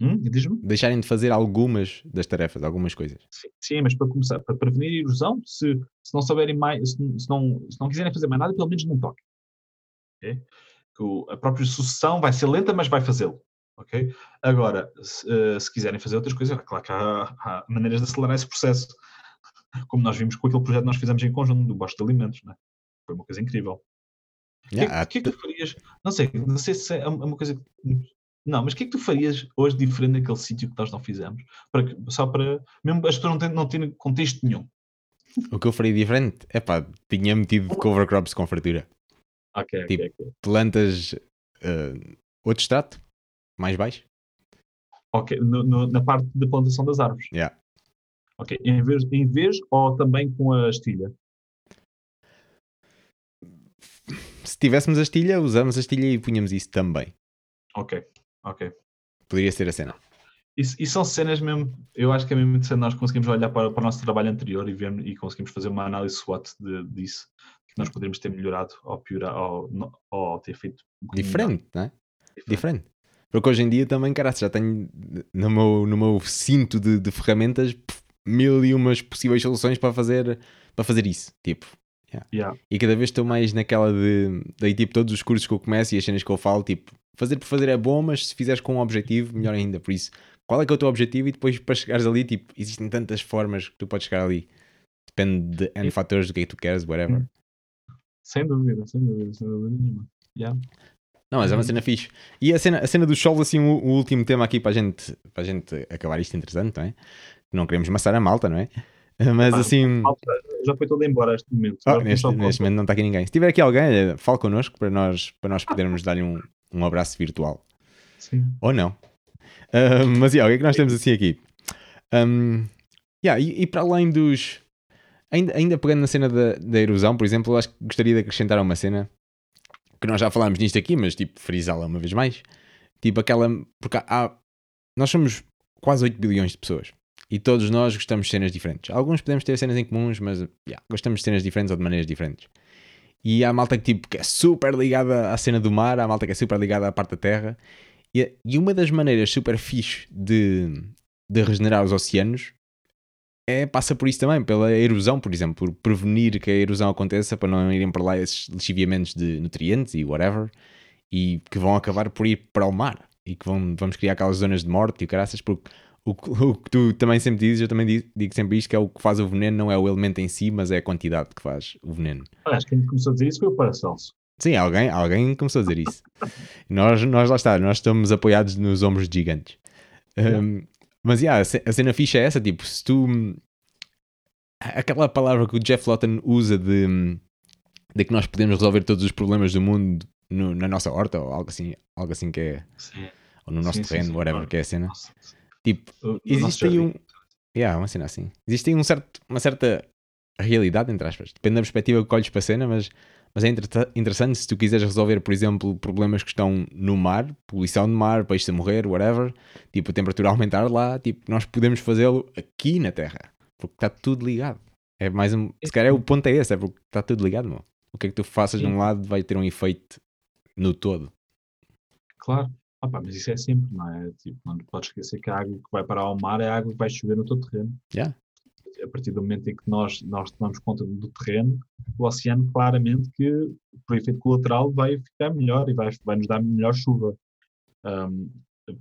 Hum? Deixarem de fazer algumas das tarefas, algumas coisas. Sim, sim mas para começar, para prevenir a erosão, se, se não souberem mais, se, se, não, se não quiserem fazer mais nada, pelo menos não toquem. Okay? Que a própria sucessão vai ser lenta, mas vai fazê-lo. Ok? Agora, se, uh, se, quiserem fazer outras coisas, claro que há, há, maneiras de acelerar esse processo. Como nós vimos com aquele projeto que nós fizemos em conjunto do Bosch de Alimentos, né? foi uma coisa incrível. O yeah, que, que, é que tu farias? Não sei, não sei se é uma coisa não, mas o que é que tu farias hoje diferente naquele sítio que nós não fizemos? Para que, só para. Mesmo as pessoas não terem, não terem contexto nenhum. O que eu faria diferente? É pá, tinha metido cover crops com fartura. Ok, tipo, okay, okay. plantas. Uh, outro extrato, mais baixo. Ok, no, no, na parte de plantação das árvores. Yeah. Ok, em vez, em vez ou também com a estilha? Se tivéssemos a estilha, usamos a estilha e punhamos isso também. Ok, Ok. Poderia ser a cena. E, e, são cenas mesmo, eu acho que é mesmo interessante nós conseguimos olhar para, para o nosso trabalho anterior e, ver, e conseguimos fazer uma análise SWOT de, disso, que nós poderíamos ter melhorado ou piorar ou, ou ter feito um diferente, não é? Diferente. Diferente. Porque hoje em dia também, cara, já tenho no meu, no meu cinto de, de ferramentas mil e umas possíveis soluções para fazer, para fazer isso. Tipo, Yeah. Yeah. E cada vez estou mais naquela de. Daí, tipo, todos os cursos que eu começo e as cenas que eu falo, tipo, fazer por fazer é bom, mas se fizeres com um objetivo, melhor ainda. Por isso, qual é que é o teu objetivo? E depois, para chegares ali, tipo, existem tantas formas que tu podes chegar ali. Depende de N fatores do que é que tu queres, whatever. Hum. Sem dúvida, sem dúvida, sem dúvida nenhuma. Yeah. Não, mas é uma uhum. cena fixe. E a cena, a cena dos solos, assim, o, o, último tema aqui para a gente, para a gente acabar isto interessante, não é? Não queremos maçar a malta, não é? Mas ah, assim. Já foi todo embora este momento. Oh, neste, neste momento não está aqui ninguém. Se tiver aqui alguém, fale connosco para nós, para nós podermos dar-lhe um, um abraço virtual. Sim. Ou não. Uh, mas yeah, o que é que nós temos assim aqui? Um, yeah, e, e, para além dos. Ainda, ainda pegando na cena da, da erosão, por exemplo, acho que gostaria de acrescentar uma cena que nós já falámos nisto aqui, mas tipo, frisá-la uma vez mais. Tipo aquela. Porque há, nós somos quase 8 bilhões de pessoas. E todos nós gostamos de cenas diferentes. Alguns podemos ter cenas em comuns, mas yeah, gostamos de cenas diferentes ou de maneiras diferentes. E há malta que, tipo, que é super ligada à cena do mar, há malta que é super ligada à parte da terra. E, e uma das maneiras super fixe de, de regenerar os oceanos é, passa por isso também, pela erosão, por exemplo, por prevenir que a erosão aconteça para não irem para lá esses lixiviamentos de nutrientes e whatever, e que vão acabar por ir para o mar e que vão, vamos criar aquelas zonas de morte e o caraças, porque o, o, que tu também sempre dizes, eu também digo, digo, sempre isto, que é o que faz o veneno, não é o elemento em si, mas é a quantidade que faz o veneno. Acho que quem começou a dizer isso foi o Paracelso. Sim, alguém, alguém começou a dizer isso. nós, nós lá está, nós estamos apoiados nos ombros de gigantes. Um, mas yeah, a cena ficha é essa, tipo, se tu... Aquela palavra que o Jeff Lawton usa de, de que nós podemos resolver todos os problemas do mundo no, na nossa horta, ou algo assim, algo assim que é... Sim. Ou no nosso sim, terreno, sim, whatever, que é a cena. Nossa. Tipo, existe aí um. Yeah, uma cena assim. Existe aí um certo, uma certa realidade, entre aspas. Depende da perspectiva que colhes para a cena, mas, mas é interessante se tu quiseres resolver, por exemplo, problemas que estão no mar, poluição de mar, peixes a morrer, whatever, tipo, a temperatura aumentar lá, tipo, nós podemos fazê-lo aqui na Terra, porque está tudo ligado. É mais um. Se calhar é o ponto é esse, é porque está tudo ligado, meu. O que é que tu faças de um lado vai ter um efeito no todo. Claro. Opa, mas isso é sempre, não é? Tipo, não podes esquecer que a água que vai parar ao mar é a água que vai chover no teu terreno. Yeah. A partir do momento em que nós, nós tomamos conta do terreno, o oceano claramente que, por efeito colateral, vai ficar melhor e vai, vai nos dar melhor chuva. Um,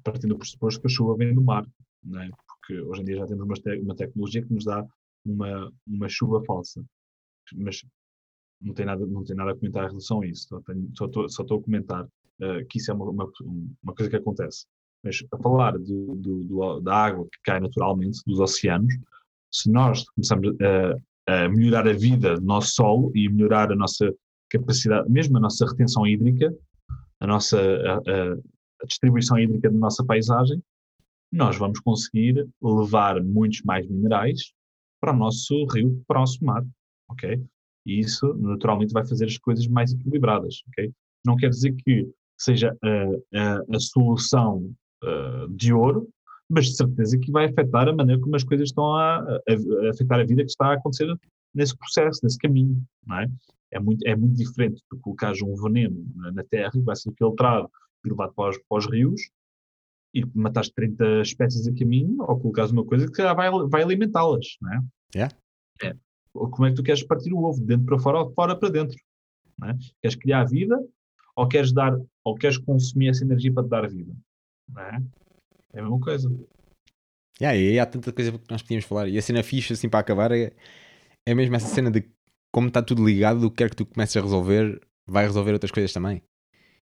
partindo do pressuposto que a chuva vem do mar, não é? Porque hoje em dia já temos uma, te uma tecnologia que nos dá uma, uma chuva falsa. Mas não tem, nada, não tem nada a comentar em relação a isso. Só estou a comentar uh, que isso é uma, uma, uma, coisa que acontece. Mas a falar do, do, da água que cai naturalmente dos oceanos, se nós começamos a, a melhorar a vida do nosso solo e melhorar a nossa capacidade, mesmo a nossa retenção hídrica, a nossa a, a distribuição hídrica da nossa paisagem, nós vamos conseguir levar muitos mais minerais para o nosso rio, para o nosso mar, ok? E isso, naturalmente, vai fazer as coisas mais equilibradas, ok? Não quer dizer que seja a, a, a solução uh, de ouro, mas de certeza que vai afetar a maneira como as coisas estão a, a, a, afetar a vida que está a acontecer nesse processo, nesse caminho, não é? É muito, é muito diferente de colocares um veneno na, terra que vai ser filtrado e levado para os, para os rios e matares 30 espécies a caminho ou colocares uma coisa que vai, vai alimentá-las, não é? Yeah. É. Como é que tu queres partir o ovo? De dentro para fora ou de fora para dentro? É? Queres criar vida ou queres dar ou queres consumir essa energia para te dar vida? Não é? É a mesma coisa. Yeah, e há tanta coisa que nós podíamos falar. E a cena fixa, assim, para acabar, é, é mesmo essa cena de como está tudo ligado, o que quer que tu comeces a resolver, vai resolver outras coisas também.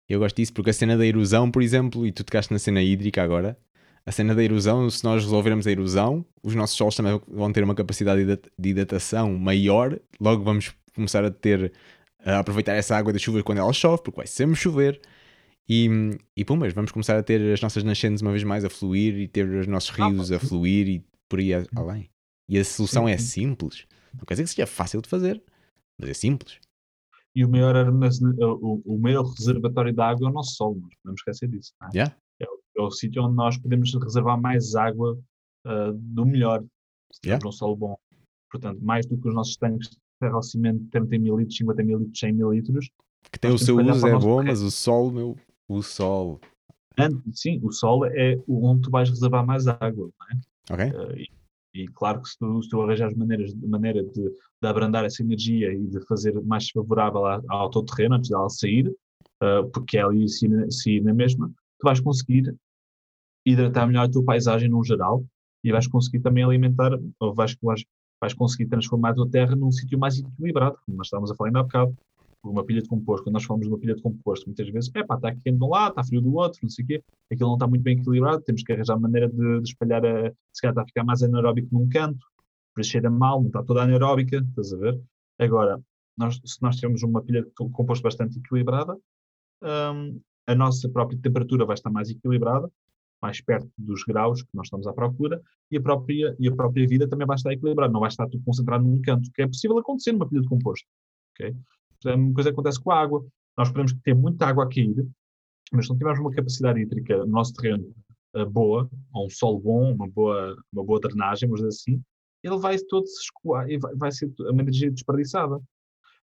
Eu gosto disso porque a cena da erosão, por exemplo, e tu tocaste na cena hídrica agora, a cena da erosão, se nós resolvermos a erosão, os nossos solos também vão ter uma capacidade de hidratação maior, logo vamos começar a ter aproveitar essa água da chuva quando ela chove, porque vai sempre chover. E, e pumas, vamos começar a ter as nossas nascentes uma vez mais a fluir e ter os nossos ah, rios a fluir e por aí além. E a solução é simples. Não quer dizer que seja fácil de fazer, mas é simples. E o maior, o, o maior reservatório de água é o nosso solo, não podemos esquecer disso. É? Yeah. É, é, o sítio onde nós podemos reservar mais água uh, do melhor, se yeah. um solo bom. Portanto, mais do que os nossos tanques de ferro ao cimento de 30 mil litros, 50 mil litros, 100 mil litros. Que tem o seu uso, é bom, mas o solo, meu, o sol. Sim, o sol é onde tu vais reservar mais água, não é? Ok. Uh, e, e, claro que se tu, se tu arranjares maneiras, maneira de, de abrandar essa energia e de fazer mais favorável ao teu terreno antes dela sair, uh, porque é ali se, se na mesma, tu vais conseguir hidratar melhor a tua paisagem no geral e vais conseguir também alimentar, ou vais, vais, vais conseguir transformar a tua terra num sítio mais equilibrado, como nós estávamos a falar ainda há bocado uma pilha de composto, quando nós falamos de uma pilha de composto, muitas vezes, é pá, está quente de um lado, está frio do outro, não sei o quê, aquilo não está muito bem equilibrado, temos que arranjar maneira de, de espalhar, a, se calhar está a ficar mais anaeróbico num canto, isso cheira mal, não está toda anaeróbica, estás a ver? Agora, nós, se nós tivermos uma pilha de composto bastante equilibrada, um, a nossa própria temperatura vai estar mais equilibrada, mais perto dos graus que nós estamos à procura, e a própria, e a própria vida também vai estar equilibrada, não vai estar tudo concentrado num canto, que é possível acontecer numa pilha de composto. Okay? A mesma coisa acontece com a água. Nós podemos ter muita água a cair, mas se não tivermos uma capacidade hídrica no nosso terreno uh, boa, ou um solo bom, uma boa, uma boa drenagem, vamos dizer assim, ele vai todo se escoar e vai, vai ser uma energia desperdiçada.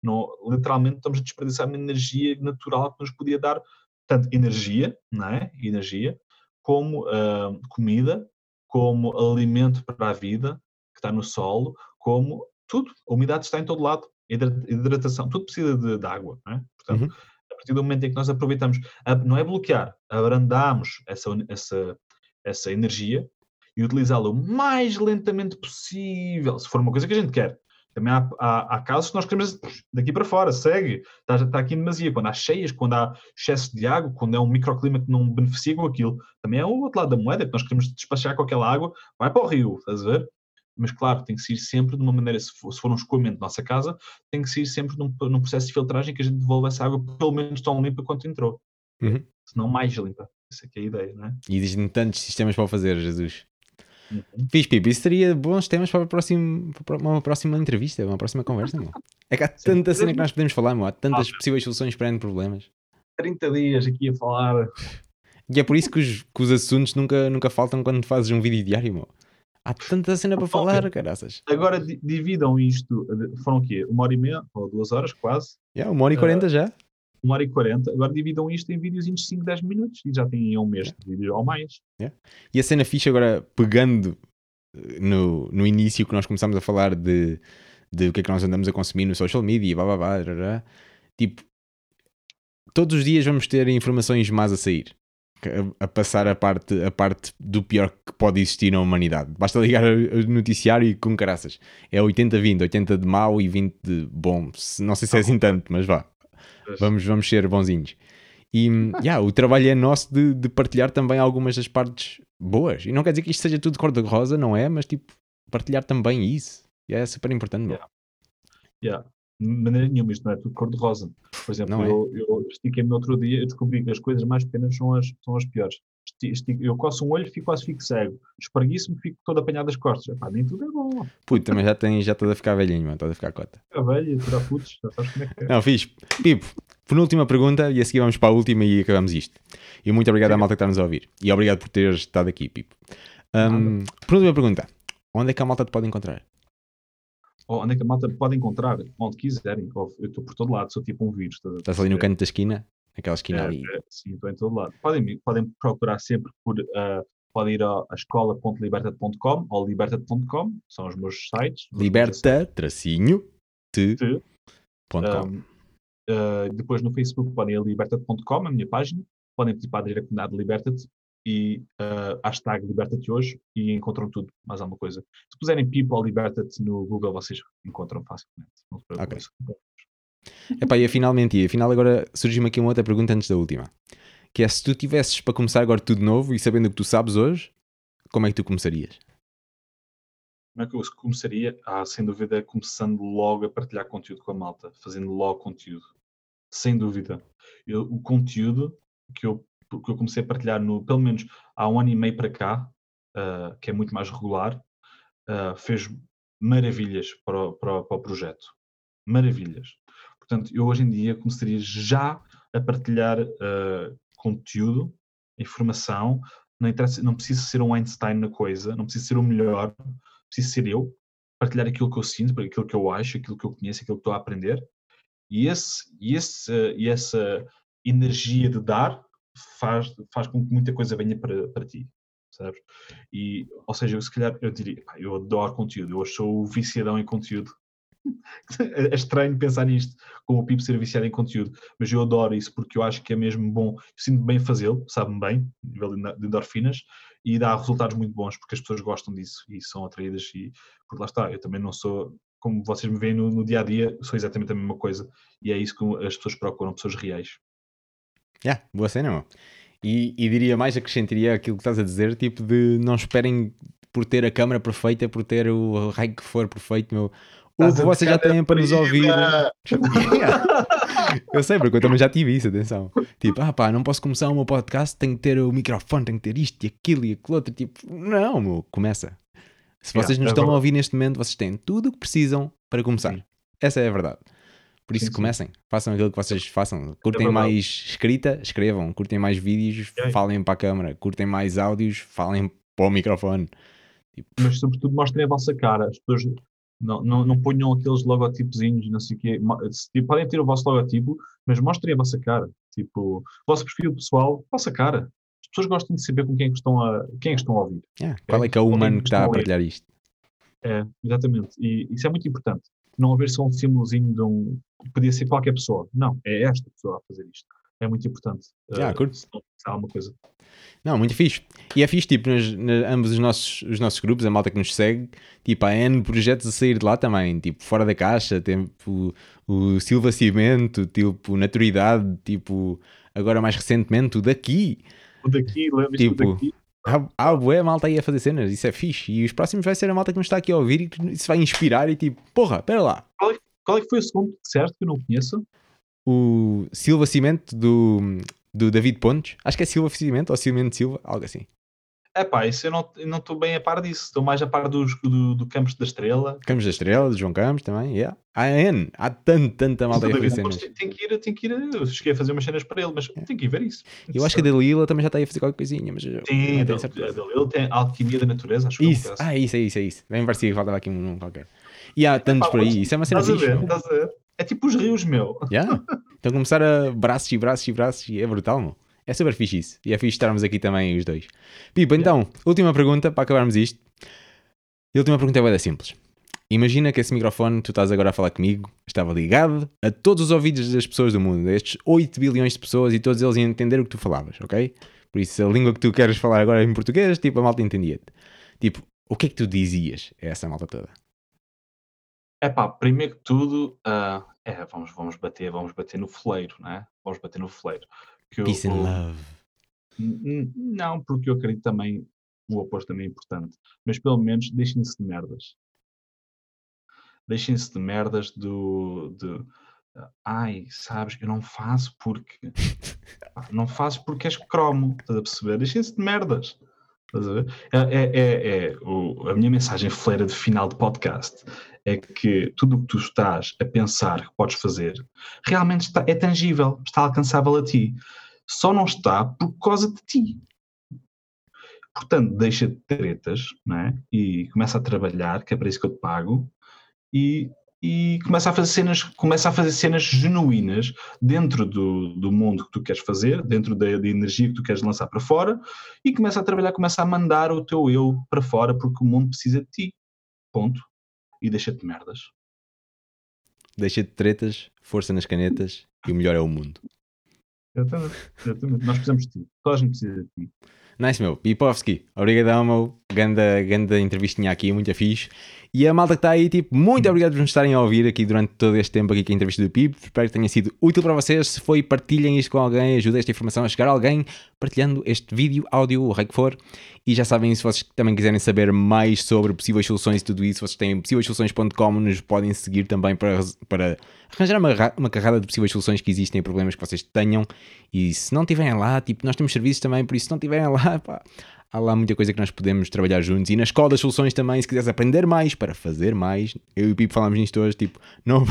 Não, literalmente estamos a desperdiçar uma energia natural que nos podia dar tanto energia, não é? energia, como uh, comida, como alimento para a vida que está no solo, como tudo. A umidade está em todo lado hidratação, tudo precisa de, de água, é? Portanto, uhum. a partir do momento em que nós aproveitamos, não é bloquear, abrandamos essa, essa, essa energia e utilizá-la o mais lentamente possível, se for uma coisa que a gente quer. Também há, há, há casos que nós queremos daqui para fora, segue, está, está aqui em demasia. Quando há cheias, quando há excesso de água, quando é um microclima que não beneficia com aquilo, também é o outro lado da moeda, que nós queremos despachar com aquela água, vai para o rio, estás a ver? mas claro, tem que ser sempre de uma maneira, se for, se for um escoamento da nossa casa, tem que ser sempre num, num, processo de filtragem que a gente devolva essa água pelo menos tão limpa quanto entrou. Uhum. Se não mais limpa. Essa é, é a ideia, não é? E existem tantos sistemas para fazer, Jesus. Uhum. Fiz, Pipo, isso seria bons temas para, próximo, para uma próxima entrevista, uma próxima conversa, meu. É que há tanta cena que nós podemos falar, meu. há tantas ah, possíveis soluções para problemas. 30 dias aqui a falar. E é por isso que os, que os assuntos nunca, nunca faltam quando fazes um vídeo diário, meu. Há tanta cena para falar, caraças. Agora dividam isto, foram o quê? Uma hora e meia ou duas horas quase? Yeah, uma hora e quarenta uh, já. Uma hora e quarenta. Agora dividam isto em vídeos de 5, 10 minutos e já têm um mês yeah. de vídeo ou mais. Yeah. E a cena ficha agora, pegando eh, no, no início que nós começámos a falar de, de o que é que nós andamos a consumir no social media, blá blá blá, blá, blá tipo, todos os dias vamos ter informações más a sair a, passar a parte, a parte do pior que pode existir na humanidade. Basta ligar o noticiário e com caraças. É 80-20, 80 de mau e 20 de bom. Não sei se é assim tanto, mas vá. Vamos, vamos ser bonzinhos. E yeah, o trabalho é nosso de, de, partilhar também algumas das partes boas. E não quer dizer que isto seja tudo cor-de-rosa, não é? Mas tipo, partilhar também isso. E é super importante. Yeah. Yeah de maneira nenhuma, isto não é tudo cor-de-rosa. Por exemplo, é. eu, eu estiquei-me no outro dia e descobri que as coisas mais pequenas são as, são as piores. Eu coço um olho, fico quase fico cego. Espreguiço-me, fico todo apanhado das costas. Epá, nem tudo é bom. Puto, também já, tens, já estás a ficar velhinho, mano. Estás a ficar cota. Fica velho, tirar putos, já sabes como é que é. Não, fiz. Pipo, penúltima pergunta e a seguir vamos para a última e acabamos isto. E muito obrigado à malta que está-nos a ouvir. E obrigado por teres estado aqui, Pipo. Um, penúltima pergunta. Onde é que a malta te pode encontrar? Ou onde é que a malta pode encontrar? Onde quiserem. Eu estou por todo lado, sou tipo um vírus. estás ali no canto da esquina? Aquela esquina É, ali. sim, estou em todo lado. Podem, podem procurar sempre por. ah, podem ir à, escola.liberta.com ou liberta.com, são os meus sites. Liberta, tracinho, te, Te. Um, uh, depois no Facebook podem ir a liberta.com, a minha página, podem pedir para aderir à comunidade Liberta-te e uh, hashtag Liberta-te hoje e encontram tudo, mais alguma coisa. Se puserem People Liberta-te no Google, vocês encontram facilmente. Não se preocupem. Epá, e finalmente, e afinal agora surgiu-me aqui uma outra pergunta antes da última. Que é se tu tivesses para começar agora tudo novo e sabendo o que tu sabes hoje, como é que tu começarias? Como é que eu começaria? Ah, sem dúvida, começando logo a partilhar conteúdo com a malta, fazendo logo conteúdo. Sem dúvida. Eu- o conteúdo que eu, que eu comecei a partilhar, no, pelo menos há um ano e meio para cá, ah, que é muito mais regular, ah, fez maravilhas para o, para, para o projeto. Maravilhas. Portanto, eu hoje em dia começaria já a partilhar ah, conteúdo, informação. Não, não preciso ser um Einstein na coisa, não preciso ser o melhor, preciso ser eu, partilhar aquilo que eu sinto, aquilo que eu acho, aquilo que eu conheço, aquilo que estou a aprender. E, esse, e, esse, e essa energia de dar faz, faz com que muita coisa venha para, para ti? E, ou seja, eu se calhar eu diria, pá, eu adoro conteúdo, eu sou viciadão em conteúdo. É estranho pensar nisto, como o Pipo ser viciado em conteúdo, mas eu adoro isso porque eu acho que é mesmo bom, eu sinto bem fazê-lo, sabe-me bem, nível de endorfinas, e dá resultados muito bons porque as pessoas gostam disso e são atraídas e porque lá está, eu também não sou como vocês me veem no, no dia a dia, sou exatamente a mesma coisa e é isso que as pessoas procuram, pessoas reais. Yeah, boa cena, meu. E, e diria mais, acrescentaria aquilo que estás a dizer, tipo de não esperem por ter a câmara perfeita, por ter o raio que for perfeito, meu. O Estás que a vocês já na para nos ouvir. ferida. Yeah. Eu sei, porque eu também já tive isso, atenção. Tipo, ah pá, não posso começar o meu podcast, tenho que ter o microfone, tenho que ter isto e aquilo e aquilo outro. Tipo, não, meu, começa. Se Yeah, vocês nos é estão a verdade. ouvir neste momento, vocês têm tudo o que precisam para começar. Sim. Essa é a verdade. Por isso, Sim, sim. comecem. Façam aquilo que vocês façam. Curtem verdade. mais escrita, escrevam. Curtem mais vídeos, Yeah. falem para a câmara. Curtem mais áudios, falem para o microfone. mas sobretudo mostrem a vossa cara. As pessoas não, não, não ponham aqueles logotipozinhos, não sei o quê. Tipo, podem ter o vosso logotipo, mas mostrem a vossa cara. Tipo, o vosso perfil pessoal, a vossa cara. As pessoas gostam de saber com quem é que estão a, quem é que estão a ouvir. Yeah. Qual é que é o Alguém humano que está a partilhar isto? É, exatamente. E isso é muito importante. Não haver só um símbolozinho de um. Podia ser qualquer pessoa. Não, é esta pessoa a fazer isto. É muito importante. Yeah, Eh, curto. se não- se há alguma coisa. Não, muito fixe. E é fixe, tipo, nas, na- ambos os nossos, os nossos grupos, a malta que nos segue, tipo, há N projetos a sair de lá também, tipo, fora da caixa, tipo, o Silva Cimento, tipo, Naturidade, tipo, agora mais recentemente, o daqui. O daqui, lembra Tipo, o daqui. Há, há bué malta aí a fazer cenas, isso é fixe. E os próximos vai ser a malta que nos está aqui a ouvir e que isso vai inspirar e tipo, porra, pera lá. Qual é que foi o segundo disseste que eu não conheço? O Silva Cimento do, do David Pontes, acho que é Silva Cimento ou Cimento Silva, algo assim. É pá, isso eu não estou bem a par disso. Estou mais a par dos, do, do Campos da Estrela. Campos da Estrela, do João Campos também, yeah. Há N, há tanto, tanta malta aí a fazer tem, tem que ir, tem que ir. Eu cheguei a fazer umas cenas para ele, mas tem que ir ver isso. Eu acho que a Dalila também já está aí a fazer qualquer coisinha, mas Sim, a ele tem a alquimia da natureza, acho que é um Isso, ah, isso, é isso, é isso. Bem parecia que faltava aqui um nome qualquer. E há tantos Pá, por aí, isso é uma cena Estás a ver? meu. Estás a ver? É tipo os rios, meu. Yeah. Então começar a braços e braços e braços e é brutal, meu. É super fixe isso. E é fixe estarmos aqui também os dois. Pipa, então, última pergunta para acabarmos isto. E a última pergunta é bem simples. Imagina que esse microfone, tu estás agora a falar comigo, estava ligado a todos os ouvidos das pessoas do mundo, estes 8 bilhões de pessoas e todos eles iam entender o que tu falavas, ok? Por isso, a língua que tu queres falar agora é em português, tipo, a malta entendia-te. Tipo, o que é que tu dizias a essa malta toda? É pá, primeiro que tudo, ah, é, vamos, vamos, bater, vamos bater no fleiro, né? Vamos bater no fleiro. Que o- Peace and o- love. N- Não, porque eu acredito também, o oposto também é importante. Mas pelo menos deixem-se de merdas. Deixem-se de merdas do, de, Ai, sabes, eu não faço porque. não faço porque és cromo, estás a perceber? Deixem-se de merdas. Estás a ver? É, é, é, é o, a minha mensagem fleira de final de podcast é que tudo o que tu estás a pensar que podes fazer realmente está, é tangível, está alcançável a ti. Só não está por causa de ti. Portanto, deixa de tretas não é? e começa a trabalhar, que é para isso que eu te pago, e e começa a fazer cenas, começa a fazer cenas genuínas dentro do, do mundo que tu queres fazer, dentro da, da, energia que tu queres lançar para fora, e começa a trabalhar, começa a mandar o teu eu para fora porque o mundo precisa de ti. Ponto. E deixa-te de merdas. Deixa de tretas, força nas canetas e o melhor é o mundo. Exatamente, exatamente. Nós precisamos de ti. Toda a gente precisa de ti. Nice, meu. Pipovski, obrigadão, meu. Ganda, ganda entrevistinha aqui, muito fixe. E a malta que está aí, tipo, muito obrigado por nos estarem a ouvir aqui durante todo este tempo aqui com a entrevista do PIB. Espero que tenha sido útil para vocês. Se foi, partilhem isto com alguém, ajuda esta informação a chegar a alguém, partilhando este vídeo, áudio, o que for. E já sabem, se vocês também quiserem saber mais sobre possíveis soluções e tudo isso, vocês têm possíveissoluções.com, nos podem seguir também para, para arranjar uma, uma carrada de possíveis soluções que existem, problemas que vocês tenham. E se não tiverem lá, tipo, nós temos serviços também, por isso se não tiverem lá, pá, há lá muita coisa que nós podemos trabalhar juntos. E na escola das soluções também, se quiseres aprender mais para fazer mais, eu e o Pipo falámos nisto hoje, tipo, não,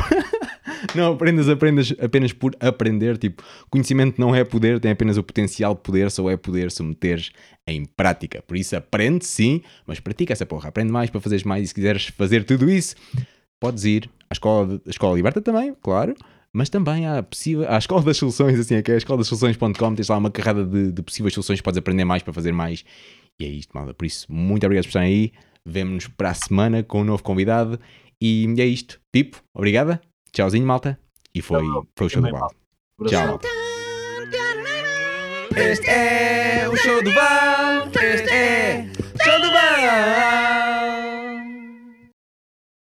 não aprendas, aprendas apenas por aprender, tipo, conhecimento não é poder, tem apenas o potencial de poder, só é poder se meteres em prática. Por isso aprende sim, mas pratica essa porra, aprende mais para fazeres mais e se quiseres fazer tudo isso, podes ir à escola, à escola liberta também, claro, mas também há, possível, há a Escola das Soluções, assim, é que é a escola das soluções.com, tens lá uma carrada de, de, possíveis soluções, podes aprender mais para fazer mais. E é isto, malta. Por isso, muito obrigado por estarem aí. Vemo-nos para a semana com um novo convidado. E é isto. Pipo, obrigada. Tchauzinho, malta. E foi, foi o show do Val. Tchau, malta. Este é o show do Val.